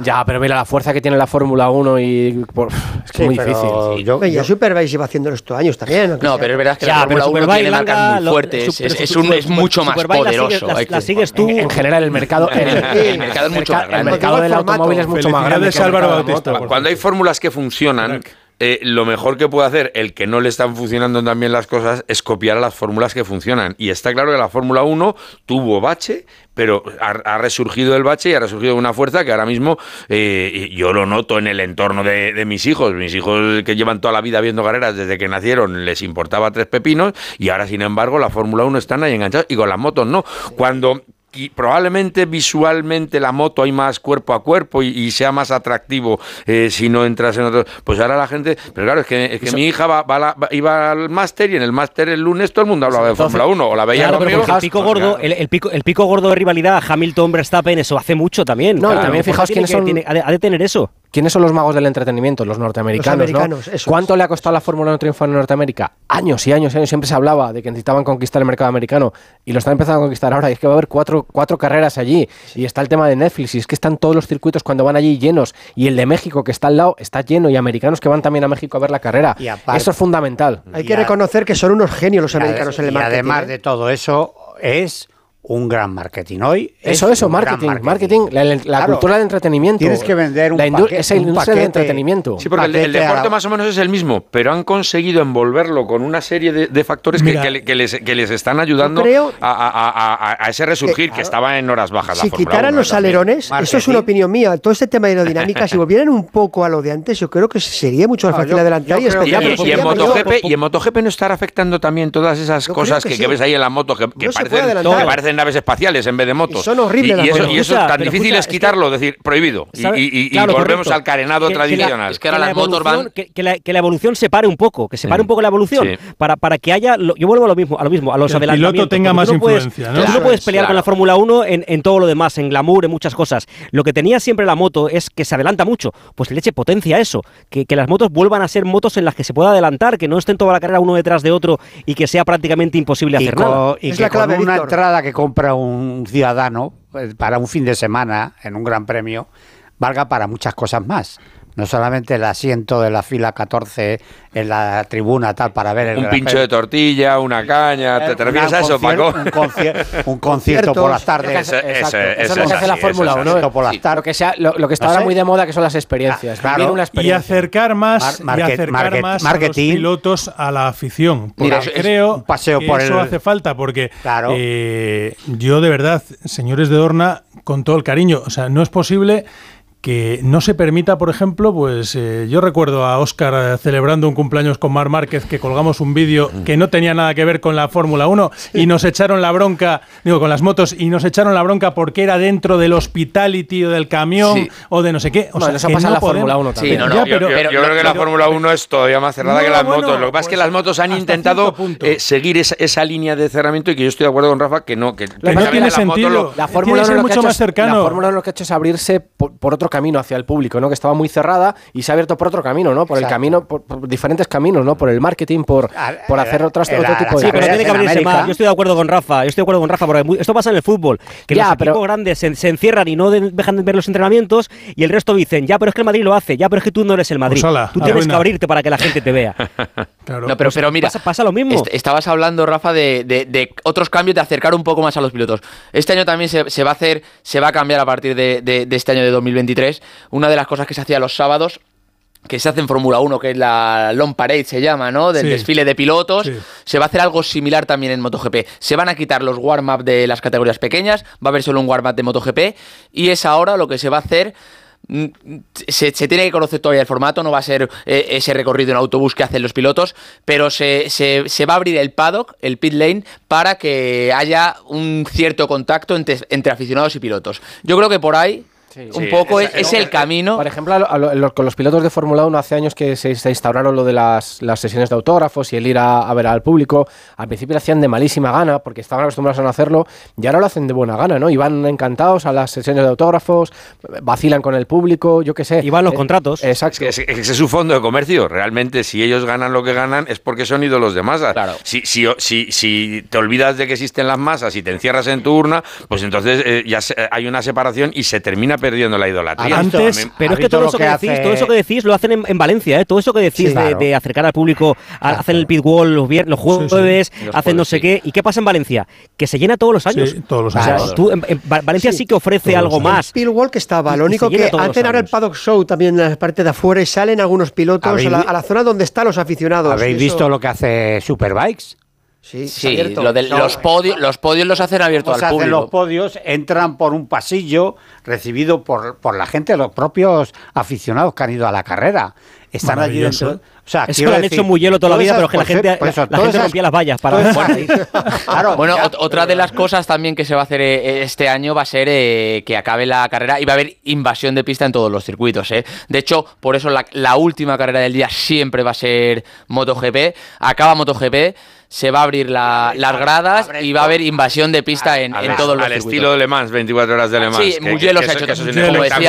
Ya, pero mira la fuerza que tiene la Fórmula 1 y por- es que Sí, es muy difícil. Oye, ya Superbike lleva haciéndolo estos años también. No, sea- pero es verdad que Ya, la pero Fórmula 1 Superbike, tiene marcas Langa, muy lo- fuertes. su- es, pero es su- un- es mucho más Superbike la sigues- poderoso. la- hay que- la sigues tú. En, en general el mercado, el, El mercado es mucho más el grande. mercado del automóvil es mucho más grande. El Bautista, Cuando hay fórmulas que funcionan, eh, lo mejor que puede hacer el que no le están funcionando también las cosas es copiar a las fórmulas que funcionan. Y está claro que la Fórmula 1 tuvo bache, pero ha, resurgido el bache y ha resurgido una fuerza que ahora mismo eh, yo lo noto en el entorno de, de mis hijos. Mis hijos que llevan toda la vida viendo carreras desde que nacieron les importaba tres pepinos y ahora, sin embargo, la Fórmula 1 están ahí enganchados y con las motos no. Cuando y probablemente visualmente la moto hay más cuerpo a cuerpo y, y sea más atractivo eh, si no entras en otro. Pues ahora la gente. Pero claro, es que, es que mi hija va, va la- va- iba al máster y en el máster el lunes todo el mundo hablaba de Fórmula 1 o la veía Claro, conmigo. el pico gordo, el, el pico, el pico gordo de rivalidad Hamilton Verstappen, eso hace mucho también. No, Claro, también fijaos quiénes que- son- tiene- ha de- ha de tener eso. ¿Quiénes son los magos del entretenimiento? Los norteamericanos, Los americanos, ¿no? eso ¿Cuánto le ha costado a la Fórmula 1 triunfar en Norteamérica? Años y años y años. Siempre se hablaba de que necesitaban conquistar el mercado americano y lo están empezando a conquistar ahora. Y es que va a haber cuatro, cuatro carreras allí. Y está el tema de Netflix. Y es que están todos los circuitos cuando van allí llenos. Y el de México, que está al lado, está lleno. Y americanos que van también a México a ver la carrera. Y aparte- Eso es fundamental. Hay que reconocer que son unos genios los Y americanos en el y marketing. además ¿eh? de todo eso, es un gran marketing. Hoy Eso, es eso, marketing, marketing, la, la Claro, cultura del entretenimiento. Tienes que vender un la indu- paquete- esa un industria del paquete- entretenimiento. Sí, porque el, deporte la- más o menos es el mismo, pero han conseguido envolverlo con una serie de, de factores que, Mira. que le- que les, que les están ayudando creo a, a- a- a- a ese resurgir que, claro, estaba en horas bajas. Si quitaran 1 los también. alerones, eso es una opinión mía, todo este tema de aerodinámica, si volvieran un poco a lo de antes, yo creo que sería mucho más fácil adelantar y Y, en MotoGP, y en MotoGP no estará afectando también todas esas cosas que, ves ahí en la moto que, parecen, naves espaciales en vez de motos. Y son horribles Y, las y eso, motos. y eso Escucha, tan difícil escucha, es es que- quitarlo, decir, prohibido. Y, volvemos correcto. al carenado Que- que la- tradicional. Es que ahora la las motos evolución- van- Que, que la, que la evolución se pare un poco, que se pare un poco la evolución, Sí. para, para que haya, lo- yo vuelvo a lo mismo, a lo mismo, a los Que el piloto tenga más tú no puedes- influencia, ¿no? tú no puedes pelear claro. con la Fórmula 1 en, en todo lo demás, en glamour, en muchas cosas. Lo que tenía siempre la moto es que se adelanta mucho. Pues leche potencia eso, que, que las motos vuelvan a ser motos en las que se pueda adelantar, que no estén toda la carrera uno detrás de otro y que sea prácticamente imposible hacer nada. y Es que la clave, con una entrada que compra un ciudadano pues, para un fin de semana en un gran premio valga para muchas cosas más. No solamente el asiento de la fila 14 en la tribuna tal para ver el Un pincho de tortilla, una caña. ¿Te, te refieres a eso, Paco? Un, concier un concierto por las tardes. Eso, eso, eso, es lo que hace la Fórmula 1. Por las tardes. Lo que, sea, lo, lo que está ahora muy de moda que son las experiencias. Claro. Una Y acercar más, Mar- y acercar market- más a marketing. los pilotos a la afición. Mira, Porque es creo un paseo que por eso el- hace falta, porque Claro. eh, yo de verdad, señores de Dorna, con todo el cariño, o sea, no es posible que no se permita, por ejemplo, pues eh, yo recuerdo a Óscar eh, celebrando un cumpleaños con Mar Márquez que colgamos un vídeo que no tenía nada que ver con la Fórmula 1 y nos echaron la bronca, digo, con las motos y nos echaron la bronca porque era dentro del hospitality o del camión Sí. o de no sé qué. O Bueno, sea, eso que pasa en no la Fórmula podemos- 1 también. Sí, no, no, Ya, yo, pero- yo- yo pero- creo que la Fórmula 1 es todavía más cerrada No, que las bueno, motos. Lo que pasa es que pues, las motos han intentado eh, seguir esa, esa línea de cerramiento y que yo estoy de acuerdo con Rafa que no. Que, Que no precisamente tiene motos sentido. lo- La Tiene Fórmula que ser 1 lo que mucho ha hecho más es- cercano. La Fórmula 1 lo que ha hecho es abrirse por, por otro camino hacia el público, ¿no? Que estaba muy cerrada y se ha abierto por otro camino, ¿no? Por el camino, por, por diferentes caminos, ¿no? Por el marketing, por, Al- por hacer otras, el- otro tipo de Sí, pero tiene que abrirse más. Yo estoy de acuerdo con Rafa. Yo estoy de acuerdo con Rafa, porque esto pasa en el fútbol. Que Ya, los pero- equipos grandes se, se encierran y no de- dejan de ver los entrenamientos y el resto dicen, ya, pero es que el Madrid lo hace, ya, pero es que tú no eres el Madrid. Pues tú tienes que abrirte para que la gente te vea. Claro. No, pero, pero mira, pasa, pasa lo mismo. est- estabas hablando, Rafa, de, de- de otros cambios, de acercar un poco más a los pilotos. Este año también se, se va a hacer, se va a cambiar a partir de, de- de este año de 2023. Una de las cosas que se hacía los sábados, que se hace en Fórmula 1, que es la Long Parade, se llama, ¿no? Del Sí. desfile de pilotos. Sí. Se va a hacer algo similar también en MotoGP. Se van a quitar los warm-up de las categorías pequeñas, va a haber solo un warm-up de MotoGP. Y es ahora lo que se va a hacer mm, se, se tiene que conocer todavía el formato, no va a ser eh, ese recorrido en autobús que hacen los pilotos, pero se, se- se va a abrir el paddock, el pit lane, para que haya un cierto contacto entre, entre aficionados y pilotos. Yo creo que por ahí un poco es, es el camino. Por ejemplo, a lo- a lo- lo- con los pilotos de Fórmula 1 hace años que se, se instauraron lo de las, las sesiones de autógrafos y el ir a, a ver al público. Al principio lo hacían de malísima gana porque estaban acostumbrados a no hacerlo y ahora lo hacen de buena gana, ¿no? Y van encantados a las sesiones de autógrafos, vacilan con el público, yo qué sé. Y van los Eh, contratos. Exacto. Es, es- es su fondo de comercio. Realmente, si ellos ganan lo que ganan, es porque son ídolos de masas. Claro. Si, si, si, si te olvidas de que existen las masas y te encierras en tu urna, pues entonces eh, ya se- hay una separación y se termina perdiendo la idolatría. Antes- Pero es que todo lo eso que que, hace- decís, todo eso que decís lo hacen en, en Valencia, ¿eh? Todo eso que decís Sí, de, claro. de acercar al público, a- hacen el pit wall los, vier- los jueves, Los hacen no sé sí. qué. ¿Y qué pasa en Valencia? Que se llena todos los años. Sí, todos los O sea, años. tú en- en Va- Valencia sí, que ofrece Todos algo más. Bill Wall que estaba, lo único que hacen ahora el paddock show también en la parte de afuera y salen algunos pilotos a ¿Habéis la, vi- a la zona donde están los aficionados. ¿Habéis visto lo que hace Superbikes? Sí, Sí, abierto. lo de No. los podios, los podios los hacen abiertos al hacen público. los podios, entran por un pasillo recibido por, por la gente, los propios aficionados que han ido a la carrera. Están allí dentro. O sea, Eso lo han decir, hecho muy hielo toda la vida, esas- pero que la gente, por eso, la, gente esas- rompía las vallas para esas- Claro, Bueno, ya- otra de las cosas también que se va a hacer eh, este año va a ser eh, que acabe la carrera y va a haber invasión de pista en todos los circuitos. eh. De hecho, por eso la, la última carrera del día siempre va a ser MotoGP. Acaba MotoGP, se va a abrir la- las gradas y va a haber invasión de pista en, en todos los al circuitos. estilo de Le Mans, 24 horas de Le Mans. Sí, que- Mugello que se ha hecho eso decía,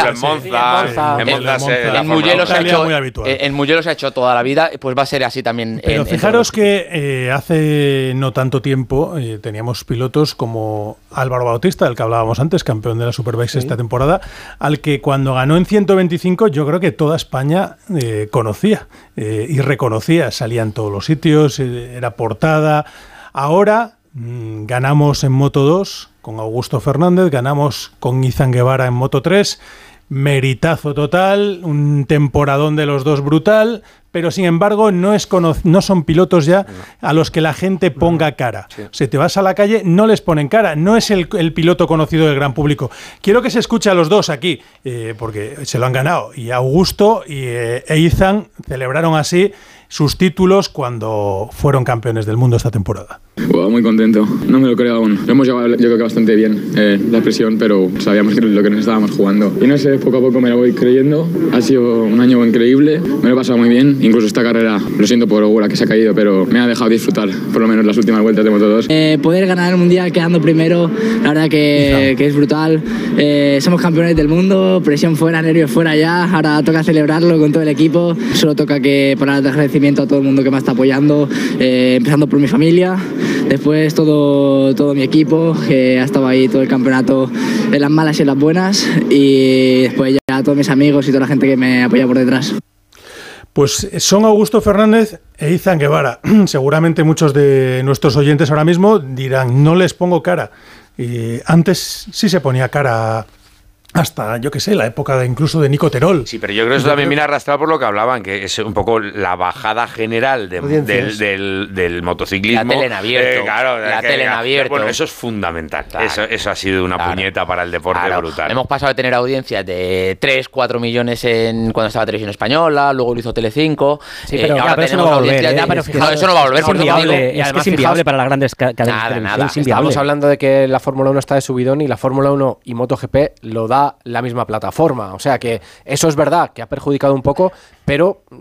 en Monza. en Monza. En se- Mugello ha hecho, muy habitual. eh, en Mugello se ha hecho toda la vida, pues va a ser así también. Pero en- fijaros que eh, hace no tanto tiempo eh, teníamos pilotos como Álvaro Bautista, del que hablábamos antes, campeón de la Superbikes esta temporada, al que cuando ganó en 125 yo creo que toda España eh, conocía eh, y reconocía, salía en todos los sitios, era Ahora mm, ganamos en Moto 2 con Augusto Fernández, ganamos con Izan Guevara en Moto 3 meritazo total, un temporadón de los dos brutal, pero sin embargo no, es no son pilotos ya a los que la gente ponga cara. Si te vas a la calle, no les ponen cara, no es el, el piloto conocido del gran público. Quiero que se escuche a los dos aquí, eh, porque se lo han ganado, y Augusto y eh, e Izan celebraron así sus títulos cuando fueron campeones del mundo esta temporada. Bueno, muy contento, no me lo creo aún. Lo hemos llevado yo creo que bastante bien, eh, la presión, pero sabíamos que lo que nos estábamos jugando. Y no sé, poco a poco me lo voy creyendo. Ha sido un año increíble, me lo he pasado muy bien. Incluso esta carrera, lo siento por Ogura que se ha caído, pero me ha dejado disfrutar, por lo menos las últimas vueltas de Moto 2. Eh, poder ganar el mundial quedando primero, la verdad que, que es brutal. Eh, somos campeones del mundo, presión fuera, nervios fuera ya. Ahora toca celebrarlo con todo el equipo. Solo toca que para dar agradecimiento a todo el mundo que me está apoyando, eh, empezando por mi familia, después todo, todo mi equipo que ha estado ahí todo el campeonato en las malas y en las buenas y después ya a todos mis amigos y toda la gente que me apoya por detrás. Pues son Augusto Fernández e Izan Guevara. Seguramente muchos de nuestros oyentes ahora mismo dirán, no les pongo cara. Y antes sí se ponía cara hasta, yo qué sé, la época de, incluso de Nico Terol. Sí, pero yo creo que eso también viene arrastrado por lo que hablaban, que es un poco la bajada general de- del, del- del motociclismo. La tele en abierto. Eh, claro, La que- tele en abierto. Bueno, eso es fundamental. Eso, eso ha sido una puñeta para el deporte Claro, brutal. Hemos pasado de tener audiencias de 3, 4 millones en cuando estaba Televisión Española, luego lo hizo Telecinco. Sí, eh, pero, y ya, ahora pero eso no tenemos va a volver. audiencias ¿eh? de- Ya, pero No, fijaos, eso no va a volver, es por eso te inviable, digo. es que es inviable para las grandes ca- cadenas de Nada, televisión, nada. es. Estamos hablando de que la Fórmula 1 está de subidón y la Fórmula 1 y MotoGP lo da la misma plataforma. O sea que eso es verdad que ha perjudicado un poco, pero mm,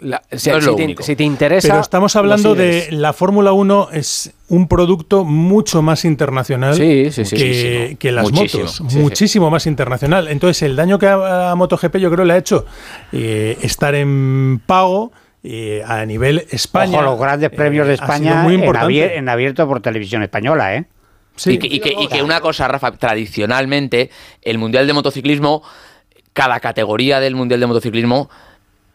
la- si, No te, único. si te interesa. Pero estamos hablando de la Fórmula 1 es un producto mucho más internacional Sí, sí, sí. que, las Muchísimo. motos, Sí, sí. muchísimo más internacional. Entonces el daño que a, a MotoGP yo creo le ha hecho eh, estar en pago eh, a nivel España. Ojo, los grandes premios de eh, ha sido España muy en, abier- en abierto por televisión española, ¿eh? Y, que, y que- una cosa, Rafa, tradicionalmente, el Mundial de Motociclismo, cada categoría del Mundial de Motociclismo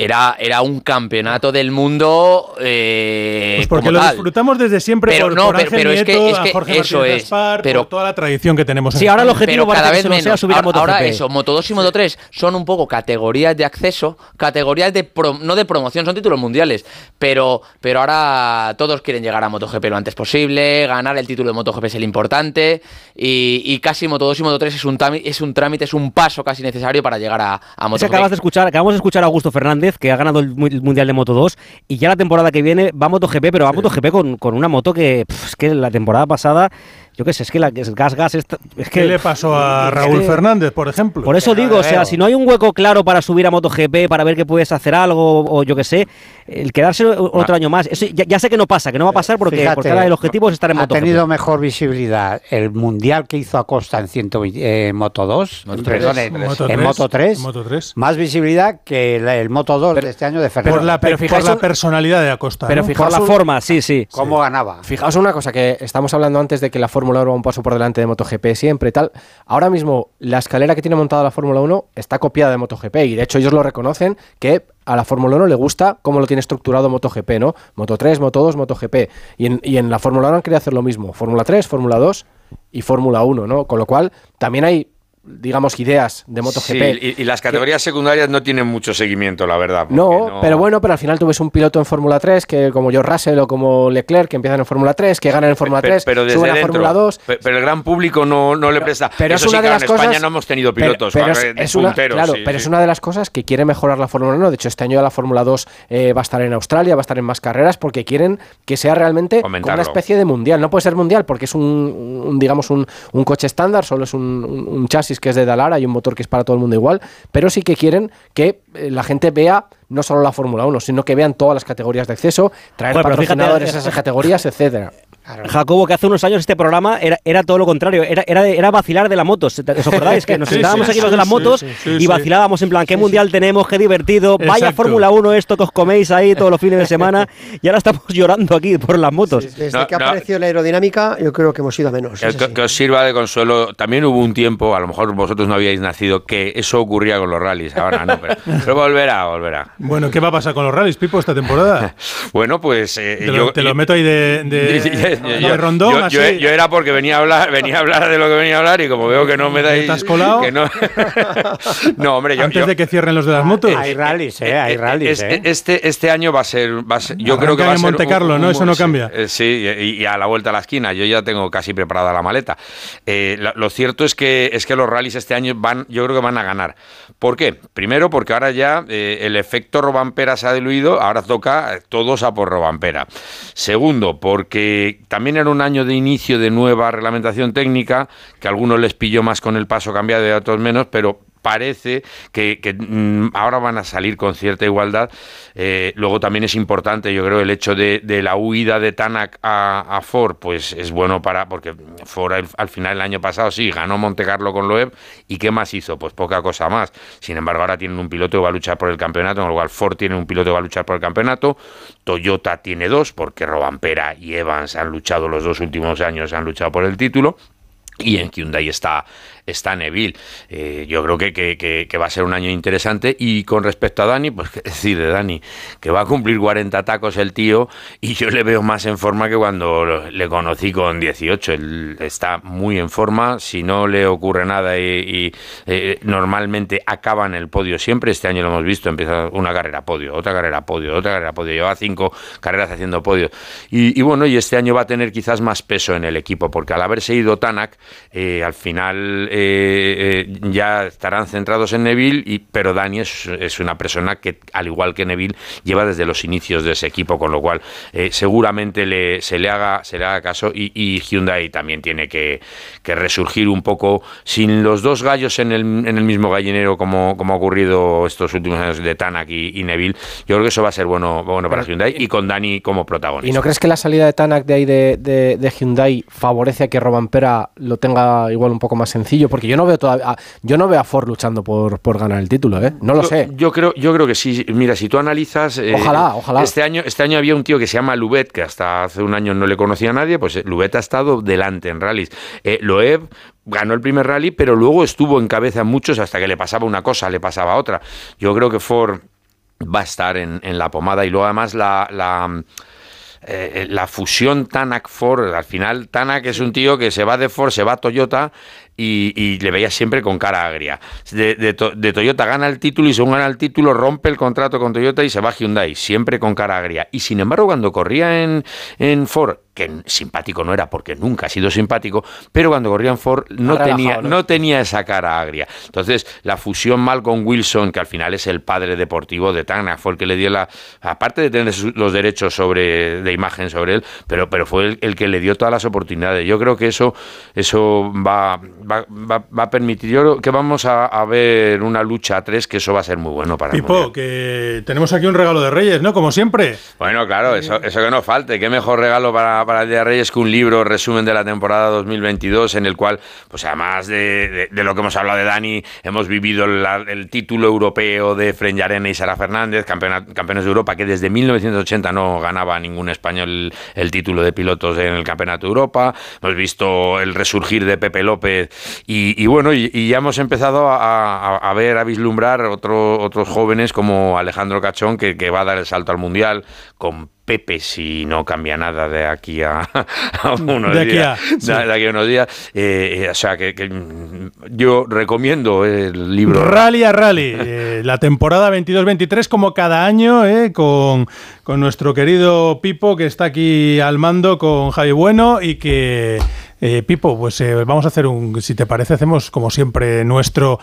era, era un campeonato del mundo eh, Pues porque como lo tal. disfrutamos desde siempre Pero por, no, por pero- es que- es que a Jorge eso Martínez es, Gaspar, pero- por toda la tradición que tenemos. en Sí, ahora el objetivo cada vez menos. sea subir a ahora, ahora MotoGP. eso, Moto 2 y Moto 3 son un poco categorías de acceso, categorías de pro- no de promoción, son títulos mundiales, pero, pero ahora todos quieren llegar a MotoGP lo antes posible, ganar el título de MotoGP es el importante y, y casi Moto 2 y Moto 3 es un, es un trámite, es un paso casi necesario para llegar a, a Es que MotoGP. acabas de escuchar, acabamos de escuchar a Augusto Fernández, que ha ganado el, mu- el Mundial de Moto 2, y ya la temporada que viene va a MotoGP, pero va a MotoGP con, con una moto que, pff, es que la temporada pasada, yo qué sé, es que la es gas, gas, esta- es que... ¿Qué le pasó a es Raúl que- Fernández, por ejemplo? Por eso digo, o sea, si no hay un hueco claro para subir a MotoGP, para ver que puedes hacer algo, o yo qué sé, el quedarse otro año más, eso ya, ya sé que no pasa, que no va a pasar porque, Fíjate, porque ahora el objetivo es estar en ha MotoGP. tenido mejor visibilidad el mundial que hizo Acosta en 120, eh, Moto 2, Moto perdón, 3. en, Moto en 3. Moto 3, Moto 3. más visibilidad que el, el Moto 2 de este año de Ferrari. por la, pero por fijaos la un- personalidad de Acosta. Pero ¿no? fijaos Por la un- forma, sí, sí. ¿Cómo ganaba? Fijaos una cosa que estamos hablando antes de que la Fórmula 1 va un paso por delante de MotoGP siempre y tal. Ahora mismo la escalera que tiene montada la Fórmula 1 está copiada de MotoGP y de hecho ellos lo reconocen que a la Fórmula 1 le gusta cómo lo tiene estructurado MotoGP, ¿no? Moto 3, Moto 2, MotoGP. Y en, y en la Fórmula 1 han querido hacer lo mismo. Fórmula 3, Fórmula 2 y Fórmula 1, ¿no? Con lo cual también hay, digamos, ideas de MotoGP. Sí, y, y las categorías secundarias no tienen mucho seguimiento, la verdad. No, pero bueno, pero al final tú ves un piloto en Fórmula 3 que como George Russell o como Leclerc que empiezan en Fórmula 3, que ganan en Fórmula Pe- 3, pero desde suben a. Fórmula 2. Pe- Pero el gran público no, no le presta. Pero Eso es sí, una de claro, las en cosas. España no hemos tenido pero- pilotos pero, va, es, de es una, punteros, claro, sí, pero sí. es una de las cosas que quiere mejorar la Fórmula 1. De hecho, este año la Fórmula 2 eh, va a estar en Australia, va a estar en más carreras porque quieren que sea realmente como una especie de mundial. No puede ser mundial porque es un, un, digamos, un, un coche estándar, solo es un, un- un chasis que es de Dalara y un motor que es para todo el mundo igual. Pero sí que quieren que eh, la gente vea no solo la Fórmula 1, sino que vean todas las categorías de acceso, traer fíjate, patrocinadores eh, a esas categorías, etcétera. Jacobo, que hace unos años este programa era, era todo lo contrario, era, era, era vacilar de la moto. ¿Os acordáis? Que nos Sí, sentábamos sí, aquí los sí, de las motos sí, sí, y vacilábamos en plan, ¿qué mundial tenemos? ¿Qué divertido? Vaya. Fórmula 1 esto que os coméis ahí todos los fines de semana y ahora estamos llorando aquí por las motos. Desde No, que no. aparecido la aerodinámica, yo creo que hemos ido a menos. Que, os sirva de consuelo. También hubo un tiempo, a lo mejor vosotros no habíais nacido, que eso ocurría con los rallies. Ahora no, pero, pero volverá, volverá. Bueno, ¿qué va a pasar con los rallies, Pipo, esta temporada? Bueno, pues eh, Te lo, yo, te lo meto ahí de, de, yo, rondón, yo- así. yo- yo era porque venía a hablar, venía a hablar de lo que venía a hablar y como veo que no me dais. ¿Te has colado? que no, no, hombre, yo, Antes yo- de que cierren los de las motos. Hay rallies, ¿eh? Hay rallies, es- ¿eh? este, este año va a ser, va a ser- yo creo que va a en ser Monte Carlo, ¿no? Eso no cambia. eh, Sí, y, y a la vuelta a la esquina. Yo ya tengo casi preparada la maleta. Eh, la- lo cierto es que es que los rallies este año van, yo creo que van a ganar. ¿Por qué? Primero porque ahora ya eh, el efecto Robampera se ha diluido, ahora toca eh, todos a por Robampera. Segundo, porque también era un año de inicio de nueva reglamentación técnica, que a algunos les pilló más con el paso cambiado y a otros menos, pero parece que, mm, ahora van a salir con cierta igualdad. Eh, luego también es importante, yo creo, el hecho de, la huida de Tanak a, Ford, pues es bueno para, porque Ford al, al final el año pasado sí ganó Monte Carlo con Loeb, ¿y qué más hizo? Pues poca cosa más. Sin embargo, ahora tienen un piloto que va a luchar por el campeonato, con lo cual Ford tiene un piloto que va a luchar por el campeonato, Toyota tiene dos, porque Robampera y Evans han luchado los dos últimos años, han luchado por el título. y en Hyundai está, está Neville. Eh, yo creo que, que- que- va a ser un año interesante. Y con respecto a Dani, pues qué decir de Dani, que va a cumplir 40 tacos el tío y yo le veo más en forma que cuando le conocí con 18. Él está muy en forma, si no le ocurre nada y, eh, normalmente acaba en el podio siempre. Este año lo hemos visto, empieza una carrera podio, otra carrera podio, otra carrera podio. Lleva cinco carreras haciendo podio. Y, y bueno, y este año va a tener quizás más peso en el equipo, porque al haberse ido Tanak, eh, al final eh, eh, ya estarán centrados en Neville, y, pero Dani es, es una persona que, al igual que Neville, lleva desde los inicios de ese equipo, con lo cual eh, seguramente le, se, le haga, se le haga caso y, y Hyundai también tiene que, que resurgir un poco sin los dos gallos en el, en el mismo gallinero como, como ha ocurrido estos últimos años de Tanak y, y Neville. Yo creo que eso va a ser bueno, bueno para Hyundai y con Dani como protagonista. ¿Y no crees que la salida de Tanak de ahí de, de- de Hyundai favorece a que Robampera lo tenga igual un poco más sencillo? Porque yo no veo todavía, yo no veo a Ford luchando por, por ganar el título, ¿eh? No lo Yo- sé. Yo creo, yo creo que sí. Mira, si tú analizas. eh, Ojalá, ojalá. Este año, este año había un tío que se llama Lubet, que hasta hace un año no le conocía a nadie. Pues eh, Lubet ha estado delante en rallies. Eh, Loeb ganó el primer rally, pero luego estuvo en cabeza en muchos hasta que le pasaba una cosa, le pasaba otra. Yo creo que Ford va a estar en, en la pomada y luego además la. la eh, la fusión Tanak-Ford, al final Tanak es un tío que se va de Ford, se va a Toyota y, y le veía siempre con cara agria. De, de de Toyota gana el título y según gana el título rompe el contrato con Toyota y se va a Hyundai, siempre con cara agria. Y sin embargo cuando corría en, en Ford, que simpático no era porque nunca ha sido simpático, pero cuando corría en Ford no, Relajado, tenía, ¿no? no tenía esa cara agria. Entonces, la fusión mal con Wilson, que al final es el padre deportivo de Tanak, fue el que le dio la. Aparte de tener los derechos sobre de imagen sobre él, pero, pero fue el, el que le dio todas las oportunidades. Yo creo que eso, eso va, va, va- va a permitir. Yo creo que vamos a, a ver una lucha a tres, que eso va a ser muy bueno para el Pipo, que tenemos aquí un regalo de Reyes, ¿no? Como siempre. Bueno, claro, eso, eso que no falte. Qué mejor regalo para, para el Día de Reyes que un libro resumen de la temporada 2022 en el cual, pues además de, lo que hemos hablado de Dani, hemos vivido el título europeo de Fren y Sara Fernández, campeones de Europa, que desde 1980 no ganaba ningún español el título de pilotos en el Campeonato de Europa. Hemos visto el resurgir de Pepe López y, bueno, y, ya hemos empezado a ver, a vislumbrar otro- otros jóvenes como Alejandro Cachón, que, que va a dar el salto al Mundial, con Pepe si no cambia nada de aquí a, a unos De aquí días. a- sí. de, de aquí a unos días. Eh, eh, o sea, que, que, mm, yo recomiendo el libro. Rally a Rally, eh, la temporada 22-23 como cada año, eh, con, con nuestro querido Pipo que está aquí al mando con Javi Bueno y que, eh, Pipo, pues eh, vamos a hacer un, si te parece, hacemos como siempre nuestro...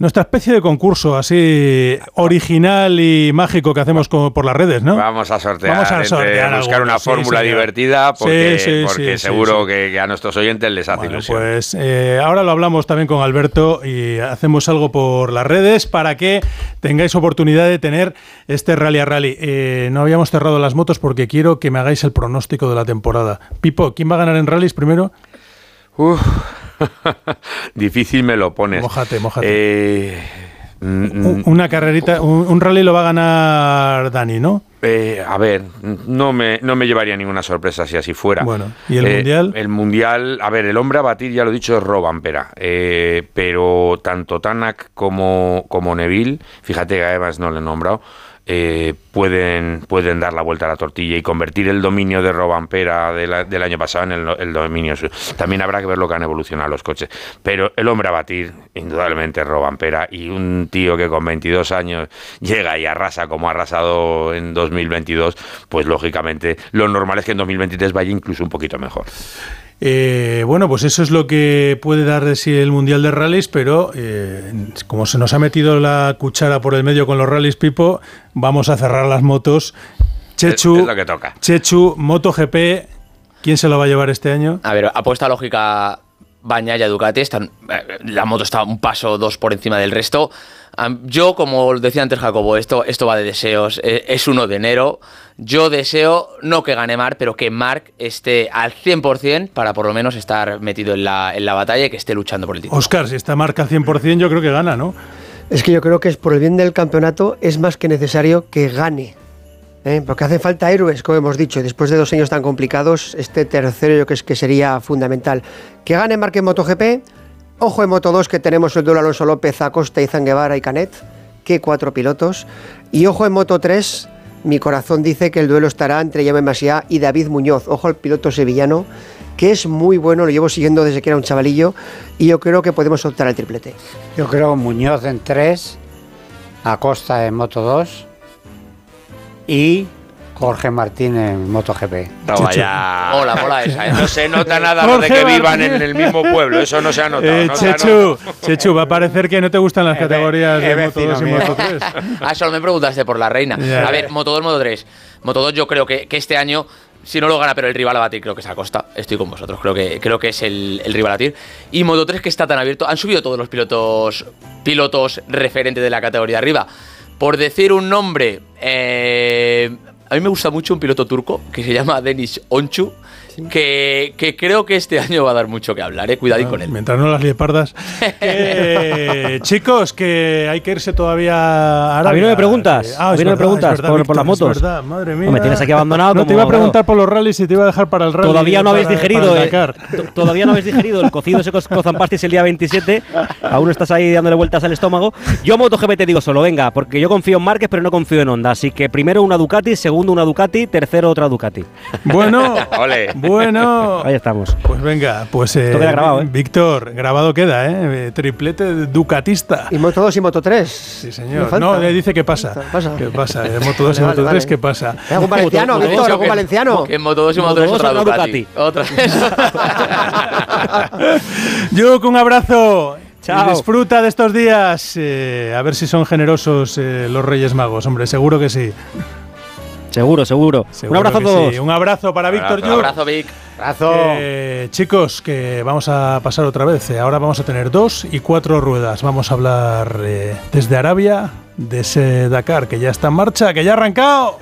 Nuestra especie de concurso así original y mágico que hacemos por las redes, ¿no? Vamos a sortear, Vamos a sortear buscar una fórmula divertida porque, Sí, sí, porque sí, sí, seguro. Que, que a nuestros oyentes les hace ilusión. Pues eh, ahora lo hablamos también con Alberto y hacemos algo por las redes para que tengáis oportunidad de tener este rally a rally. Eh, no habíamos cerrado las motos porque quiero que me hagáis el pronóstico de la temporada. Pipo, ¿quién va a ganar en rallies primero? Uf, difícil me lo pones. Mójate, mójate. Eh, Una carrerita, un, rally lo va a ganar Dani, ¿no? Eh, a ver, no me, no me llevaría ninguna sorpresa si así fuera. Bueno, ¿y el Eh, Mundial? El mundial, a ver, el hombre a batir, ya lo he dicho, es Robampera. Eh, pero tanto Tanak como, como Neville, fíjate que además no le he nombrado, eh, pueden, pueden dar la vuelta a la tortilla y convertir el dominio de Robampera del año pasado en el, el dominio suyo. También habrá que ver lo que han evolucionado los coches. Pero el hombre a batir, indudablemente, es Robampera. Y un tío que con 22 años llega y arrasa como ha arrasado en 2022, pues lógicamente lo normal es que en 2023 vaya incluso un poquito mejor. Eh, bueno, pues eso es lo que puede dar de sí el Mundial de Rallys, pero eh, como se nos ha metido la cuchara por el medio con los rallies, Pipo, vamos a cerrar las motos. Chechu, Es- es lo que toca. Chechu, MotoGP, ¿quién se lo va a llevar este año? A ver, apuesta lógica Bañaya Ducati. Están, eh, la moto está un paso o dos por encima del resto. Yo, como decía antes Jacobo, esto, esto va de deseos. eh, Es 1 de enero. Yo deseo no que gane Marc, pero que Marc esté al 100% para por lo menos estar metido en la, en la batalla y que esté luchando por el título. Oscar, si está marca al 100%, yo creo que gana, ¿no? Es que yo creo que es por el bien del campeonato es más que necesario que gane. ¿Eh? porque hace falta héroes, como hemos dicho, después de dos años tan complicados, este tercero yo creo que, es, que sería fundamental. Que gane Marque en MotoGP, ojo en Moto 2 que tenemos el duelo Alonso López, Acosta, Izan Guevara y Canet, que cuatro pilotos, y ojo en Moto 3, mi corazón dice que el duelo estará entre Yame Masia y David Muñoz, ojo al piloto sevillano, que es muy bueno, lo llevo siguiendo desde que era un chavalillo, y yo creo que podemos optar al triplete. Yo creo Muñoz en 3, Acosta en Moto 2 y Jorge Martín en MotoGP. Toma ya. Mola, mola esa, ¿eh? No se nota nada lo de que vivan en el mismo pueblo. Eso no se ha notado. Eh, no Chechu, notado. Chechu, va a parecer que no te gustan las categorías de Moto 2 y Moto 3. Ah, solo me preguntaste por la reina. A ver, Moto 2, Moto 3. Moto 2 yo creo que, que este año, si no lo gana, pero el rival a batir creo que es Acosta. Estoy con vosotros, creo que, creo que es el, el rival a batir. Y Moto 3 que está tan abierto. Han subido todos los pilotos, pilotos referentes de la categoría arriba. Por decir un nombre, eh, a mí me gusta mucho un piloto turco que se llama Denis Onchu. Que, que creo que este año va a dar mucho que hablar, eh. Cuidadín con él. Mientras no las liepardas. Que, chicos, que hay que irse todavía a A Arabia. mí no me preguntas. Ah, a mí no me verdad, preguntas es verdad, por, por las motos. es verdad, madre mía. No, me tienes aquí abandonado. No te iba a claro, preguntar por los rallies y te iba a dejar para el rally. Todavía no habéis para- digerido, para eh, todavía no habéis digerido el cocido ese cozan pastis el día 27. Aún estás ahí dándole vueltas al estómago. Yo MotoGP te digo solo, venga, porque yo confío en Márquez, pero no confío en Honda. Así que primero una Ducati, segundo una Ducati, tercero otra Ducati. Bueno, Ole. Bueno. Ahí estamos. Pues venga, pues eh, Esto queda grabado, ¿eh? Víctor, grabado queda, ¿eh? Eh, Triplete ducatista. Y Moto 2 y Moto 3. Sí, señor. No, eh, dice que pasa. Pasa. ¿Qué pasa? De Moto 2 y Moto vale, 3, vale. ¿qué pasa? ¿Hay algún valenciano, Víctor? ¿Algún que- valenciano? Que en Moto 2 y Moto Moto 3 dos, otra Ducati. Otra. Yo con un abrazo. Chao. Y disfruta de estos días. eh, a ver si son generosos eh, los Reyes Magos, hombre, seguro que sí. Seguro, seguro. Seguro un abrazo a todos. sí. Un abrazo para Víctor Un abrazo, Vic. Abrazo. Eh, chicos, que vamos a pasar otra vez. eh, Ahora vamos a tener dos y cuatro ruedas. Vamos a hablar eh, desde Arabia, de ese Dakar que ya está en marcha, que ya ha arrancado.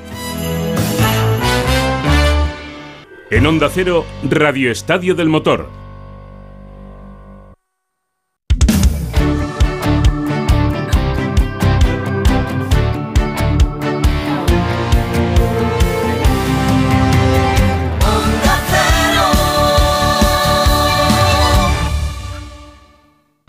En Onda Cero, Radio Estadio del Motor.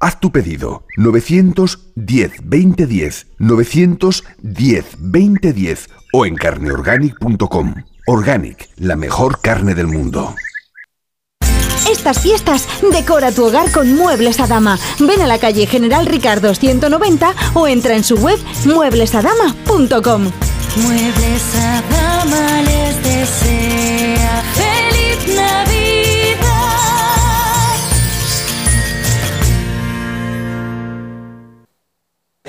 Haz tu pedido 910 2010 910 2010 o en carneorganic.com. Organic, la mejor carne del mundo. Estas fiestas decora tu hogar con Muebles a Dama. Ven a la calle General Ricardo 190 o entra en su web mueblesadama.com. Muebles a dama les desea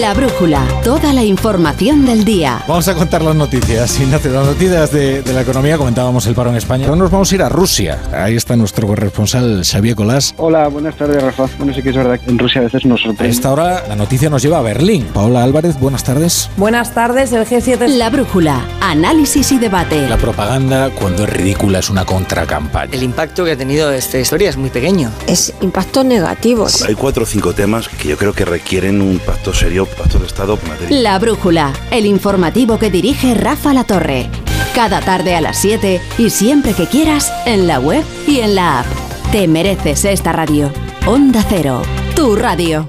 La brújula, toda la información del día. Vamos a contar las noticias. Ignacio, las noticias de, de la economía, comentábamos el paro en España. Ahora nos vamos a ir a Rusia. Ahí está nuestro corresponsal Xavier Colás. Hola, buenas tardes, Rafa. Bueno, sí que es verdad que en Rusia a veces nos A sorprende. esta hora la noticia nos lleva a Berlín. Paola Álvarez, buenas tardes. Buenas tardes, el G7. La brújula, análisis y debate. La propaganda, cuando es ridícula, es una contracampaña. El impacto que ha tenido esta historia es muy pequeño. Es impacto negativo. Hay cuatro o cinco temas que yo creo que requieren un pacto serio, La brújula, el informativo que dirige Rafa La Torre. Cada tarde a las 7 y siempre que quieras en la web y en la app. Te mereces esta radio. Onda Cero, tu radio.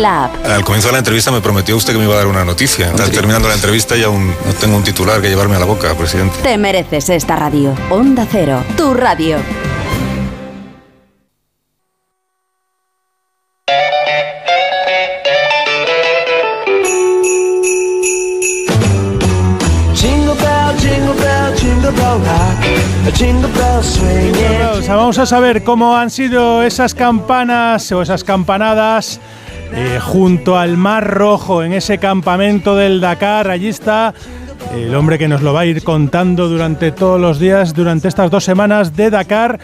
la app. Al comienzo de la entrevista me prometió usted que me iba a dar una noticia. Está terminando la entrevista y aún no tengo un titular que llevarme a la boca, presidente. Te mereces esta radio. Onda Cero. Tu radio. Vamos a saber cómo han sido esas campanas o esas campanadas eh, junto al Mar Rojo en ese campamento del Dakar. Allí está el hombre que nos lo va a ir contando durante todos los días, durante estas dos semanas de Dakar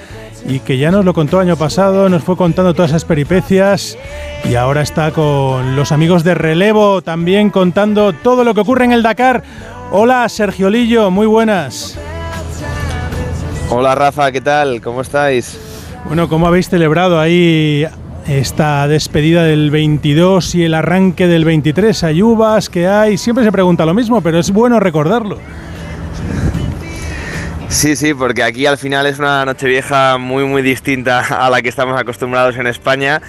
y que ya nos lo contó el año pasado, nos fue contando todas esas peripecias y ahora está con los amigos de relevo también contando todo lo que ocurre en el Dakar. Hola Sergio Lillo, muy buenas. Hola Rafa, ¿qué tal? ¿Cómo estáis? Bueno, ¿cómo habéis celebrado ahí esta despedida del 22 y el arranque del 23? Hay uvas que hay, siempre se pregunta lo mismo, pero es bueno recordarlo. Sí, sí, porque aquí al final es una Nochevieja muy, muy distinta a la que estamos acostumbrados en España.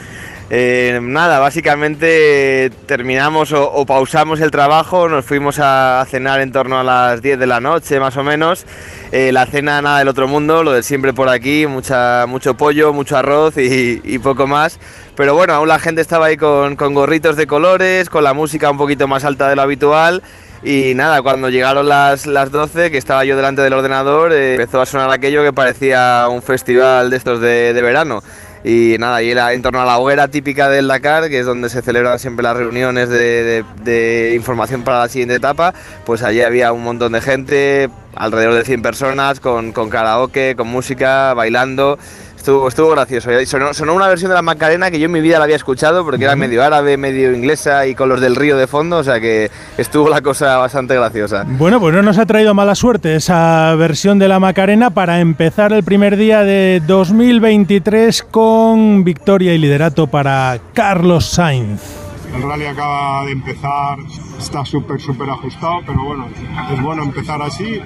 Eh, nada, básicamente terminamos o, pausamos el trabajo, nos fuimos a, cenar en torno a las 10 de la noche más o menos. Eh, la cena nada del otro mundo, lo de siempre por aquí, mucha, mucho pollo, mucho arroz y, poco más. Pero bueno, aún la gente estaba ahí con, gorritos de colores, con la música un poquito más alta de lo habitual. Y nada, cuando llegaron las, las 12, que estaba yo delante del ordenador, eh, empezó a sonar aquello que parecía un festival de estos de verano. Y nada, y era en torno a la hoguera típica del Dakar, que es donde se celebran siempre las reuniones de, información para la siguiente etapa, pues allí había un montón de gente, alrededor de 100 personas, con karaoke, con música, bailando. Estuvo, estuvo gracioso. Sonó, sonó una versión de la Macarena que yo en mi vida la había escuchado porque era medio árabe, medio inglesa y con los del río de fondo, o sea que estuvo la cosa bastante graciosa. Bueno, pues no nos ha traído mala suerte esa versión de la Macarena para empezar el primer día de 2023 con victoria y liderato para Carlos Sainz. El rally acaba de empezar, está súper, súper ajustado, pero bueno, es bueno empezar así.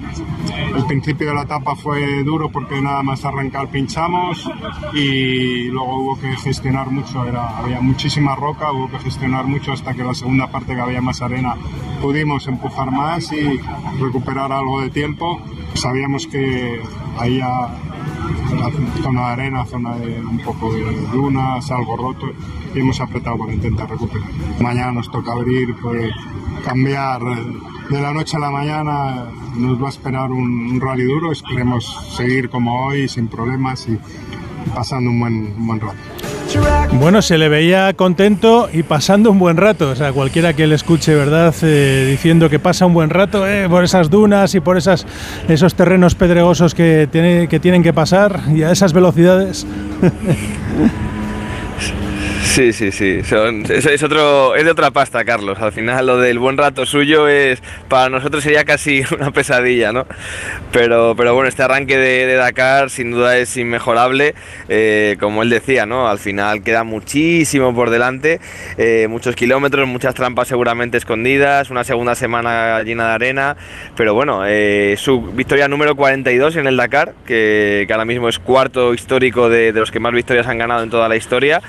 El principio de la etapa fue duro porque nada más arrancar pinchamos y luego hubo que gestionar mucho, había muchísima roca, hubo que gestionar mucho hasta que la segunda parte que había más arena pudimos empujar más y recuperar algo de tiempo. Sabíamos que ahí la zona de arena, zona de un poco de dunas, algo roto y hemos apretado para intentar recuperar. Mañana nos toca abrir, pues, cambiar de la noche a la mañana, nos va a esperar un, rally duro, esperemos seguir como hoy sin problemas y, pasando un buen, buen rato. Bueno, se le veía contento y pasando un buen rato. O sea, cualquiera que le escuche, ¿verdad? Eh, diciendo que pasa un buen rato eh, por esas dunas y por esas, esos terrenos pedregosos que, tiene, que tienen que pasar y a esas velocidades. Sí, sí, sí. Es, otro, es de otra pasta, Carlos. Al final lo del buen rato suyo es para nosotros sería casi una pesadilla, ¿no? Pero, pero bueno, este arranque de, de Dakar sin duda es inmejorable. Eh, como él decía, ¿no? Al final queda muchísimo por delante, eh, muchos kilómetros, muchas trampas seguramente escondidas, una segunda semana llena de arena. Pero bueno, eh, su victoria número 42 en el Dakar, que, que ahora mismo es cuarto histórico de, de los que más victorias han ganado en toda la historia.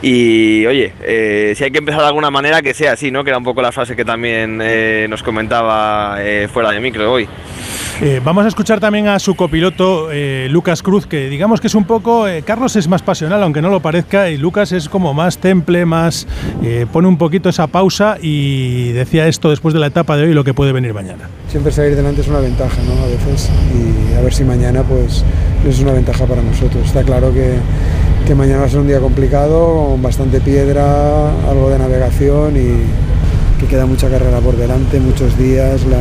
Y oye, eh, si hay que empezar de alguna manera, que sea así, ¿no? Que era un poco la frase que también eh, nos comentaba eh, fuera de micro hoy. Eh, vamos a escuchar también a su copiloto eh, Lucas Cruz, que digamos que es un poco. eh, Carlos es más pasional, aunque no lo parezca, y Lucas es como más temple, más. eh, pone un poquito esa pausa y decía esto después de la etapa de hoy, lo que puede venir mañana. Siempre salir delante es una ventaja, ¿no? A veces. Y a ver si mañana, pues, es una ventaja para nosotros. Está claro que, que mañana va a ser un día complicado, con bastante piedra, algo de navegación y que queda mucha carrera por delante, muchos días. La,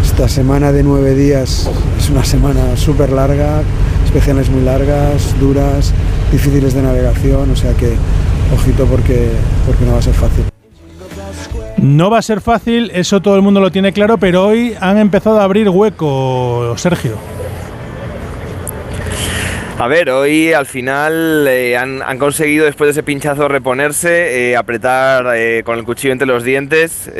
esta semana de nueve días es una semana súper larga, especiales muy largas, duras, difíciles de navegación, o sea que ojito porque, porque no va a ser fácil. No va a ser fácil, eso todo el mundo lo tiene claro, pero hoy han empezado a abrir hueco, Sergio. A ver, hoy al final eh, han, han conseguido después de ese pinchazo reponerse, eh, apretar eh, con el cuchillo entre los dientes,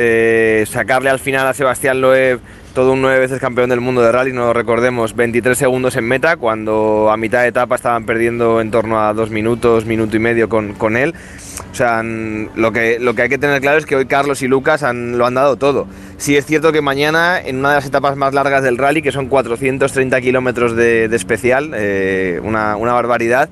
sacarle al final a Sebastián Loeb, todo un nueve veces campeón del mundo de rally, no lo recordemos, 23 segundos en meta, cuando a mitad de etapa estaban perdiendo en torno a dos minutos, minuto y medio con, con él. O sea, lo que, lo que hay que tener claro es que hoy Carlos y Lucas han- lo han dado todo. Sí es cierto que mañana, en una de las etapas más largas del rally, que son 430 kilómetros de, de especial, eh, una, una barbaridad,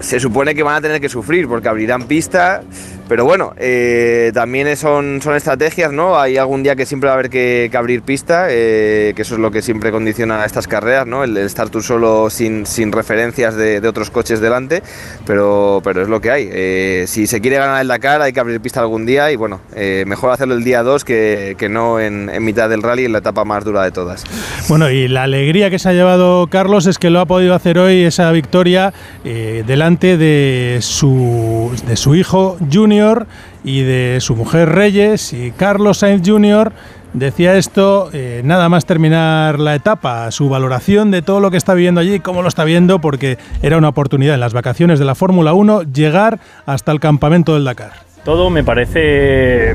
se supone que van a tener que sufrir porque abrirán pista. Pero bueno, eh, también son, son estrategias, ¿no? Hay algún día que siempre va a haber que, que abrir pista, eh, que eso es lo que siempre condiciona estas carreras, ¿no? El, el estar tú solo sin, sin referencias de, de otros coches delante, pero, pero es lo que hay. Eh, si se quiere ganar el Dakar hay que abrir pista algún día y bueno, mejor hacerlo el día 2 que, que no en, en mitad del rally, en la etapa más dura de todas. Bueno, y la alegría que se ha llevado Carlos es que lo ha podido hacer hoy esa victoria delante de su, de su hijo Junior y de su mujer Reyes y Carlos Sainz Jr. Decía esto eh, nada más terminar la etapa, su valoración de todo lo que está viviendo allí, cómo lo está viendo, porque era una oportunidad en las vacaciones de la Fórmula 1 llegar hasta el campamento del Dakar. Todo me parece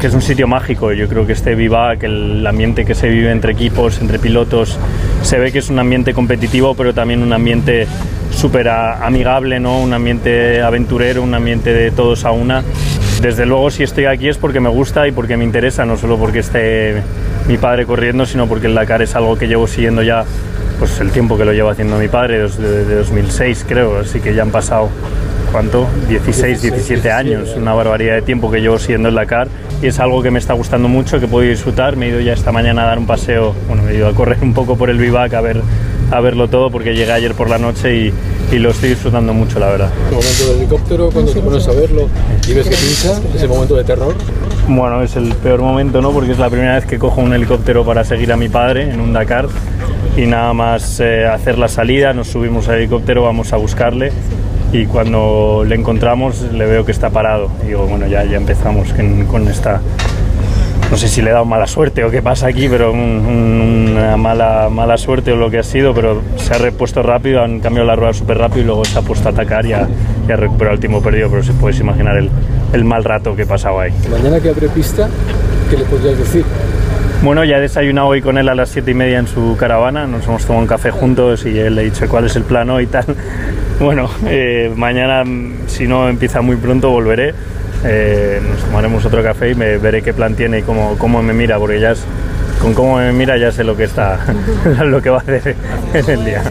que es un sitio mágico. Yo creo que este Vivac, el ambiente que se vive entre equipos, entre pilotos, se ve que es un ambiente competitivo, pero también un ambiente súper amigable, ¿no? un ambiente aventurero, un ambiente de todos a una. Desde luego, si estoy aquí es porque me gusta y porque me interesa, no solo porque esté mi padre corriendo, sino porque el Dakar es algo que llevo siguiendo ya pues el tiempo que lo lleva haciendo mi padre, desde de 2006 creo, así que ya han pasado ¿cuánto? 16, 17 años, una barbaridad de tiempo que llevo siguiendo el Dakar y es algo que me está gustando mucho, que puedo disfrutar. Me he ido ya esta mañana a dar un paseo, bueno, me he ido a correr un poco por el Vivac a ver a verlo todo porque llegué ayer por la noche y, y lo estoy disfrutando mucho, la verdad. El momento del helicóptero, cuando te pones a verlo y ves que pincha, ese momento de terror. Bueno, es el peor momento, ¿no? Porque es la primera vez que cojo un helicóptero para seguir a mi padre en un Dakar y nada más eh, hacer la salida, nos subimos al helicóptero, vamos a buscarle y cuando le encontramos le veo que está parado. Y digo, bueno, ya, ya empezamos con, esta... No sé si le he dado mala suerte o qué pasa aquí, pero un- un- una mala, mala suerte o lo que ha sido, pero se ha repuesto rápido, han cambiado la rueda súper rápido y luego se ha puesto a atacar y ha, y ha recuperado el tiempo perdido, pero si puedes imaginar el, el mal rato que he pasado ahí. Mañana que abre pista, ¿qué le podrías decir? Bueno, ya he desayunado hoy con él a las siete y media en su caravana, nos hemos tomado un café juntos y él le he dicho cuál es el plan y tal. Bueno, eh, mañana, si no empieza muy pronto, volveré. Eh, nos tomaremos otro café y me veré qué plan tiene y cómo, cómo me mira, porque ya es, con cómo me mira ya sé lo que está, lo que va a hacer en el día.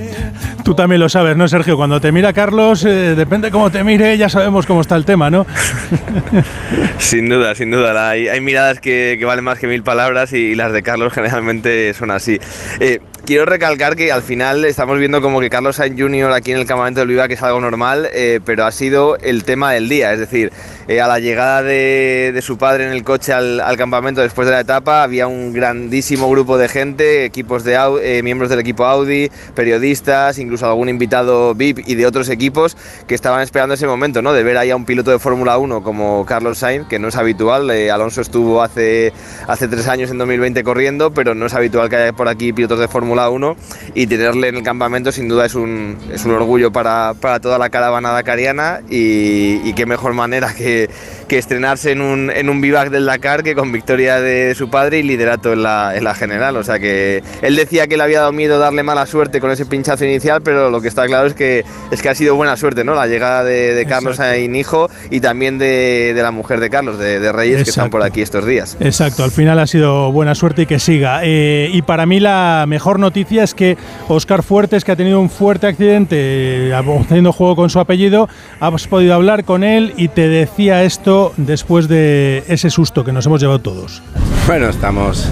Tú también lo sabes, ¿no, Sergio? Cuando te mira Carlos, eh, depende cómo te mire, ya sabemos cómo está el tema, ¿no? Sin duda, sin duda. La- Hay, hay miradas que, que valen más que mil palabras y, las de Carlos generalmente son así. Eh, quiero recalcar que al final estamos viendo como que Carlos Sainz Jr. aquí en el campamento del Vivac es algo normal, eh, pero ha sido el tema del día. Es decir, eh, a la llegada de, de su padre en el coche al, al campamento después de la etapa había un grandísimo grupo de gente, equipos de eh, miembros del equipo Audi, periodistas, incluso algún invitado VIP y de otros equipos que estaban esperando ese momento, ¿no? De ver ahí a un piloto de Fórmula 1 como Carlos Sainz, que no es habitual. eh, Alonso estuvo hace, hace tres años en 2020 corriendo, pero no es habitual que haya por aquí pilotos de Fórmula 1 y tenerle en el campamento sin duda es un, es un orgullo para, para toda la caravana dakariana y, y qué mejor manera que, que estrenarse en un, en un vivac del Dakar que con victoria de su padre y liderato en la, en la general. O sea que él decía que le había dado miedo darle mala suerte con ese pinchazo inicial, pero lo que está claro es que, es que ha sido buena suerte, ¿no? La llegada de, de Carlos Sainz hijo y también de, de la mujer de Carlos, de, de Reyes, que están Exacto. por aquí estos días. Exacto, al final ha sido buena suerte y que siga. Eh, y para mí la mejor noticia es que Oscar Fuertes, que ha tenido un fuerte accidente eh, haciendo juego con su apellido, has podido hablar con él y te decía esto después de ese susto que nos hemos llevado todos. Bueno, estamos,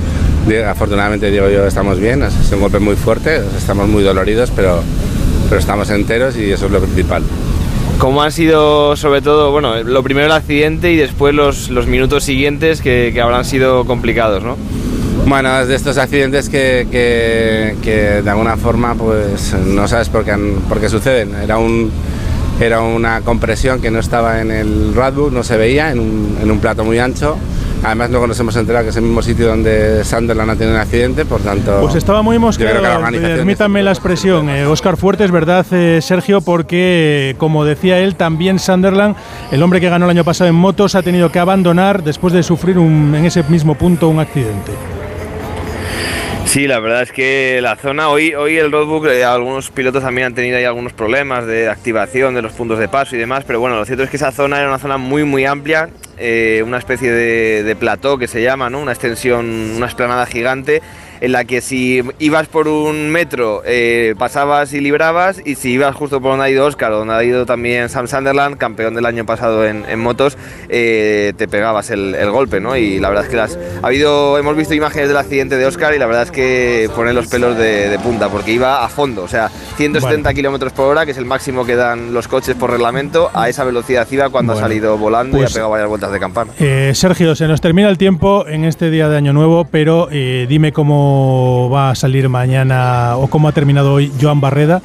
afortunadamente Diego y yo estamos bien, es un golpe muy fuerte, estamos muy doloridos, pero, pero estamos enteros y eso es lo principal. ¿Cómo han sido, sobre todo, bueno, lo primero el accidente y después los, los minutos siguientes que, que habrán sido complicados, ¿no? Bueno, es de estos accidentes que, que- que de alguna forma pues no sabes por qué, han- por qué suceden. Era un, era una compresión que no estaba en el roadbook, no se veía en un, en un plato muy ancho. Además luego nos hemos enterado que es el mismo sitio donde Sunderland ha tenido un accidente, por tanto... Pues estaba muy mosqueado, la organización permítanme la expresión, eh, Oscar Fuerte, es verdad, eh, Sergio, porque, como decía él, también Sunderland, el hombre que ganó el año pasado en motos, ha tenido que abandonar después de sufrir un- en ese mismo punto un accidente. Sí, la verdad es que la zona, hoy, hoy el roadbook, eh, algunos pilotos también han tenido ahí algunos problemas de activación de los puntos de paso y demás, pero bueno, lo cierto es que esa zona era una zona muy, muy amplia, eh, una especie de, de plató que se llama, ¿no? Una extensión, una esplanada gigante en la que si ibas por un metro eh, pasabas y librabas y si ibas justo por donde ha ido Oscar o donde ha ido también Sam Sunderland, campeón del año pasado en, en motos, eh, te pegabas el, el golpe, ¿no? Y la verdad es que las, ha habido, hemos visto imágenes del accidente de Oscar y la verdad es que pone los pelos de, de punta porque iba a fondo, o sea, 170 kilómetros por hora, que es el máximo que dan los coches por reglamento, a esa velocidad iba cuando Bueno, ha salido volando y pues- ha pegado varias vueltas de campana. Eh, Sergio, se nos termina el tiempo en este día de Año Nuevo, pero dime cómo va a salir mañana o cómo ha terminado hoy Joan Barreda.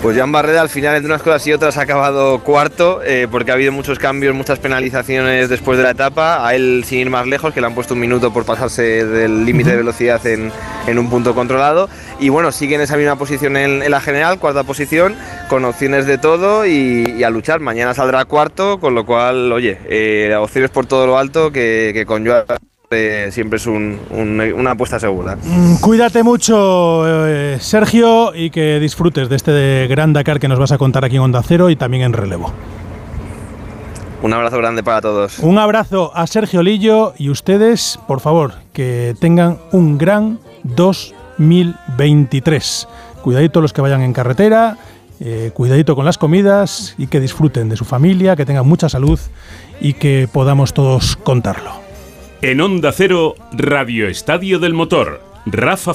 Pues Jan Barreda al final entre unas cosas y otras ha acabado cuarto eh, porque ha habido muchos cambios, muchas penalizaciones después de la etapa. A él sin ir más lejos, que le han puesto un minuto por pasarse del límite de velocidad en, en un punto controlado. Y bueno, sigue en esa misma posición en, en la general, cuarta posición, con opciones de todo y, y a luchar. Mañana saldrá cuarto, con lo cual, oye, eh, opciones por todo lo alto que, que con Joan eh, siempre es un- un- una apuesta segura. Mm, Cuídate mucho, eh, Sergio, y que disfrutes de este Gran Dakar que nos vas a contar aquí en Onda Cero y también en relevo. Un abrazo grande para todos. Un abrazo a Sergio Lillo y ustedes, por favor, que tengan un gran 2023. Cuidadito los que vayan en carretera, eh, cuidadito con las comidas y que disfruten de su familia, que tengan mucha salud y que podamos todos contarlo. En Onda Cero, Radio Estadio del Motor, Rafa